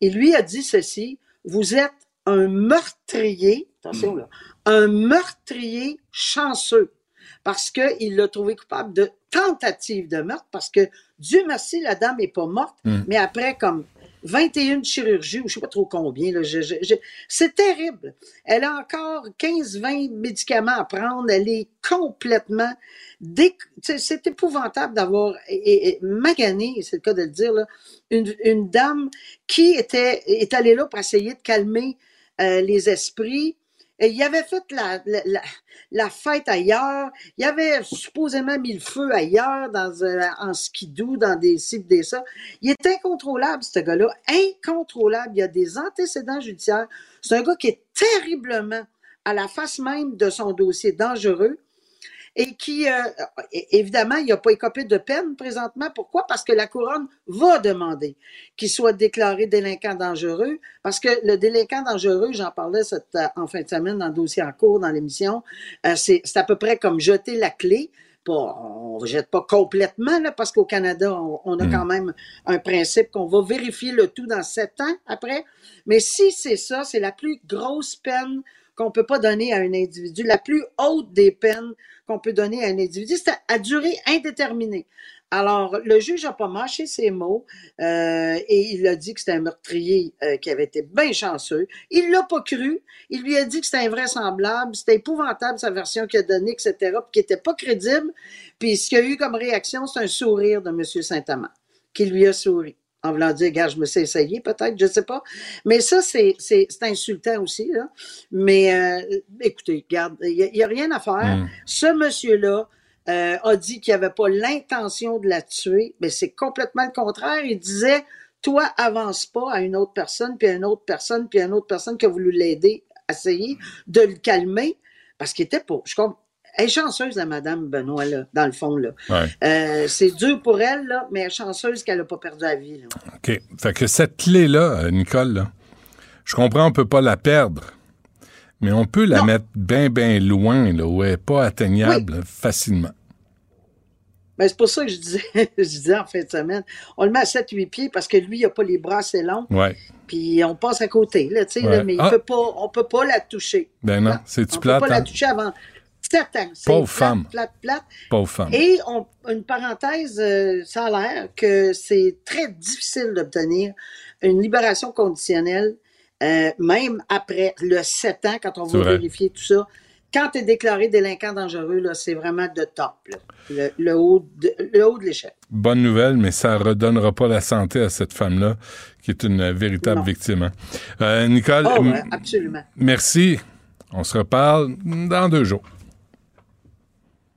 Et lui a dit ceci, vous êtes un meurtrier, attention là, un meurtrier chanceux parce qu'il l'a trouvé coupable de tentative de meurtre, parce que Dieu merci, la dame n'est pas morte, Mm. mais après comme 21 chirurgies, ou je sais pas trop combien, c'est terrible. Elle a encore 15-20 médicaments à prendre, elle est complètement... C'est épouvantable d'avoir et- magané, c'est le cas de le dire, là, une, une dame qui était, est allée là pour essayer de calmer euh, les esprits. Il avait fait la, la, fête ailleurs. Il avait supposément mis le feu ailleurs, dans, euh, en skidoo, dans des cibles, des ça. Il est incontrôlable, ce gars-là. Incontrôlable. Il a des antécédents judiciaires. C'est un gars qui est terriblement à la face même de son dossier dangereux. Et qui, euh, évidemment, il n'a pas écopé de peine présentement. Pourquoi? Parce que la couronne va demander qu'il soit déclaré délinquant dangereux, parce que le délinquant dangereux, j'en parlais cette, euh, en fin de semaine dans le dossier en cours, dans l'émission, euh, c'est à peu près comme jeter la clé on ne rejette pas complètement, là, parce qu'au Canada, on, a Mm. quand même un principe qu'on va vérifier le tout dans sept ans après. Mais si c'est ça, c'est la plus grosse peine qu'on peut pas donner à un individu, la plus haute des peines qu'on peut donner à un individu, c'est à, durée indéterminée. Alors, le juge a pas mâché ses mots euh, et il a dit que c'était un meurtrier euh, qui avait été bien chanceux. Il l'a pas cru. Il lui a dit que c'était invraisemblable, c'était épouvantable sa version qu'il a donnée, etc., puis qui était pas crédible. Puis ce qu'il a eu comme réaction, c'est un sourire de M. Saint-Amand, qui lui a souri. En voulant dire, gars, je me suis essayé, peut-être, je sais pas. Mais ça, c'est, insultant aussi, là. Mais, euh, écoutez, regarde, il n'y a, rien à faire. Mm. Ce monsieur-là, euh, a dit qu'il n'avait pas l'intention de la tuer, mais c'est complètement le contraire. Il disait, toi, avance pas à une autre personne, puis à une autre personne, puis à une autre personne qui a voulu l'aider, essayer de le calmer, parce qu'il était pas. Je comprends. Elle est chanceuse, la Madame Benoît, là, dans le fond. Là. Ouais. Euh, c'est dur pour elle, là, mais elle est chanceuse qu'elle n'a pas perdu la vie. Là. OK. Fait que cette clé-là, euh, Nicole, là, je comprends, on peut pas la perdre, mais on peut la mettre bien, bien loin, là, où elle n'est pas atteignable facilement. Ben, c'est pour ça que je disais, je disais en fin de semaine, on le met à 7-8 pieds parce que lui, il n'a pas les bras assez longs. Ouais. Puis on passe à côté, là, tu sais, Ouais. là, mais il Ah. peut pas, on peut pas la toucher. Ben non, c'est-tu On plate, peut pas hein? la toucher avant 7 ans. Pauvre plate, femme. Plate, plate. Pauvre femme. Et on, une parenthèse, euh, ça a l'air que c'est très difficile d'obtenir une libération conditionnelle, euh, même après le 7 ans, quand on vrai. vérifier tout ça. Quand tu es déclaré délinquant dangereux, c'est vraiment de top, là. Le, le haut de, le haut de l'échelle. Bonne nouvelle, mais ça redonnera pas la santé à cette femme-là, qui est une véritable Non. victime. hein. Euh, Nicole, Oh, absolument. merci. On se reparle dans deux jours.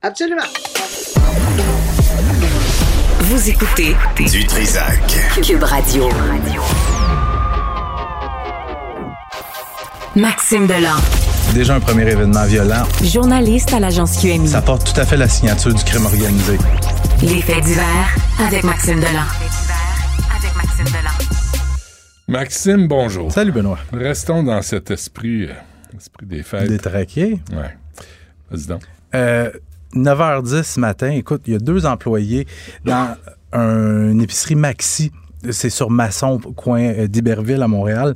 Absolument. Vous écoutez Du Trisac. Cube Radio. Maxime Delan, Déjà un premier événement violent. journaliste à l'agence QMI. Ça porte tout à fait la signature du crime organisé. Les faits divers avec Maxime Delan. Avec Maxime Delan. Maxime, bonjour. Salut, Benoît. Restons dans cet esprit, euh, esprit des fêtes. Détraqué. Ouais. Vas-y donc. Euh, 9h10 ce matin, écoute, il y a deux employés dans un- une épicerie Maxi. C'est sur Masson, coin euh, d'Iberville à Montréal.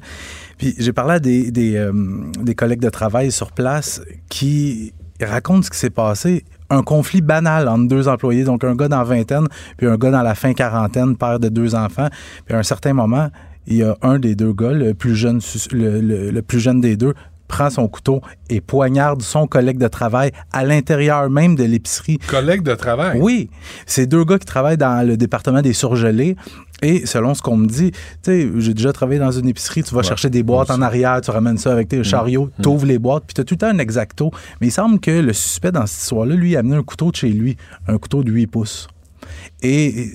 Puis j'ai parlé à des, euh, des collègues de travail sur place qui racontent ce qui s'est passé. Un conflit banal entre deux employés, donc un gars dans la vingtaine, puis un gars dans la fin quarantaine, père de deux enfants. Puis à un certain moment, il y a un des deux gars, le plus jeune, le- le plus jeune des deux, prend son couteau et poignarde son collègue de travail à l'intérieur même de l'épicerie. Collègue de travail? Oui. C'est deux gars qui travaillent dans le département des surgelés. Et selon ce qu'on me dit, tu sais, j'ai déjà travaillé dans une épicerie, tu vas chercher des boîtes en arrière, tu ramènes ça avec tes chariots, tu ouvres les boîtes, puis tu as tout le temps un exacto. Mais il semble que le suspect dans cette histoire-là, lui, a amené un couteau de chez lui, un couteau de 8 pouces. Et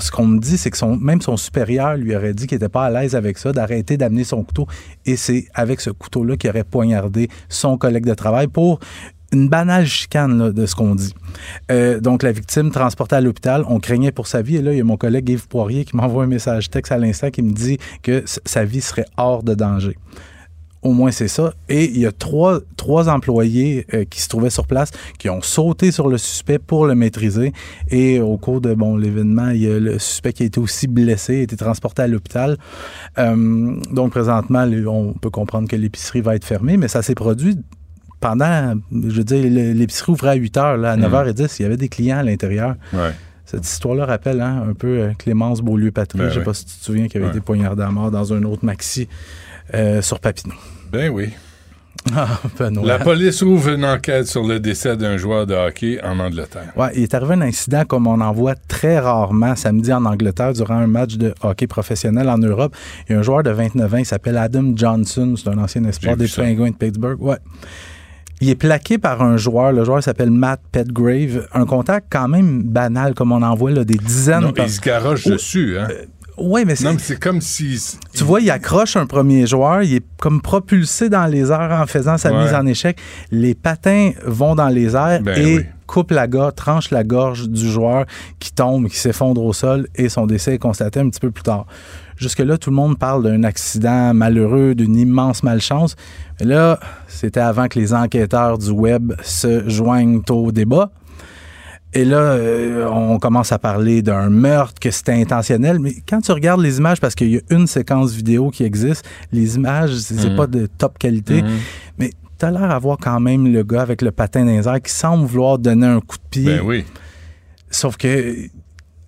ce qu'on me dit, c'est que même son supérieur lui aurait dit qu'il n'était pas à l'aise avec ça, d'arrêter d'amener son couteau. Et c'est avec ce couteau-là qu'il aurait poignardé son collègue de travail pour une banale chicane de ce qu'on dit. Euh, donc, la victime transportée à l'hôpital, on craignait pour sa vie. Et là, il y a mon collègue Yves Poirier qui m'envoie un message texte à l'instant qui me dit que sa vie serait hors de danger. Au moins, c'est ça. Et il y a trois, trois employés euh, qui se trouvaient sur place qui ont sauté sur le suspect pour le maîtriser. Et au cours de bon, l'événement, il y a le suspect qui a été aussi blessé, a été transporté à l'hôpital. Euh, donc, présentement, on peut comprendre que l'épicerie va être fermée, mais ça s'est produit pendant, je veux dire, l'épicerie ouvrait à 8 heures. Là, à 9h10, il y avait des clients à l'intérieur. Ouais. Cette histoire-là rappelle hein, un peu euh, Clémence Beaulieu-Patry. Ben je ne sais oui. pas si tu te souviens, qui avait Ouais. été poignardé à mort dans un autre maxi euh, sur Papineau. Ben oui. Ah. La police ouvre une enquête sur le décès d'un joueur de hockey en Angleterre. Ouais, il est arrivé un incident comme on en voit très rarement samedi en Angleterre durant un match de hockey professionnel en Europe. Il y a un joueur de 29 ans, il s'appelle Adam Johnson, c'est un ancien espoir des. Penguins de Pittsburgh. Ouais. Il est plaqué par un joueur, le joueur s'appelle Matt Petgrave, un contact quand même banal comme on en voit là, des dizaines Non, par- il se garoche Oh, dessus, hein? Oui, mais c'est. Non, mais c'est comme si. Tu vois, il accroche un premier joueur, il est comme propulsé dans les airs en faisant sa Ouais. mise en échec. Les patins vont dans les airs Ben et oui. coupent la gorge, tranchent la gorge du joueur qui tombe, qui s'effondre au sol et son décès est constaté un petit peu plus tard. Jusque-là, tout le monde parle d'un accident malheureux, d'une immense malchance. Mais là, c'était avant que les enquêteurs du web se joignent au débat. Et là, euh, on commence à parler d'un meurtre, que c'était intentionnel. Mais quand tu regardes les images, parce qu'il y a une séquence vidéo qui existe, les images, c'est Mhm. pas de top qualité. Mhm. Mais t'as l'air à voir quand même le gars avec le patin dans les airs qui semble vouloir donner un coup de pied. Ben oui. Sauf que, tu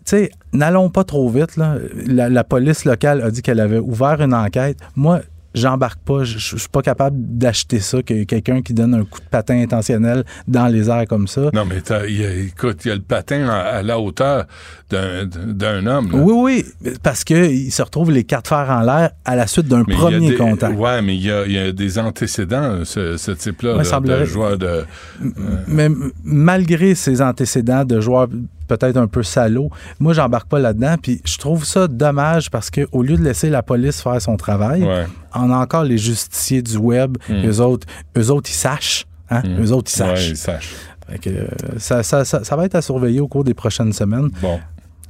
sais, n'allons pas trop vite. Là. La, la police locale a dit qu'elle avait ouvert une enquête. Moi, j'embarque pas. Je je suis pas capable d'acheter ça, que quelqu'un qui donne un coup de patin intentionnel dans les airs comme ça. Non, mais y a- écoute, il y a le patin à, à la hauteur d'un homme. là. Oui, oui, parce qu'il se retrouve les quatre fers en l'air à la suite d'un premier des- contact. Ouais, mais il y a, il y a des antécédents, ce, ce type-là, Ouais, de joueur de. Mais malgré ses antécédents de joueurs peut-être un peu salauds, moi, j'embarque pas là-dedans. Puis je trouve ça dommage parce qu'au lieu de laisser la police faire son travail, Ouais. on a encore les justiciers du web. Mm. Eux, autres, eux autres, ils sachent. Hein? Mm. Eux autres, ils Ouais, sachent. ils sachent. Fait que, euh, ça, ça- ça- ça va être à surveiller au cours des prochaines semaines. Bon.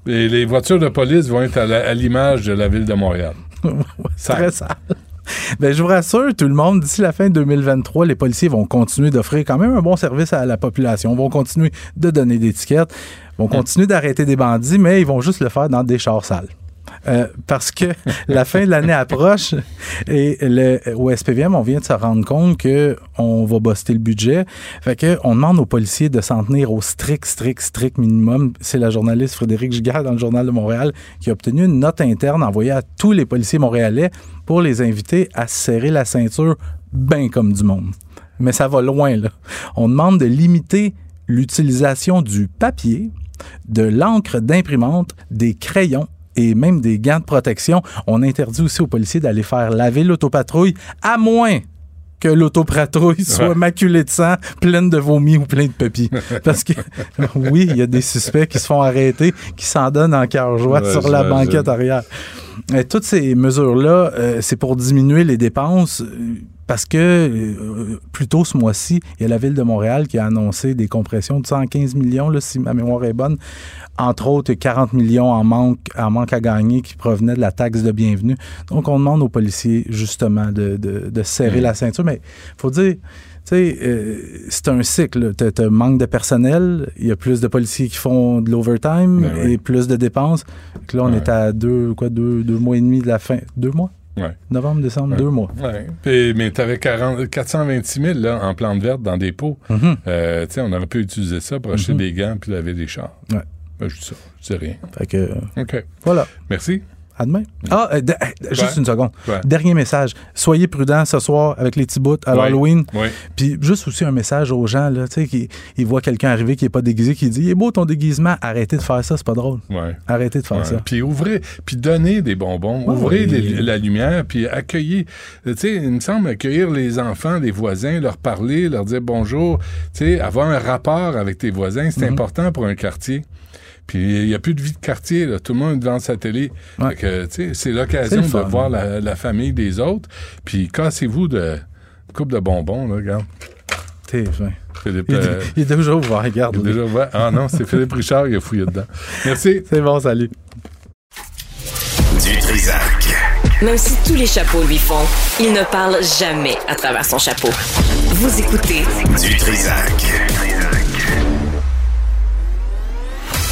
Et les voitures de police vont être à l'image de la ville de Montréal. C'est très sale. Ben, je vous rassure, tout le monde, d'ici la fin 2023, les policiers vont continuer d'offrir quand même un bon service à la population, vont continuer de donner des tickets, vont continuer d'arrêter des bandits, mais ils vont juste le faire dans des chars sales. Euh, parce que la fin de l'année approche et le, au SPVM, on vient de se rendre compte que on va buster le budget. Fait on demande aux policiers de s'en tenir au strict, strict, strict minimum. C'est la journaliste Frédéric Giguère dans le Journal de Montréal qui a obtenu une note interne envoyée à tous les policiers montréalais pour les inviter à se serrer la ceinture bien comme du monde. Mais ça va loin, là. On demande de limiter l'utilisation du papier, de l'encre d'imprimante, des crayons et même des gants de protection. On interdit aussi aux policiers d'aller faire laver l'autopatrouille, à moins que l'autopatrouille soit Ouais. maculée de sang, pleine de vomi ou plein de papy. Parce que, oui, il y a des suspects qui se font arrêter, qui s'en donnent en cœur joie Ouais, sur la banquette arrière. Et toutes ces mesures-là, euh, c'est pour diminuer les dépenses. Parce que euh, plus tôt ce mois-ci, il y a la ville de Montréal qui a annoncé des compressions de 115 millions, là, si ma mémoire est bonne. Entre autres, 40 millions en manque, en manque à gagner qui provenaient de la taxe de bienvenue. Donc, on demande aux policiers, justement, de, de- de serrer Mm. la ceinture. Mais il faut dire, tu sais, euh, c'est un cycle. Tu as, manque de personnel, il y a plus de policiers qui font de l'overtime Ben oui. et plus de dépenses. Donc là, on est à deux, quoi, deux, deux mois et demi de la fin. Deux mois? Ouais. Novembre, décembre, deux mois. Ouais. Puis, mais tu avais 426 000 là, en plantes vertes dans des pots. Euh, sais, on aurait pu utiliser ça pour acheter Mhm. des gants puis laver des chars. Ouais. Ben, je dis ça. Je dis rien. Fait que, OK. voilà. Merci. À demain. Ah, euh, de- euh, juste une seconde. Ouais. Dernier message. Soyez prudents ce soir avec les petits bouts à Ouais. l'Halloween. Ouais. Puis juste aussi un message aux gens, là, tu sais, qui ils voient quelqu'un arriver qui n'est pas déguisé, qui dit Il est beau ton déguisement, arrêtez de faire ça, c'est pas drôle. Ouais. Arrêtez de faire Ouais. ça. Puis ouvrez, puis donnez des bonbons, Ouais, ouvrez oui. les- la lumière, puis accueillez. Tu sais, il me semble accueillir les enfants, les voisins, leur parler, leur dire bonjour. Tu sais, avoir un rapport avec tes voisins, c'est Mhm. important pour un quartier. Puis il n'y a plus de vie de quartier, là. tout le monde est devant sa télé. Ouais. Fait que, tu sais, c'est l'occasion de fun. voir la, la famille des autres. Puis cassez-vous de coupe de bonbons, là, regarde. T'es fin. Philippe, Il, est- euh, il est déjà ouvert, regarde. il est déjà ouvert. Ah non, c'est Philippe Richard qui a fouillé dedans. Merci. C'est bon, salut. Du Trisac. Même si tous les chapeaux lui font, il ne parle jamais à travers son chapeau. Vous écoutez Du Trisac.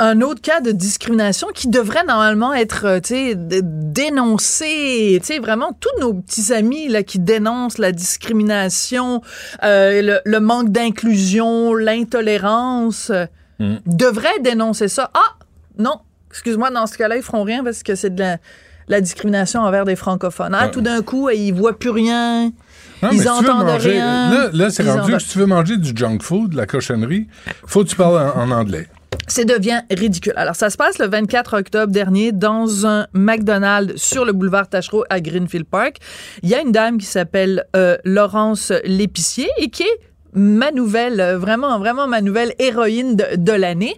Un autre cas de discrimination qui devrait normalement être euh, tu sais, d- dénoncé. Tu sais, vraiment, tous nos petits amis là, qui dénoncent la discrimination, euh, le, le manque d'inclusion, l'intolérance, euh, Mm. devraient dénoncer ça. Ah, non, excuse-moi, dans ce cas-là, ils feront rien parce que c'est de la... la discrimination envers des francophones. Ah, Ah. Tout d'un coup, ils voient plus rien. Non, mais ils si tu veux entendent manger- rien. Là, là c'est rendu que si tu veux manger du junk food, de la cochonnerie, faut que tu parles en, en anglais. Ça devient ridicule. Alors, ça se passe le 24 octobre dernier dans un McDonald's sur le boulevard Tachereau à Greenfield Park. Il y a une dame qui s'appelle euh, Laurence L'Épicier et qui est ma nouvelle, euh, vraiment, vraiment ma nouvelle héroïne de, de l'année.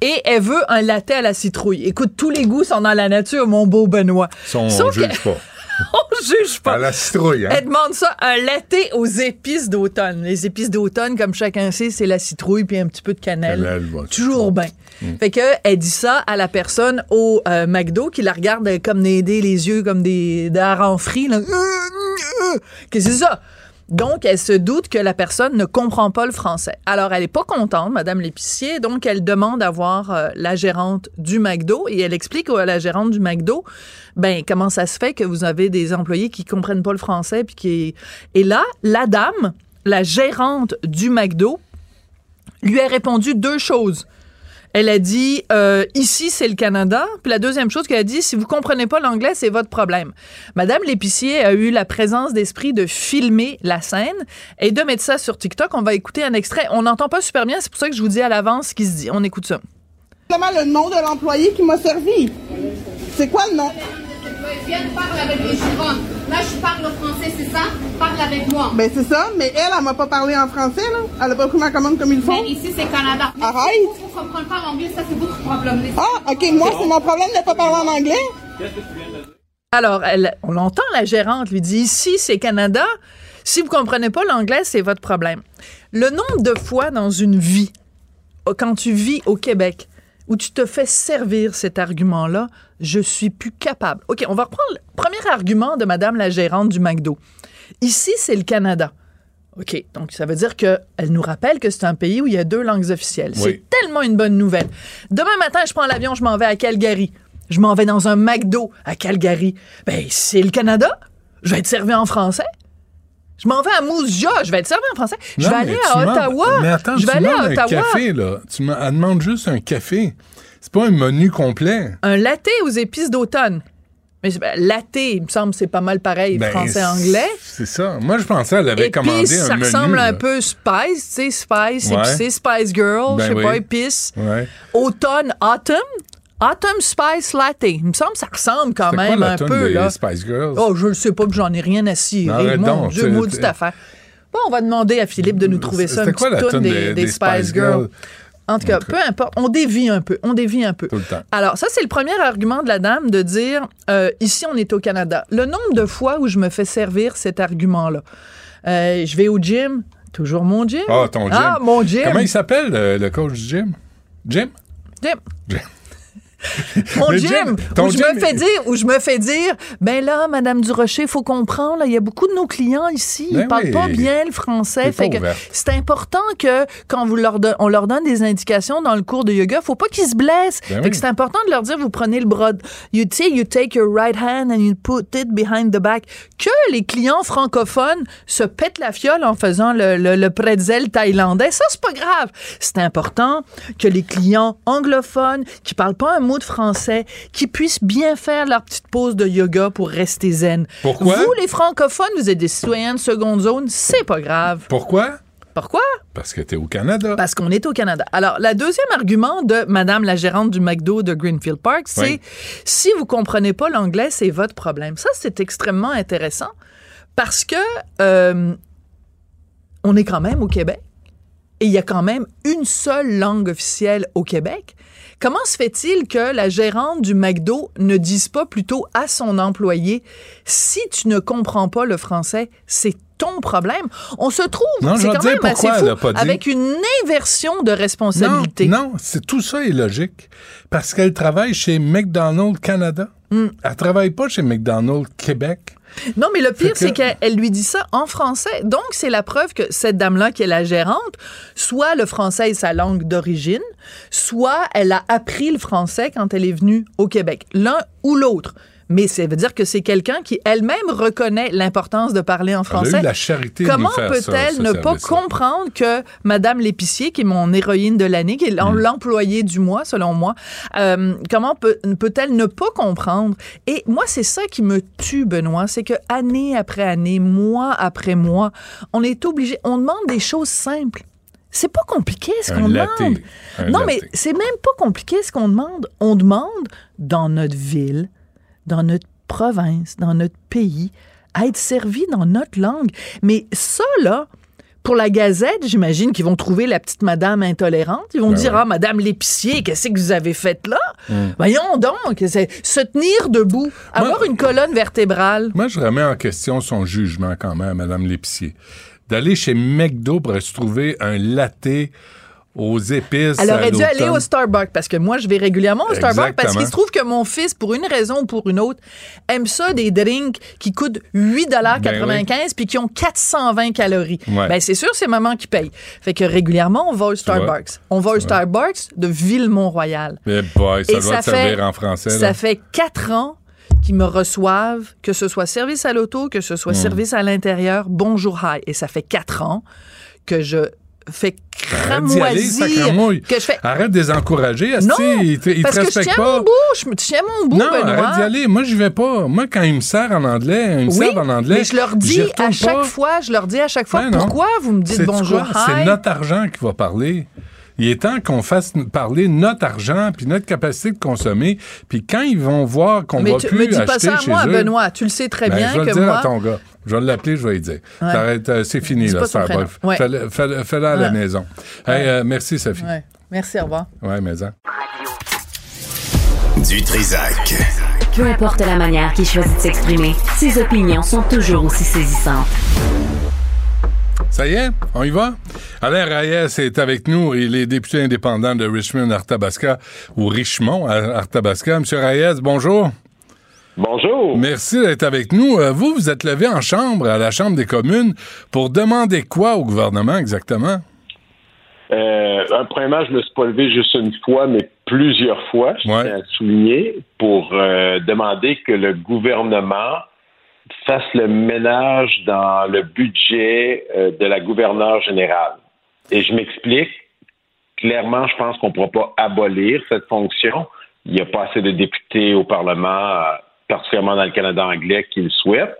Et elle veut un latte à la citrouille. Écoute, tous les goûts sont dans la nature, mon beau Benoît. On Sauf juge que- pas. on juge pas. À la citrouille, hein? Elle demande ça, un latte aux épices d'automne. Les épices d'automne, comme chacun sait, c'est la citrouille puis un petit peu de cannelle. Toujours bien. Mm. Fait que elle dit ça à la personne au euh, McDo qui la regarde comme des, des- les yeux comme des, des harengs frits. là. Qu'est-ce que c'est ça? Donc, elle se doute que la personne ne comprend pas le français. Alors, elle est pas contente, Madame l'épicier, donc elle demande à voir euh, la gérante du McDo et elle explique à la gérante du McDo, ben comment ça se fait que vous avez des employés qui comprennent pas le français puis qui et là, la dame, la gérante du McDo, lui a répondu deux choses. Elle a dit euh, ici c'est le Canada. Puis la deuxième chose qu'elle a dit, si vous comprenez pas l'anglais, c'est votre problème. Madame l'épicier a eu la présence d'esprit de filmer la scène et de mettre ça sur TikTok. On va écouter un extrait. On n'entend pas super bien, c'est pour ça que je vous dis à l'avance ce qui se dit. On écoute ça. Le nom de l'employé qui m'a servi. C'est quoi le nom? Viens, parle avec les. Là, je parle français, c'est ça? Parle avec moi. Ben c'est ça, mais elle, elle m'a pas parlé en français, là. Elle a pas pris ma commande comme il faut. Mais ici, c'est Canada. Mais Arrête! Si vous ne comprenez pas l'anglais, ça, c'est votre problème. Ah, ok, moi, c'est mon problème de pas parler en anglais. Alors, elle, on l'entend, la gérante lui dit ici, c'est Canada. Si vous comprenez pas l'anglais, c'est votre problème. Le nombre de fois dans une vie, quand tu vis au Québec, où tu te fais servir cet argument-là, je suis plus capable. OK, on va reprendre le premier argument de Madame la gérante du McDo. Ici, c'est le Canada. OK, donc ça veut dire qu'elle nous rappelle que c'est un pays où il y a deux langues officielles. Oui. C'est tellement une bonne nouvelle. Demain matin, je prends l'avion, je m'en vais à Calgary. Je m'en vais dans un McDo à Calgary. Ben, c'est le Canada. Je vais être servi en français. Je m'en vais à Moose Jaw, je vais être servi en français. Je vais aller à demandes- Ottawa. Mais attends, je vais aller à demandes un Ottawa. café, là. Tu me- elle demande juste un café. C'est pas un menu complet. Un latte aux épices d'automne. Mais ben, latte, il me semble, c'est pas mal pareil, Ben, français-anglais. C'est ça. Moi, je pensais qu'elle avait commandé Épices, un ça menu. ressemble là. un peu Spice, tu sais, Spice, Ouais. épicé, Spice Girl, Ben je sais oui. pas. Ouais. Automne, Autumn, Autumn Spice Latte. Il me semble que ça ressemble quand quoi même un peu, des là? Spice Girls? Oh, je le sais pas, j'en ai rien à cirer. Arrête Mon Dieu, maudite affaire. Bon, on va demander à Philippe de nous trouver ça, C'était quoi la toune des, des- des des Spice Girls? Girls? En tout cas, peu importe, on dévie un peu, on dévie un peu. Tout le temps. Alors, ça, c'est le premier argument de la dame de dire euh, ici, on est au Canada. Le nombre de fois où je me fais servir cet argument-là. Euh, je vais au gym, toujours mon gym. Ah, ton gym. Ah, mon gym. Comment il s'appelle, le coach du gym? Jim? Gym. Jim. Mon gym, gym, ton où je gym me fais dire, où je me fais dire, ben là, Madame Durocher, faut comprendre, il y a beaucoup de nos clients ici, Ben ils parlent oui. pas bien le français, fait que c'est important que quand vous leur don- on leur donne des indications dans le cours de yoga, faut pas qu'ils se blessent. Ben fait oui. que c'est important de leur dire, vous prenez le bras, you, you take your right hand and you put it behind the back. Que les clients francophones se pètent la fiole en faisant le, le, le pretzel thaïlandais, ça c'est pas grave. C'est important que les clients anglophones qui parlent pas un mot de français, qui puissent bien faire leur petite pause de yoga pour rester zen. Pourquoi? Vous, les francophones, vous êtes des citoyens de seconde zone, c'est pas grave. Pourquoi? Pourquoi? Parce que t'es au Canada. Parce qu'on est au Canada. Alors, la deuxième argument de Madame la gérante du McDo de Greenfield Park, c'est Oui. si vous comprenez pas l'anglais, c'est votre problème. Ça, c'est extrêmement intéressant parce que euh, on est quand même au Québec et il y a quand même une seule langue officielle au Québec. Comment se fait-il que la gérante du McDo ne dise pas plutôt à son employé si tu ne comprends pas le français, c'est ton problème. On se trouve, c'est quand même assez fou, avec une inversion de responsabilité. Non, non, c'est tout ça est logique. Parce qu'elle travaille chez McDonald's Canada. Hmm. Elle travaille pas chez McDonald's Québec. Non, mais le pire, que- c'est qu'elle elle lui dit ça en français. Donc, c'est la preuve que cette dame-là, qui est la gérante, soit le français est sa langue d'origine, soit elle a appris le français quand elle est venue au Québec. L'un ou l'autre. Mais ça veut dire que c'est quelqu'un qui elle-même reconnaît l'importance de parler en Elle a français. eu la charité Comment peut-elle ne pas comprendre que Madame l'épicier, qui est mon héroïne de l'année, qui est Hmm. l'employé du mois, selon moi, euh, comment peut- peut-elle ne pas comprendre? Et moi, c'est ça qui me tue, Benoît, c'est que année après année, mois après mois, on est obligé, on demande des choses simples. C'est pas compliqué ce qu'on demande. Un non, latte. mais c'est même pas compliqué ce qu'on demande. On demande dans notre ville, dans notre province, dans notre pays, à être servi dans notre langue. Mais ça, là, pour la Gazette, j'imagine qu'ils vont trouver la petite madame intolérante. Ils vont Ben dire, ouais. ah, madame l'épicier, qu'est-ce que vous avez fait là? Mm. Voyons donc, c'est se tenir debout, avoir une colonne vertébrale. Moi, je remets en question son jugement quand même, Madame l'épicier. D'aller chez McDo pour se trouver un latte aux épices. Elle aurait dû aller au Starbucks parce que moi, je vais régulièrement au Starbucks parce qu'il se trouve que mon fils, pour une raison ou pour une autre, aime ça des drinks qui coûtent 8,95 puis qui ont 420 calories. Ben Ouais. Ben, c'est sûr, c'est maman qui paye. Fait que régulièrement, on va au Starbucks. On va au Starbucks de Ville-Mont-Royal. Eh boy, ça Et doit te fait- servir en français. Ça fait quatre ans qu'ils me reçoivent, que ce soit service à l'auto, que ce soit Mm. service à l'intérieur, bonjour, hi. Et ça fait quatre ans que je d'y aller, cramoisir, sacramouille. que je fais... Arrête de les encourager, Asti. Non, Ils te, ils te parce que je respectent tiens pas. mon bout, je me tiens mon bout, non, Benoît. arrête d'y aller. Moi, j'y vais pas. Moi, quand ils me servent en anglais, ils me Oui, servent en anglais. mais je leur dis à chaque pas. fois, je leur dis à chaque fois, Ben pourquoi vous me dites bonjour? C'est notre argent qui va parler. Il est temps qu'on fasse parler notre argent puis notre capacité de consommer. Puis quand ils vont voir qu'on va tu plus me dis acheter pas ça à chez moi, eux, Benoît. Tu le sais très ben, bien je vais que le dire moi... à ton gars. Je vais l'appeler, je vais lui dire. Ouais. Euh, c'est fini, Dis là. Ouais. Fais-le à la Ouais. maison. Hey, euh, merci, Sophie. Ouais. Merci, au revoir. Ouais, mais hein. Du Trisac. Peu importe la manière qu'il choisit de s'exprimer, ses opinions sont toujours aussi saisissantes. Ça y est, on y va? Alain Reyes est avec nous. Il est député indépendant de Richmond-Arthabasca ou Richmond à Arthabasca. Monsieur Reyes, bonjour. Bonjour. Merci d'être avec nous. Euh, Vous, vous êtes levé en chambre, à la Chambre des communes, pour demander quoi au gouvernement exactement? Euh, premièrement, je me suis pas levé juste une fois, mais plusieurs fois, je tiens à souligner, pour euh, demander que le gouvernement fasse le ménage dans le budget euh, de la gouverneure générale. Et je m'explique. Clairement, je pense qu'on ne pourra pas abolir cette fonction. Il n'y a pas assez de députés au Parlement, particulièrement dans le Canada anglais, qui le souhaitent.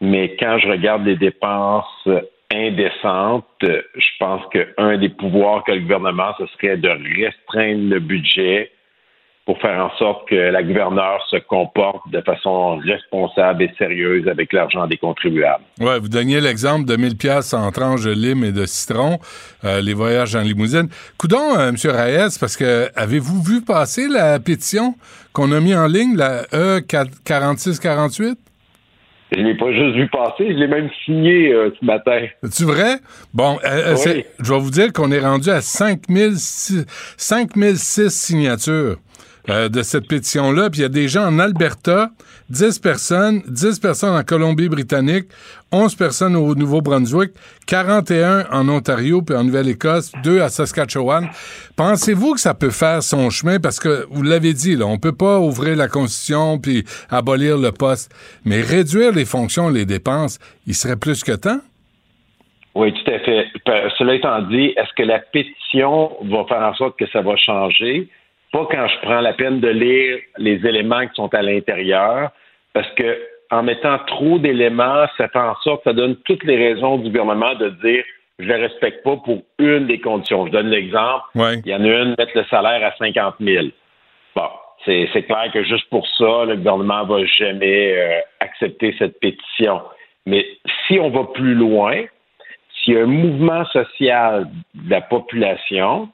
Mais quand je regarde les dépenses indécentes, je pense qu'un des pouvoirs que le gouvernement, ce serait de restreindre le budget pour faire en sorte que la gouverneure se comporte de façon responsable et sérieuse avec l'argent des contribuables. Ouais, vous donniez l'exemple de 1000 pièces en tranches de lime et de citron, euh, les voyages en limousine. Coudon, euh, Monsieur Reyes, parce que avez-vous vu passer la pétition qu'on a mis en ligne, la E E4648? Je l'ai pas juste vu passer, je l'ai même signé euh, ce matin. C'est vrai? Bon, euh, euh, Oui. je vais vous dire qu'on est rendu à 5006 5006 signatures euh, de cette pétition-là. Puis il y a des gens en Alberta, 10 personnes, 10 personnes en Colombie-Britannique, 11 personnes au Nouveau-Brunswick, 41 en Ontario puis en Nouvelle-Écosse, 2 à Saskatchewan. Pensez-vous que ça peut faire son chemin? Parce que vous l'avez dit, là, on peut pas ouvrir la Constitution puis abolir le poste. Mais réduire les fonctions les dépenses, il serait plus que temps? Oui, tout à fait. Cela étant dit, est-ce que la pétition va faire en sorte que ça va changer? Pas quand je prends la peine de lire les éléments qui sont à l'intérieur, parce que en mettant trop d'éléments, ça fait en sorte, ça donne toutes les raisons du gouvernement de dire je ne respecte pas pour une des conditions. Je donne l'exemple. Ouais. Il y en a une, mettre le salaire à 50 000. Bon, c'est c'est clair que juste pour ça, le gouvernement va jamais euh, accepter cette pétition. Mais si on va plus loin, s'il y a un mouvement social de la population,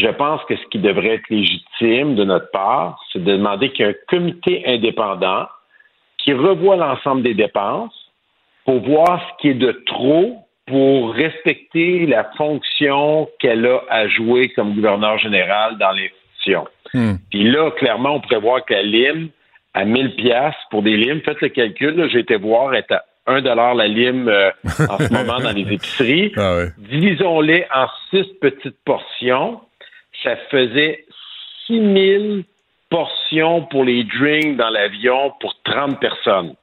je pense que ce qui devrait être légitime de notre part, c'est de demander qu'il y ait un comité indépendant qui revoie l'ensemble des dépenses pour voir ce qui est de trop pour respecter la fonction qu'elle a à jouer comme gouverneur général dans l'institution. Puis là, clairement, on pourrait voir que la lime, à 1000 pièces pour des limes, faites le calcul, j'ai été voir, est à 1 dollar la lime euh, en ce moment dans les épiceries. Divisons-les en six petites portions. Ça faisait 6 portion pour les drinks dans l'avion pour 30 personnes.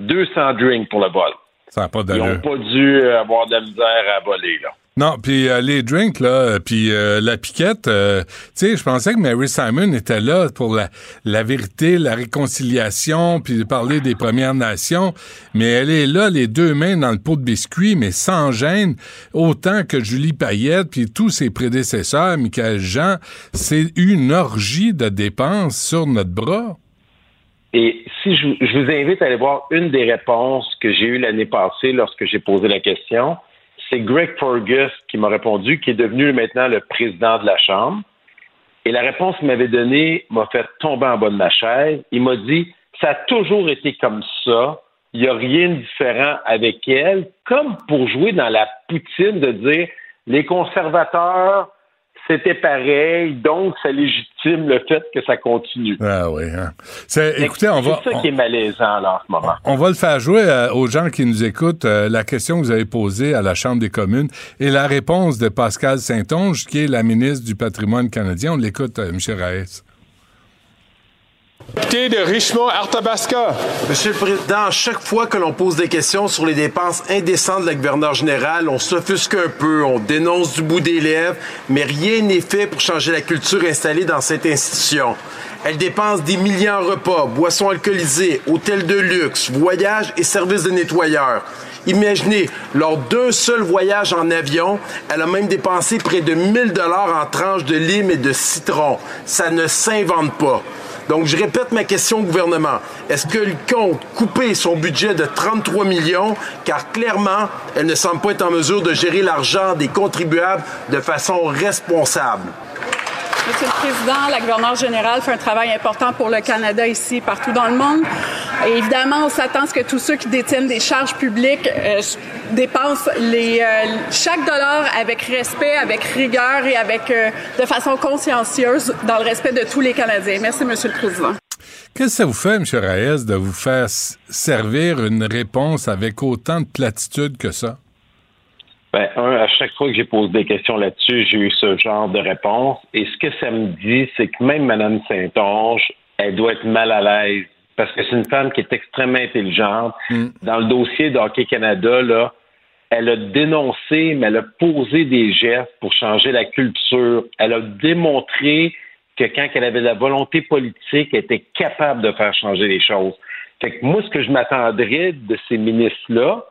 200 drinks pour le vol. Ça pas Ils n'ont pas dû avoir de la misère à voler, là. Non, puis euh, les drinks, là, euh, puis euh, la piquette, euh, tu sais, je pensais que Mary Simon était là pour la, vérité, la réconciliation, puis parler des Premières Nations, mais elle est là, les deux mains dans le pot de biscuits, mais sans gêne, autant que Julie Payette, puis tous ses prédécesseurs, Michael Jean, c'est une orgie de dépenses sur notre bras. Et si je, je vous invite à aller voir une des réponses que j'ai eues l'année passée lorsque j'ai posé la question, c'est Greg Fergus qui m'a répondu, qui est devenu maintenant le président de la Chambre. Et la réponse qu'il m'avait donnée m'a fait tomber en bas de ma chaise. Il m'a dit, ça a toujours été comme ça. Il n'y a rien de différent avec elle. Comme pour jouer dans la poutine de dire, les conservateurs, c'était pareil, donc ça légitime le fait que ça continue. Ah oui. Hein. C'est- Écoutez, on va... C'est ça qui est malaisant là, en ce moment. On va le faire jouer euh, aux gens qui nous écoutent, euh, la question que vous avez posée à la Chambre des communes et la réponse de Pascal Saint-Onge, qui est la ministre du patrimoine canadien. On l'écoute, euh, M. Raes. De Richmond-Arthabasca. Monsieur le Président, chaque fois que l'on pose des questions sur les dépenses indécentes de la gouverneure générale, on s'offusque un peu, on dénonce du bout des lèvres, mais rien n'est fait pour changer la culture installée dans cette institution. Elle dépense des millions en repas, boissons alcoolisées, hôtels de luxe, voyages et services de nettoyeurs. Imaginez, lors d'un seul voyage en avion, elle a même dépensé près de 1000 dollars en tranches de lime et de citron. Ça ne s'invente pas. Donc, je répète ma question au gouvernement. Est-ce qu'elle compte couper son budget de 33 millions, car clairement, elle ne semble pas être en mesure de gérer l'argent des contribuables de façon responsable? Monsieur le Président, la gouverneure générale fait un travail important pour le Canada ici, partout dans le monde. Évidemment, on s'attend à ce que tous ceux qui détiennent des charges publiques euh, dépensent les, euh, chaque dollar avec respect, avec rigueur et avec, euh, de façon consciencieuse dans le respect de tous les Canadiens. Merci, Monsieur le Président. Qu'est-ce que ça vous fait, M. Raes, de vous faire servir une réponse avec autant de platitude que ça? Ben, un, à chaque fois que j'ai posé des questions là-dessus, j'ai eu ce genre de réponse. Et ce que ça me dit, c'est que même Mme Saint-Onge, elle doit être mal à l'aise. Parce que c'est une femme qui est extrêmement intelligente. Dans le dossier d'Hockey Canada, là, elle a dénoncé, mais elle a posé des gestes pour changer la culture. Elle a démontré que quand elle avait la volonté politique, elle était capable de faire changer les choses. Fait que moi, ce que je m'attendrais de ces ministres-là,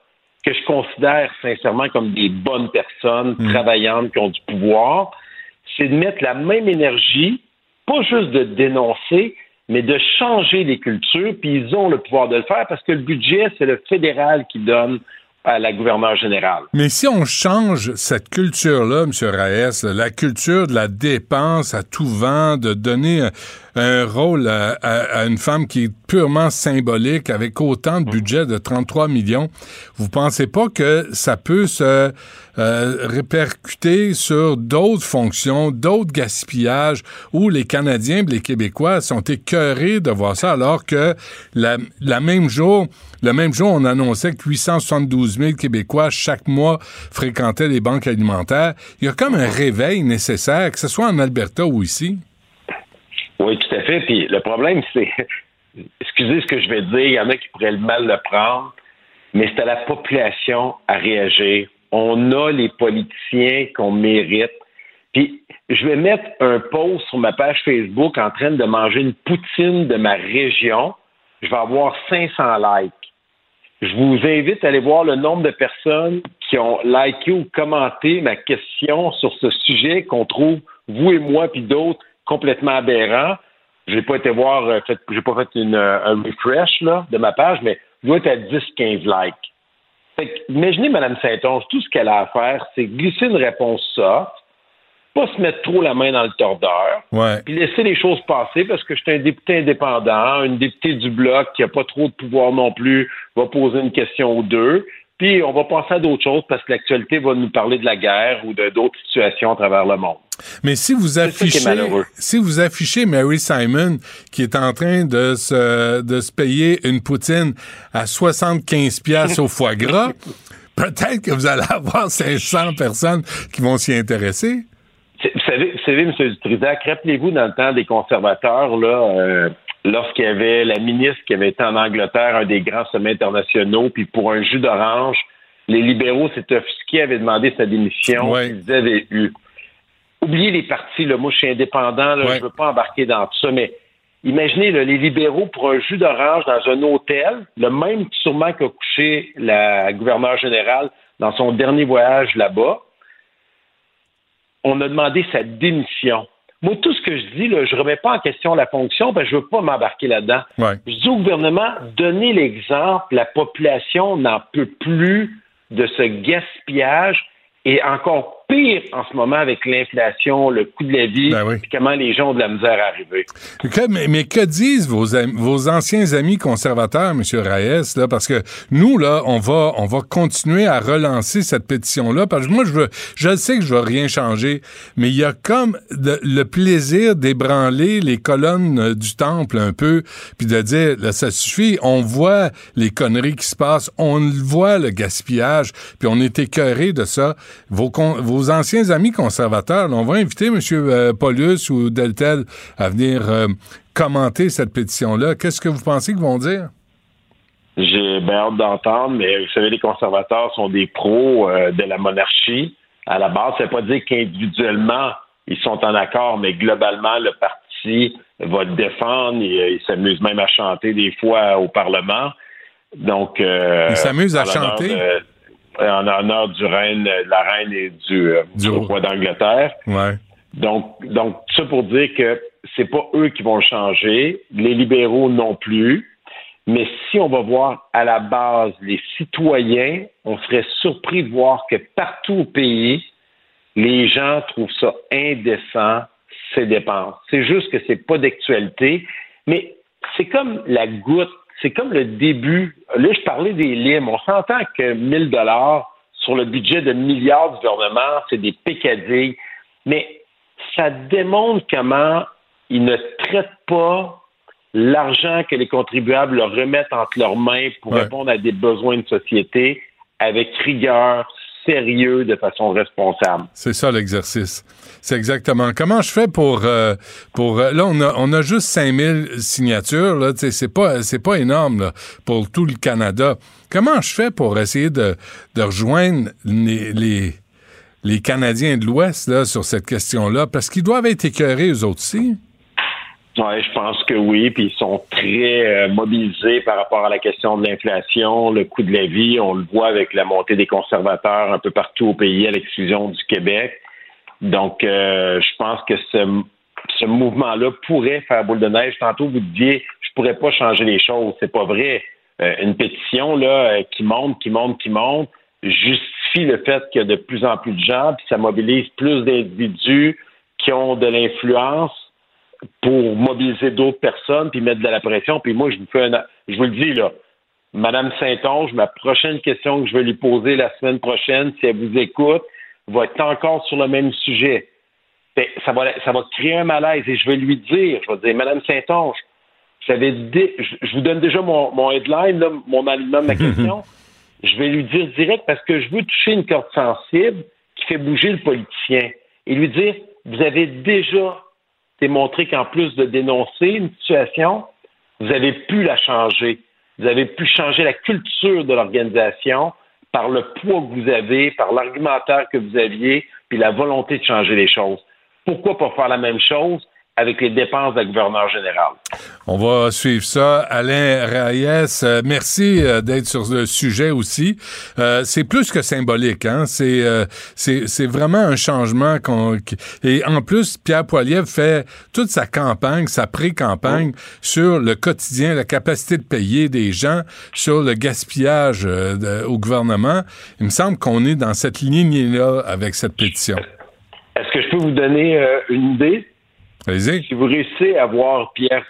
que je considère sincèrement comme des bonnes personnes, travaillantes, qui ont du pouvoir, c'est de mettre la même énergie, pas juste de dénoncer, mais de changer les cultures, puis ils ont le pouvoir de le faire parce que le budget, c'est le fédéral qui donne à la gouverneure générale. Mais si on change cette culture-là, M. Raes, la culture de la dépense à tout vent, de donner un, un rôle à, à- à une femme qui est purement symbolique avec autant de budget de 33 millions, vous pensez pas que ça peut se euh, répercuter sur d'autres fonctions, d'autres gaspillages où les Canadiens et les Québécois sont écœurés de voir ça alors que le même jour, on annonçait que 872 000 Québécois chaque mois fréquentaient les banques alimentaires. Il y a comme un réveil nécessaire, que ce soit en Alberta ou ici. Oui, tout à fait. Puis le problème, c'est, excusez ce que je vais dire, il y en a qui pourraient le mal le prendre, mais c'est à la population à réagir. On a les politiciens qu'on mérite. Puis je vais mettre un post sur ma page Facebook en train de manger une poutine de ma région. Je vais avoir 500 likes. Je vous invite à aller voir le nombre de personnes qui ont liké ou commenté ma question sur ce sujet qu'on trouve, vous et moi, puis d'autres, complètement aberrant. Je n'ai pas été voir, euh, j'ai pas fait une, euh, un refresh là, de ma page, mais dois être à 10-15 likes. Fait que, imaginez Mme Saint-Onge, tout ce qu'elle a à faire, c'est glisser une réponse soft, pas se mettre trop la main dans le tordeur, Ouais. puis laisser les choses passer parce que je suis un député indépendant, une députée du Bloc qui n'a pas trop de pouvoir non plus, va poser une question ou deux, puis on va passer à d'autres choses parce que l'actualité va nous parler de la guerre ou de d'autres situations à travers le monde. Mais si vous affichez, si vous affichez Mary Simon qui est en train de se, de se payer une poutine à 75 pièces au foie gras, peut-être que vous allez avoir 500 personnes qui vont s'y intéresser. Vous savez, vous savez, M. Dutrisac, rappelez-vous dans le temps des conservateurs, là, euh, lorsqu'il y avait la ministre qui avait été en Angleterre, un des grands sommets internationaux, puis pour un jus d'orange, les libéraux s'étaient offusqués, avaient demandé sa démission, ils avaient eu. Oubliez les partis, là, moi je suis indépendant, là, je veux pas embarquer dans tout ça, mais imaginez là, les libéraux pour un jus d'orange dans un hôtel, le même sûrement qu'a couché la gouverneure générale dans son dernier voyage là-bas. On a demandé sa démission. Moi, tout ce que je dis, là, je ne remets pas en question la fonction, parce que je ne veux pas m'embarquer là-dedans. Je dis au gouvernement, donnez l'exemple, la population n'en peut plus de ce gaspillage et encore pire en ce moment avec l'inflation, le coût de la vie, Ben puis comment les gens ont de la misère à arriver. Mais, mais que disent vos, vos anciens amis conservateurs, M. Reyes, là, parce que nous, là, on va, on va continuer à relancer cette pétition-là, parce que moi, je veux, je sais que je veux rien changer, mais il y a comme de- le plaisir d'ébranler les colonnes euh, du temple un peu, puis de dire, là, ça suffit, on voit les conneries qui se passent, on voit, le gaspillage, puis on est écœuré de ça. Vos, con- vos anciens amis conservateurs, là, on va inviter M. euh, Paulus ou Deltel à venir euh, commenter cette pétition-là. Qu'est-ce que vous pensez qu'ils vont dire? J'ai bien hâte d'entendre, mais vous savez, les conservateurs sont des pros euh, de la monarchie. À la base, ça ne veut pas dire qu'individuellement, ils sont en accord, mais globalement, le parti va le défendre. Il, il s'amuse même à chanter des fois au Parlement. Donc, euh, Il s'amuse à chanter? de- en honneur du reine, de la reine et du, euh, du roi d'Angleterre. Ouais. Donc, donc, ça pour dire que c'est pas eux qui vont changer, les libéraux non plus. Mais si on va voir à la base les citoyens, on serait surpris de voir que partout au pays, les gens trouvent ça indécent, ces dépenses. C'est juste que c'est pas d'actualité, mais c'est comme la goutte, c'est comme le début. Là, je parlais des limes. On s'entend que 1000 dollars sur le budget de milliards du gouvernement, c'est des pécadilles, mais ça démontre comment ils ne traitent pas l'argent que les contribuables leur remettent entre leurs mains pour Ouais. répondre à des besoins de société avec rigueur, sérieux, de façon responsable. C'est ça l'exercice. C'est exactement. Comment je fais pour euh, pour euh, là on a on a juste 5000 signatures là, c'est pas c'est pas énorme là, pour tout le Canada. Comment je fais pour essayer de de rejoindre les les, les Canadiens de l'Ouest là sur cette question-là? Parce qu'ils doivent être écœurés eux aussi. Oui, je pense que oui. Puis ils sont très euh, mobilisés par rapport à la question de l'inflation, le coût de la vie. On le voit avec la montée des conservateurs un peu partout au pays, à l'exclusion du Québec. Donc, euh, je pense que ce, ce mouvement-là pourrait faire boule de neige. Tantôt, vous disiez, je pourrais pas changer les choses. C'est pas vrai. Euh, une pétition là qui monte, qui monte, qui monte, justifie le fait qu'il y a de plus en plus de gens, puis ça mobilise plus d'individus qui ont de l'influence pour mobiliser d'autres personnes puis mettre de la pression. Puis moi, je vous fais un, je vous le dis là, Madame Saint-Onge, ma prochaine question que je vais lui poser la semaine prochaine, si elle vous écoute, va être encore sur le même sujet. Ben, ça va, ça va créer un malaise et je vais lui dire, je vais dire, Madame Saint-Onge, dé- je, je vous donne déjà mon, mon headline, là, mon alignement de ma question. je vais lui dire direct parce que je veux toucher une corde sensible qui fait bouger le politicien et lui dire, vous avez déjà démontré qu'en plus de dénoncer une situation, vous avez pu la changer. Vous avez pu changer la culture de l'organisation par le poids que vous avez, par l'argumentaire que vous aviez, puis la volonté de changer les choses. Pourquoi pas faire la même chose? Avec les dépenses de la gouverneure générale? On va suivre ça. Alain Reyes, euh, merci euh, d'être sur le sujet aussi. Euh, c'est plus que symbolique, hein. C'est euh, c'est c'est vraiment un changement qu'on et en plus Pierre Poilievre fait toute sa campagne, sa pré-campagne sur le quotidien, la capacité de payer des gens, sur le gaspillage euh, de- au gouvernement. Il me semble qu'on est dans cette lignée-là avec cette pétition. Est-ce que je peux vous donner une idée? Allez-y. Si vous réussissez à voir Pierre,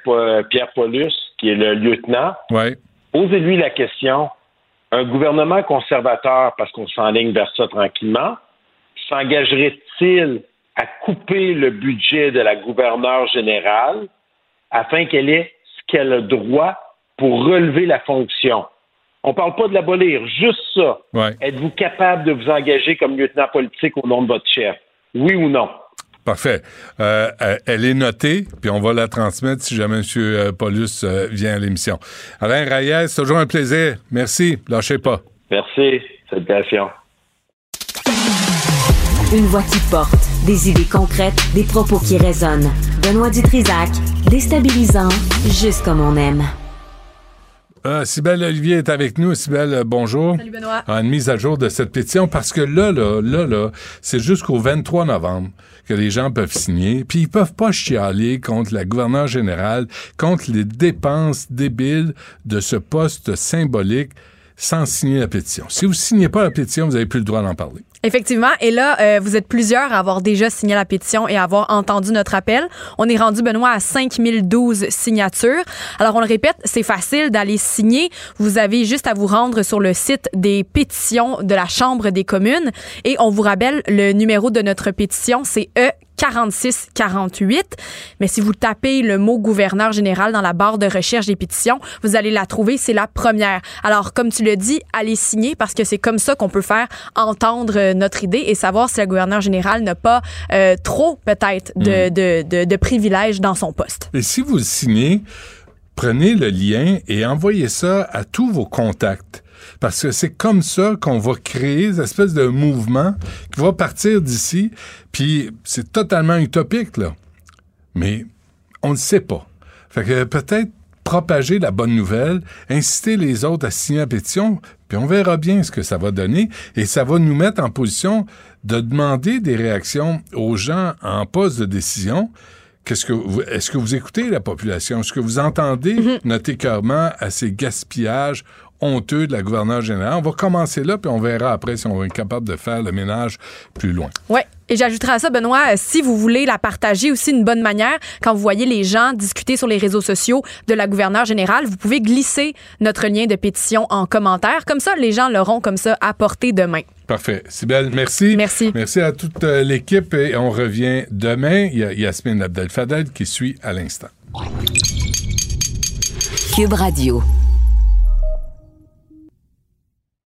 Pierre Paulus, qui est le lieutenant, Ouais. posez-lui la question. Un gouvernement conservateur, parce qu'on s'enligne vers ça tranquillement, s'engagerait-il à couper le budget de la gouverneure générale afin qu'elle ait ce qu'elle a droit pour relever la fonction? On ne parle pas de l'abolir, juste ça. Ouais. Êtes-vous capable de vous engager comme lieutenant politique au nom de votre chef? Oui ou non? Parfait. Euh, euh, elle est notée, puis on va la transmettre si jamais M. euh, Paulus vient à l'émission. Alain Reyes, c'est toujours un plaisir. Merci. Lâchez pas. Merci. Salutations. Une voix qui porte, des idées concrètes, des propos qui résonnent. Benoît Dutrisac, déstabilisant, juste comme on aime. Ah, Sybelle Olivier est avec nous. Sybelle, euh, bonjour. Salut, Benoît. Ah, Une mise à jour de cette pétition parce que là, là, là, là, c'est jusqu'au 23 novembre que les gens peuvent signer. Puis ils peuvent pas chialer contre la gouverneure générale, contre les dépenses débiles de ce poste symbolique sans signer la pétition. Si vous signez pas la pétition, vous avez plus le droit d'en parler. Effectivement. Et là, euh, vous êtes plusieurs à avoir déjà signé la pétition et à avoir entendu notre appel. On est rendu, Benoît, à 5012 signatures. Alors, on le répète, c'est facile d'aller signer. Vous avez juste à vous rendre sur le site des pétitions de la Chambre des communes. Et on vous rappelle, le numéro de notre pétition, c'est E 4648. Mais si vous tapez le mot gouverneur général dans la barre de recherche des pétitions, vous allez la trouver. C'est la première. Alors, comme tu le dis, allez signer parce que c'est comme ça qu'on peut faire entendre notre idée et savoir si le gouverneur général n'a pas euh, trop, peut-être, de, de, de, de privilèges dans son poste. Et si vous le signez, prenez le lien et envoyez ça à tous vos contacts. Parce que c'est comme ça qu'on va créer une espèce de mouvement qui va partir d'ici. Puis c'est totalement utopique, là. Mais on ne sait pas. Fait que peut-être propager la bonne nouvelle, inciter les autres à signer la pétition, puis on verra bien ce que ça va donner. Et ça va nous mettre en position de demander des réactions aux gens en poste de décision. Qu'est-ce que vous, est-ce que vous écoutez la population? Est-ce que vous entendez notre écœurement à ces gaspillages honteux de la gouverneure générale? On va commencer là, puis on verra après si on va être capable de faire le ménage plus loin. Ouais. Et j'ajouterai à ça, Benoît, euh, si vous voulez la partager aussi d'une bonne manière, quand vous voyez les gens discuter sur les réseaux sociaux de la gouverneure générale, vous pouvez glisser notre lien de pétition en commentaire. Comme ça, les gens l'auront comme ça à portée de main. Parfait. Sybelle, merci. Merci. Merci à toute euh, l'équipe et on revient demain. Il y a Yasmine Abdel-Fadel qui suit à l'instant. Cube Radio.